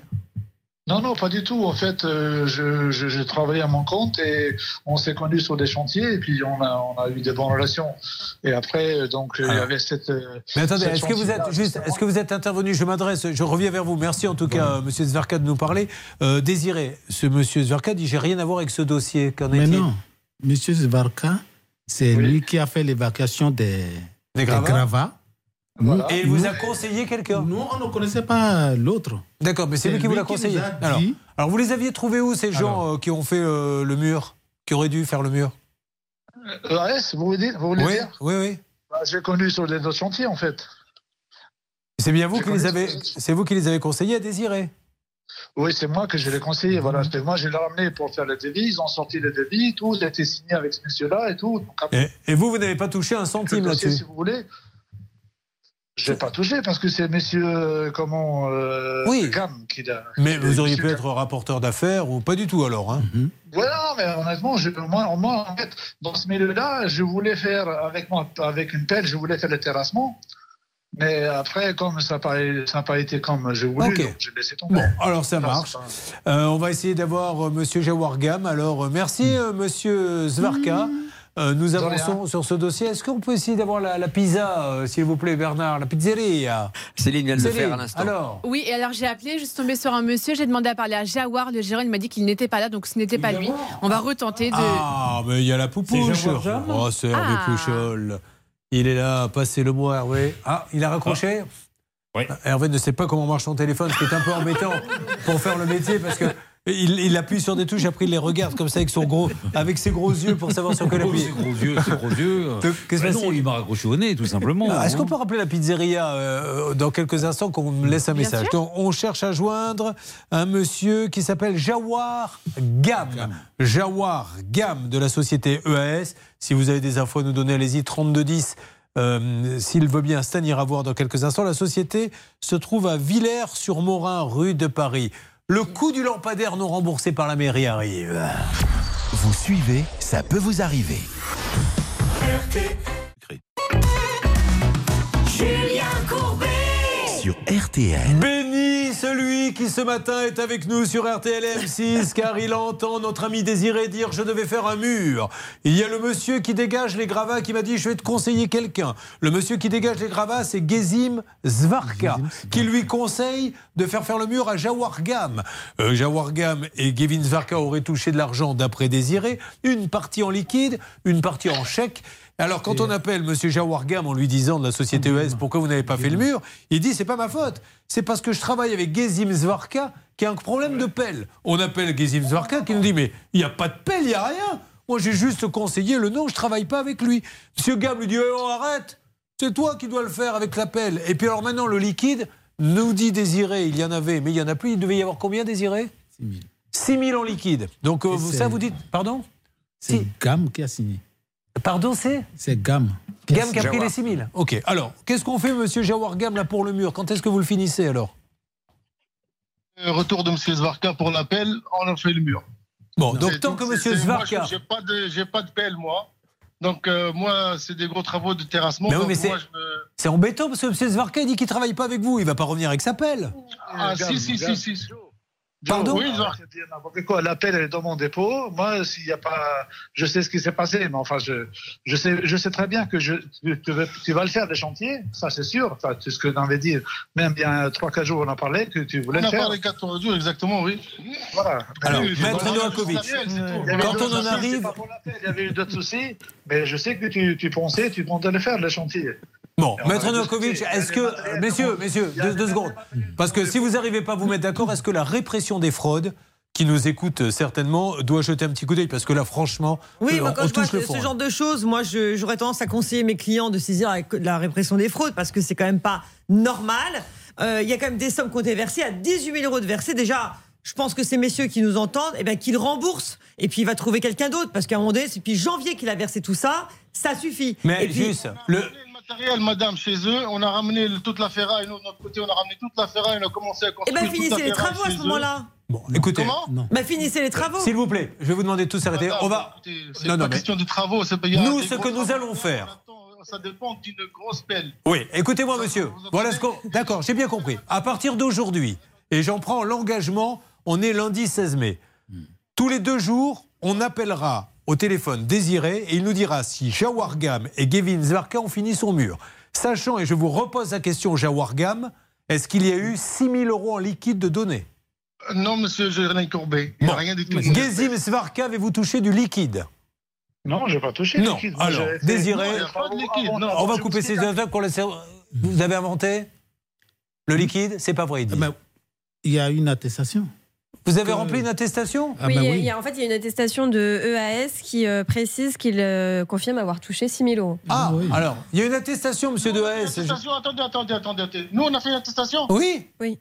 Non, non, pas du tout. En fait, euh, je, je, je travaillais à mon compte et on s'est connus sur des chantiers et puis on a, on a eu des bonnes relations. Et après, euh, donc, il y Alors. avait cette. euh, Mais attendez, est-ce que vous êtes juste, est-ce que vous êtes intervenu? Je m'adresse, je reviens vers vous. Merci en tout cas, euh, Monsieur Zverka, de nous parler. Euh, Désiré, ce Monsieur Zverka dit j'ai rien à voir avec ce dossier. Qu'en Mais est-il? non, Monsieur Zvarka, c'est lui qui a fait l'évacuation des, Des gravats Nous- Et il vous a conseillé quelqu'un Nous, on ne connaissait pas l'autre. D'accord, mais c'est lui qui vous l'a conseillé. nous a Alors, dit- alors, vous les aviez trouvés où ces gens euh, qui ont fait euh, le mur, qui auraient dû faire le mur? EAS, vous voulez dire, vous voulez Oui, dire? oui, oui. Bah, J'ai connu sur des autres chantiers, en fait. C'est bien vous qui les avez, c'est vous qui les avez conseillés à Désiré. Oui, c'est moi que je l'ai conseillé. Voilà, c'est moi, je l'ai ramené pour faire le devis. Ils ont sorti le devis, tout. A été signé avec ce monsieur-là et tout. Donc, après, Et, et vous, vous n'avez pas touché un centime là-dessus? si vous voulez. Je n'ai pas touché parce que c'est monsieur, euh, comment, euh, Oui. Gam qui l'a. Mais vous auriez pu être rapporteur d'affaires ou pas du tout alors. Hein Voilà, mais honnêtement, je, moi, moi, en fait, dans ce milieu-là, je voulais faire avec moi, avec une pelle, je voulais faire le terrassement. Mais après, comme ça n'a pas, été comme je voulais, Ok. donc j'ai laissé tomber. Bon, alors ça marche. Euh, on va essayer d'avoir euh, Monsieur Jawargam. Alors euh, merci euh, Monsieur Zvarka. Euh, nous avançons sur ce dossier. Est-ce qu'on peut essayer d'avoir la, la pizza, euh, s'il vous plaît, Bernard La pizzeria? Céline vient de le Céline, faire à l'instant. Alors? Oui, et alors j'ai appelé, je suis tombée sur un monsieur, j'ai demandé à parler à Jawar, le gérant, il m'a dit qu'il n'était pas là, donc ce n'était pas lui. On va retenter de. Ah, mais il y a la poupouche. Oh, c'est Hervé Ah. Pouchol. Il est là, passez-le moi, Hervé. Ah, il a raccroché? Oui. Hervé ne sait pas comment marche son téléphone, ce qui est un peu embêtant pour faire le métier parce que. Il, il appuie sur des touches, après il les regarde comme ça avec son gros, avec ses gros yeux pour savoir sur quel Oh, appuyer. ses gros yeux, ses gros yeux. Qu'est-ce Bah que non, c'est il m'a raccroché au nez, tout simplement. Ah, Est-ce qu'on peut rappeler la pizzeria euh, dans quelques instants qu'on me laisse un Bien message. Donc, On cherche à joindre un monsieur qui s'appelle Jawar Gam. Jawar Gam de la société EAS. Si vous avez des infos à nous donner, allez-y, 3210. Euh, S'il veut bien, Stan ira voir dans quelques instants. La société se trouve à Villers-sur-Morin, rue de Paris. Le coût du lampadaire non remboursé par la mairie arrive. Vous suivez, ça peut vous arriver. Julien Sur RTL. Béni celui qui ce matin est avec nous sur RTL M6 car il entend notre ami Désiré dire je devais faire un mur. Il y a le monsieur qui dégage les gravats qui m'a dit je vais te conseiller quelqu'un. Le monsieur qui dégage les gravats c'est Gezim Zvarka qui lui conseille de faire faire le mur à Jawar Gam. Euh, Jawar Gam et Gevin Zvarka auraient touché de l'argent d'après Désiré, une partie en liquide, une partie en chèque. Alors, quand on appelle M. Jawargam en lui disant de la société ES pourquoi vous n'avez pas fait le mur, il dit c'est pas ma faute. C'est parce que je travaille avec Gezim Zvarka qui a un problème de pelle. On appelle Gezim Zvarka qui nous dit mais il n'y a pas de pelle, il n'y a rien. Moi j'ai juste conseillé le nom, je travaille pas avec lui. M. Gam lui dit Eh, oh, arrête, c'est toi qui dois le faire avec la pelle. Et puis alors maintenant le liquide, nous dit Désiré, il y en avait, mais il y en a plus. Il devait y avoir combien Désiré? 6 000. 6 000 en liquide. Donc euh, ça vous dites, pardon? C'est Gam qui a signé. Pardon, c'est C'est Gam. Gam qui a pris Jawar. les 6 000. Ok. Alors, qu'est-ce qu'on fait, monsieur Jawar Gam, là, pour le mur? Quand est-ce que vous le finissez, alors? Euh, Retour de M. Zvarka pour l'appel, on a fait le mur. Bon, donc tant que monsieur Zvarka. je- J'ai pas de, j'ai pas de pelle, moi. Donc, euh, moi, c'est des gros travaux de terrassement. Mais oui, mais c'est- me- C'est embêtant parce que monsieur Zvarka, il dit qu'il travaille pas avec vous. Il va pas revenir avec sa pelle. Ah, si, si, si, si. si. Pardon Oui, dire n'importe quoi. L'appel est dans mon dépôt. Moi, s'il y a pas, je sais ce qui s'est passé, mais enfin, je, je sais, je sais très bien que je, tu, tu vas- tu vas le faire des chantiers. Ça, c'est sûr. Enfin, c'est ce que t'avais dit. Même bien trois, quatre jours, on en parlait que tu voulais On le a faire. parlé 14 jours, exactement, oui. Voilà. Alors, Oui, maître Novakovic. Il y quand d'autres on en soucis, arrive. Il y avait eu d'autres soucis, mais je sais que tu, tu pensais, tu comptais le faire, le chantier. Bon, maître va Novakovic, est-ce que. Messieurs, messieurs, deux, des deux secondes. Parce que si vous n'arrivez pas à vous mettre d'accord, est-ce que la répression des fraudes, qui nous écoute euh, certainement, doit jeter un petit coup d'œil? Parce que là, franchement, Oui, euh, moi, on, quand on je vois touche le ce fond. hein. genre de choses, moi, j'aurais tendance à conseiller mes clients de saisir avec la répression des fraudes parce que c'est quand même pas normal. Euh, Il y a quand même des sommes qui ont été versées à 18 000 euros de versés. Déjà, je pense que ces messieurs qui nous entendent, eh ben, qu'ils remboursent et puis il va trouver quelqu'un d'autre parce qu'à un moment donné, c'est depuis janvier qu'il a versé tout ça. Ça suffit. Mais et puis, juste, le, matériel, madame, chez eux. On a ramené toute la ferraille. Nous, de notre côté, on a ramené toute la ferraille. On a commencé à eh construire. ben, toute finissez les travaux à ce moment-là. Bon, écoutez. Comment Bah, finissez les travaux. S'il vous plaît, je vais vous demander de tous arrêter. On va. C'est Non, pas non, mais- question de travaux. c'est Nous, ce que nous allons faire. Ça dépend d'une grosse pelle. Oui, écoutez-moi, monsieur. Voilà ce qu'on. D'accord, j'ai bien compris. À partir d'aujourd'hui, et j'en prends l'engagement, on est lundi 16 mai. Tous les deux jours, on appellera au téléphone Désiré et il nous dira si Jawargam et Gavin Zvarka ont fini son mur. Sachant, et je vous repose la question, Jawargam, est-ce qu'il y a eu 6 000 euros en liquide de données? Euh, Non, monsieur Gérard Courbet. Il n'y a rien du tout. Gezim Zvarka, avez-vous touché du liquide? Non, j'ai pas touché. Non, liquide. Alors, Désiré, Non, il y a pas de liquide. Non, on va je couper ces suis- infos qu'on laisse. Vous avez inventé Le liquide C'est pas vrai, il dit. Ben, il y a une attestation. Vous avez que- rempli une attestation Ah oui, oui. il y a- en fait, il y a une attestation de EAS qui euh, précise qu'il euh, confirme avoir touché 6 000 euros. Ah, alors, il y a une attestation, monsieur Dehaes. attestation, attendez, attendez, attendez, attendez. Nous, on a fait une attestation? Oui Oui.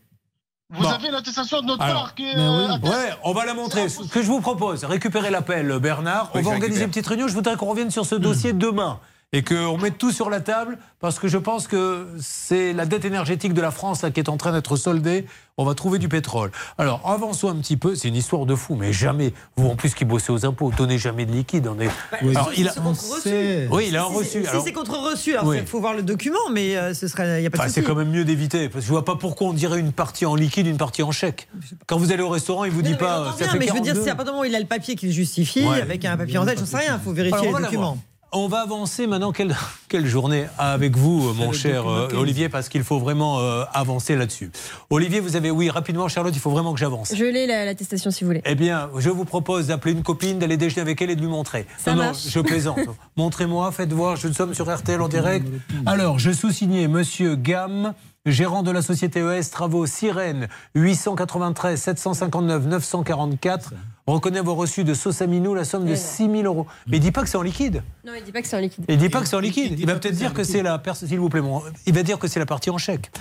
Vous Bon. avez une attestation de notre Alors, part qui oui. euh, atteste- Ouais, on va la montrer. Ce que je vous propose, récupérez l'appel, Bernard. Oui, on va organiser récupère. une petite réunion. Je voudrais qu'on revienne sur ce dossier demain. Et qu'on mette tout sur la table parce que je pense que c'est la dette énergétique de la France là, qui est en train d'être soldée. On va trouver du pétrole. Alors avançons un petit peu. C'est une histoire de fou, mais jamais vous en plus qui bossez aux impôts, donnez jamais de liquide. On est... Alors, il a... C'est reçu. Oui, il a un reçu. c'est- Alors- Si c'est contre reçu, alors Oui. il faut voir le document, mais euh, ce serait, y a pas de Enfin, c'est quand même mieux d'éviter. Parce que je vois pas pourquoi on dirait une partie en liquide, une partie en chèque. Quand vous allez au restaurant, il vous dit pas. J'entends ça bien, fait mais je veux dire, 42. si à partir du moment où il a le papier qui le justifie, Ouais. avec un papier en tête, j'en sais rien, il faut vérifier Alors, les documents. On va avancer maintenant. Quelle, quelle journée avec vous, mon cher euh. Olivier, parce qu'il faut vraiment euh, avancer là-dessus. Olivier, vous avez, oui, rapidement, Charlotte, il faut vraiment que j'avance. Je l'ai la- l'attestation si vous voulez. Eh bien, je vous propose d'appeler une copine, d'aller déjeuner avec elle et de lui montrer. Ça non, je plaisante. Montrez-moi, faites voir, je sommes sur RTL en direct. Alors, je sous-signais Monsieur Gamme, gérant de la société ES Travaux Sirène, 893 759 944. Reconnaît avoir reçu de Sosaminou la somme de 6 000 euros. Mais il dit pas que c'est en liquide. Non, il dit pas que c'est en liquide. Il dit pas que c'est en liquide. Il va peut-être dire que c'est la personne, s'il vous plaît, mon- il va dire que c'est la partie en chèque.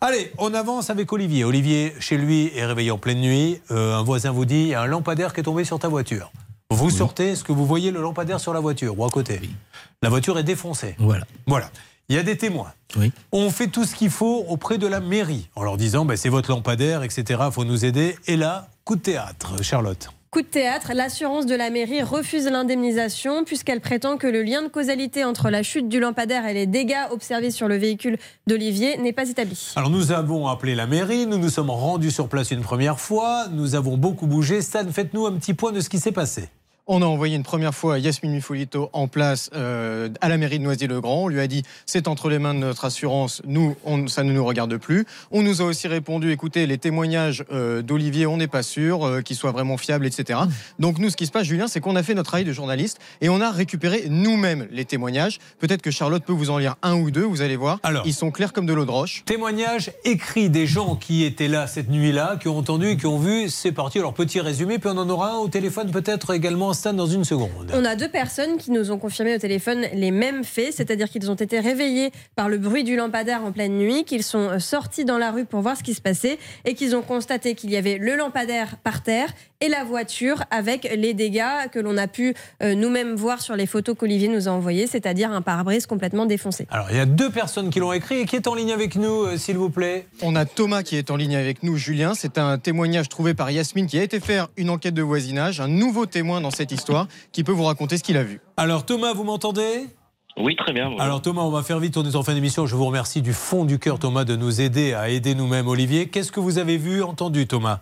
Allez, on avance avec Olivier. Olivier, chez lui, est réveillé en pleine nuit. Euh, un voisin vous dit il y a un lampadaire qui est tombé sur ta voiture. Vous sortez, est-ce que vous voyez le lampadaire sur la voiture ou à côté? La voiture est défoncée. Voilà. Voilà. Il y a des témoins. On fait tout ce qu'il faut auprès de la mairie en leur disant ben, c'est votre lampadaire, etc. Il faut nous aider. Et là, coup de théâtre, Charlotte. Coup de théâtre, l'assurance de la mairie refuse l'indemnisation puisqu'elle prétend que le lien de causalité entre la chute du lampadaire et les dégâts observés sur le véhicule d'Olivier n'est pas établi. Alors nous avons appelé la mairie, nous nous sommes rendus sur place une première fois, nous avons beaucoup bougé. Stan, faites-nous un petit point de ce qui s'est passé. On a envoyé une première fois Yasmine Mifolito en place euh, à la mairie de Noisy-le-Grand. On lui a dit c'est entre les mains de notre assurance, nous, on- ça ne nous regarde plus. On nous a aussi répondu écoutez, les témoignages euh, d'Olivier, on n'est pas sûr euh, qu'ils soient vraiment fiables, etc. Donc nous, ce qui se passe, Julien, c'est qu'on a fait notre travail de journaliste et on a récupéré nous-mêmes les témoignages. Peut-être que Charlotte peut vous en lire un ou deux, vous allez voir. Ils sont clairs comme de l'eau de roche. Témoignage écrit des gens qui étaient là cette nuit-là, qui ont entendu et qui ont vu. C'est parti. Alors petit résumé, puis on en aura un au téléphone peut-être également, Stan, dans une seconde. On a deux personnes qui nous ont confirmé au téléphone les mêmes faits, c'est-à-dire qu'ils ont été réveillés par le bruit du lampadaire en pleine nuit, qu'ils sont euh, sortis dans la rue pour voir ce qui se passait et qu'ils ont constaté qu'il y avait le lampadaire par terre et la voiture avec les dégâts que l'on a pu euh, nous-mêmes voir sur les photos qu'Olivier nous a envoyées, c'est-à-dire un pare-brise complètement défoncé. Alors il y a deux personnes qui l'ont écrit et qui est en ligne avec nous, euh, s'il vous plaît. On a Thomas qui est en ligne avec nous, Julien. C'est un témoignage trouvé par Yasmine qui a été faire une enquête de voisinage, un nouveau témoin dans cette histoire qui peut vous raconter ce qu'il a vu. Alors Thomas, vous m'entendez? Oui, très bien. Alors Thomas, on va faire vite, on est en fin d'émission. Je vous remercie du fond du cœur, Thomas, de nous aider à aider nous-mêmes, Olivier. Qu'est-ce que vous avez vu, entendu, Thomas?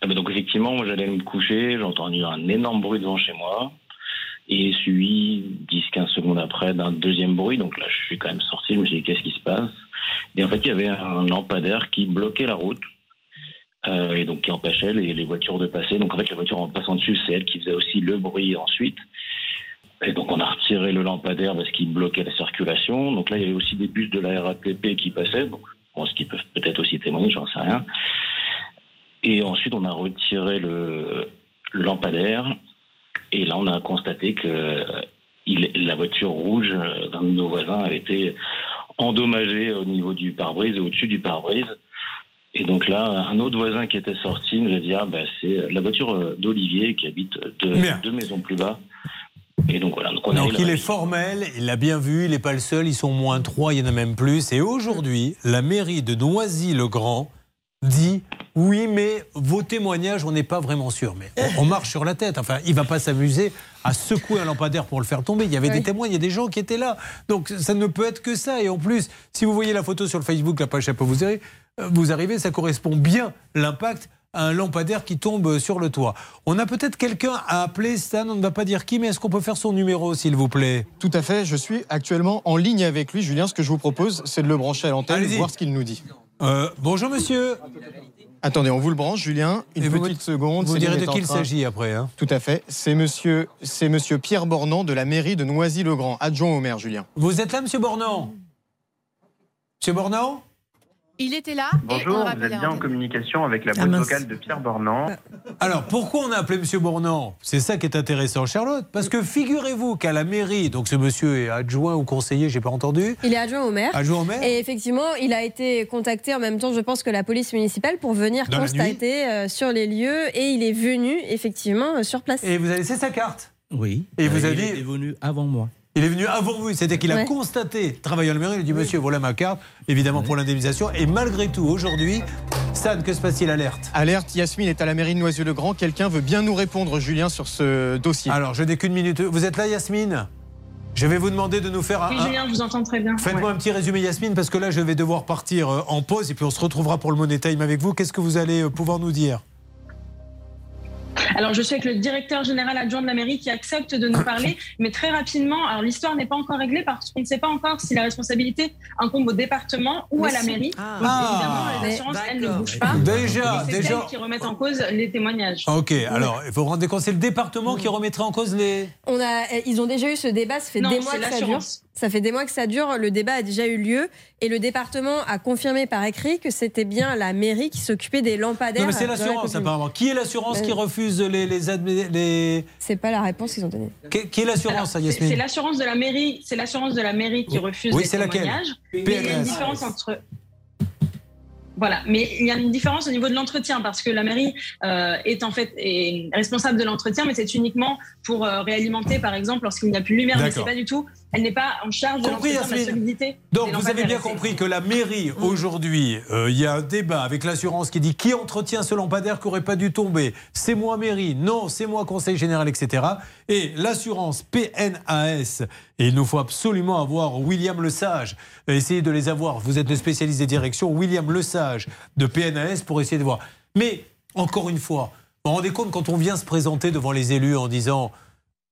Ah bah donc effectivement, j'allais me coucher, j'ai entendu un énorme bruit devant chez moi, et suivi 10-15 secondes après d'un deuxième bruit. Donc là, je suis quand même sorti, je me suis dit qu'est-ce qui se passe? Et en fait, il y avait un lampadaire qui bloquait la route. Euh, et donc qui empêchait les, les voitures de passer. Donc en fait, la voiture en passant dessus, c'est elle qui faisait aussi le bruit ensuite. Et donc on a retiré le lampadaire parce qu'il bloquait la circulation. Donc là, il y avait aussi des bus de la RATP qui passaient. Donc, bon, ce qui peuvent peut-être aussi témoigner, j'en sais rien. Et ensuite, on a retiré le, le lampadaire. Et là, on a constaté que il- la voiture rouge euh, d'un de nos voisins avait été endommagée au niveau du pare-brise et au-dessus du pare-brise. Et donc là, un autre voisin qui était sorti nous a dit ah, bah, c'est la voiture euh, d'Olivier qui habite deux, maisons plus bas. Et donc voilà. Donc, on a Donc il est formel, il l'a bien vu, il n'est pas le seul, ils sont au moins trois, il y en a même plus. Et aujourd'hui, la mairie de Noisy-le-Grand dit oui, mais vos témoignages, on n'est pas vraiment sûr. Mais on, on marche sur la tête. Enfin, il va pas s'amuser à secouer un lampadaire pour le faire tomber. Il y avait des témoins, il y a des gens qui étaient là. Donc ça ne peut être que ça. Et en plus, si vous voyez la photo sur le Facebook, la page Chapeau, vous arrivez, vous arrivez, ça correspond bien l'impact à un lampadaire qui tombe sur le toit. On a peut-être quelqu'un à appeler, Stan, on ne va pas dire qui, mais est-ce qu'on peut faire son numéro, s'il vous plaît? Tout à fait, je suis actuellement en ligne avec lui. Julien, ce que je vous propose, c'est de le brancher à l'antenne, voir ce qu'il nous dit. Euh, bonjour monsieur. Attendez, on vous le branche, Julien. Une vous- petite seconde. vous direz de qui il s'agit après. hein. Tout à fait. C'est monsieur, c'est monsieur Pierre Bornand de la mairie de Noisy-le-Grand, adjoint au maire, Julien. Vous êtes là, monsieur Bornand? Monsieur Bornand? Il était là. et on Bonjour, le vous êtes bien en communication avec la Ah, boîte mince. vocale de Pierre Bornand. Alors, pourquoi on a appelé Monsieur Bornand? C'est ça qui est intéressant, Charlotte. Parce que figurez-vous qu'à la mairie, donc ce monsieur est adjoint ou conseiller, j'ai pas entendu. Il est adjoint au maire. Adjoint au maire? Et effectivement, il a été contacté en même temps, je pense, que la police municipale pour venir Dans constater euh, sur les lieux. Et il est venu, effectivement, euh, sur place. Et vous avez laissé sa carte? Oui. Et vous Euh, avez il est venu avant moi. Il est venu avant vous, c'était qu'il a Ouais. constaté travailler à la mairie, il a dit Monsieur, voilà ma carte, évidemment pour l'indemnisation. Et malgré tout, aujourd'hui, Stan, que se passe-t-il? Alerte Alerte, Yasmine est à la mairie de Noisy-le-Grand. Quelqu'un veut bien nous répondre, Julien, sur ce dossier. Alors, je n'ai qu'une minute. Vous êtes là, Yasmine? Je vais vous demander de nous faire un. Oui, un- Julien, je vous entends très bien. Faites-moi Ouais. un petit résumé, Yasmine, parce que là, je vais devoir partir euh, en pause et puis on se retrouvera pour le Money Time avec vous. Qu'est-ce que vous allez euh, pouvoir nous dire? Alors, je suis avec le directeur général adjoint de la mairie qui accepte de nous parler, mais très rapidement. Alors, l'histoire n'est pas encore réglée parce qu'on ne sait pas encore si la responsabilité incombe au département ou Mais à la mairie. Ah. Donc, Ah. évidemment, les assurances, elles ne bougent pas. Déjà, c'est déjà. elles qui remettent en cause les témoignages. Ok, alors, il faut vous rendre compte, c'est le département qui remettrait en cause les. On a, ils ont déjà eu ce débat, ça fait Non, des mois que ça dure. Ça fait des mois que ça dure, le débat a déjà eu lieu et le département a confirmé par écrit que c'était bien la mairie qui s'occupait des lampadaires. Non, mais c'est la l'assurance, apparemment. Qui est l'assurance Euh, qui refuse les. les, les... C'est pas la réponse qu'ils ont donnée. Qui, qui est l'assurance, Yasmine C'est l'assurance de la mairie, c'est l'assurance de la mairie qui refuse Oui, les c'est laquelle témoignages. Mais il y a une différence entre voilà, mais il y a une différence au niveau de l'entretien parce que la mairie euh, est en fait est responsable de l'entretien, mais c'est uniquement pour euh, réalimenter, par exemple, lorsqu'il n'y a plus de lumière. Mais c'est pas du tout. Elle n'est pas en charge de Compris, l'entretien de la solidité. Donc vous avez bien compris que la mairie, aujourd'hui, euh, il y a un débat avec l'assurance qui dit qui entretient ce lampadaire qui n'aurait pas dû tomber C'est moi mairie, non, c'est moi conseil général, etc. Et l'assurance PNAS, et il nous faut absolument avoir William Lesage, essayez de les avoir, vous êtes le spécialiste des directions, William Lesage de PNAS pour essayer de voir. Mais, encore une fois, vous vous rendez compte quand on vient se présenter devant les élus en disant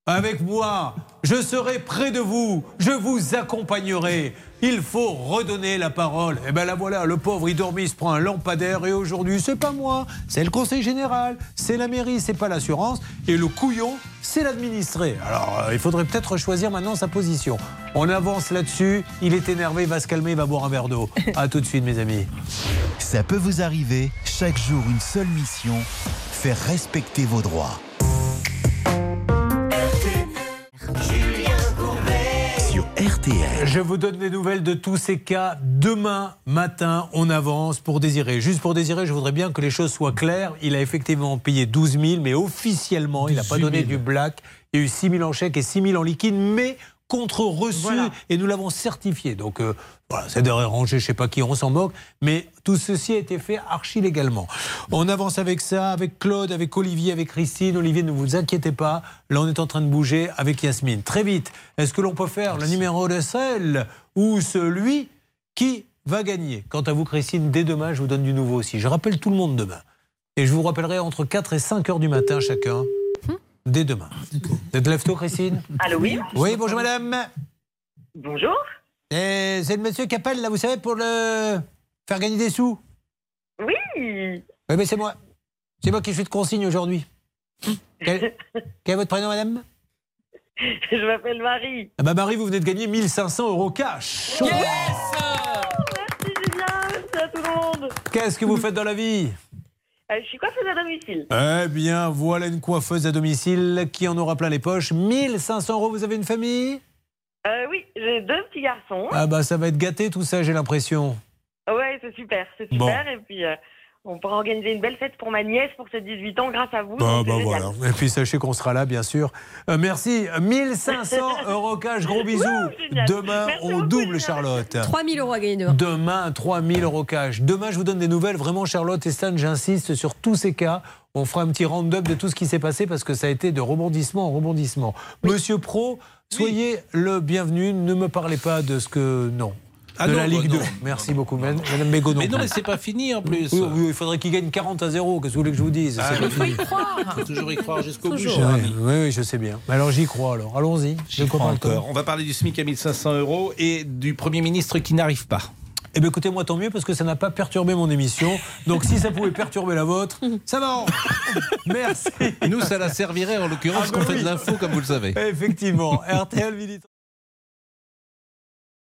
avec moi, je serai près de vous, je vous accompagnerai. Il faut redonner la parole. Et ben là voilà, le pauvre il dormit, il se prend un lampadaire et aujourd'hui c'est pas moi, c'est le conseil général, c'est la mairie, c'est pas l'assurance et le couillon c'est l'administré. Alors euh, il faudrait peut-être choisir maintenant sa position. On avance là-dessus, il est énervé, il va se calmer, il va boire un verre d'eau. À tout de suite mes amis. Ça peut vous arriver, chaque jour une seule mission, faire respecter vos droits. Je vous donne les nouvelles de tous ces cas. Demain matin, on avance pour Désiré. Juste pour Désiré, je voudrais bien que les choses soient claires. Il a effectivement payé 12 000, mais officiellement, il n'a pas 18 donné 000. du black. Il y a eu 6 000 en chèque et 6 000 en liquide, mais contre reçu. Et nous l'avons certifié. Donc, euh, voilà, c'est derrière rangé, je sais pas qui, on s'en moque. Mais tout ceci a été fait archi légalement. On avance avec ça, avec Claude, avec Olivier, avec Christine. Olivier, ne vous inquiétez pas. Là, on est en train de bouger avec Yasmine. Très vite, est-ce que l'on peut faire le numéro de celle ou celui qui va gagner? Quant à vous, Christine, dès demain, je vous donne du nouveau aussi. Je rappelle tout le monde demain. Et je vous rappellerai entre 4 et 5 heures du matin chacun. Dès demain. Vous êtes tôt, Christine Allô, oui Oui, bonjour madame. Bonjour. Et C'est le monsieur qui appelle, là, vous savez, pour le faire gagner des sous. Oui. Oui, mais c'est moi. C'est moi qui suis de consigne aujourd'hui. Quel, quel est votre prénom, madame Je m'appelle Marie. ah bah Marie, vous venez de gagner 1500 euros cash. Merci Julien, merci à tout le monde. Qu'est-ce que vous faites dans la vie Euh, je suis coiffeuse à domicile. Eh bien, voilà une coiffeuse à domicile qui en aura plein les poches. 1500 euros, vous avez une famille? Euh, oui, j'ai deux petits garçons. Ah bah ça va être gâté tout ça, j'ai l'impression. Ouais, c'est super, c'est Bon. super. Et puis, euh, on pourra organiser une belle fête pour ma nièce pour ses 18 ans grâce à vous. Bah, bah voilà. Et puis sachez qu'on sera là, bien sûr. Euh, merci. 1500 euros cash, gros bisous. Demain, Merci on beaucoup, double, Charlotte. 3000 euros à gagner demain. Demain, 3000 euros cash. Demain, je vous donne des nouvelles. Vraiment, Charlotte et Stan, j'insiste sur tous ces cas. On fera un petit round-up de tout ce qui s'est passé parce que ça a été de rebondissement en rebondissement. Monsieur Pro, soyez le bienvenu. Ne me parlez pas de ce que. Non. Ah de non, la Ligue bah 2. non. Merci beaucoup, madame Madame Bégaud. Mais non, mais c'est pas fini en plus. Oui, oui, il faudrait qu'il gagne 40 à 0. Qu'est-ce que vous voulez que je vous dise? Ah, pas faut y fini. croire. Faut toujours y croire jusqu'au bout, cher Oui, ami. oui, oui, je sais bien. Mais alors j'y crois alors. Allons-y. J'y crois encore. On va parler du SMIC à 1500 euros et du Premier ministre qui n'arrive pas. Eh bien, écoutez, moi, tant mieux, parce que ça n'a pas perturbé mon émission. Donc, si ça pouvait perturber la vôtre, ça va. Merci. Nous, ça la servirait en l'occurrence Ah, qu'on bah fait oui. de l'info, comme vous le savez. Effectivement. RTL Militant.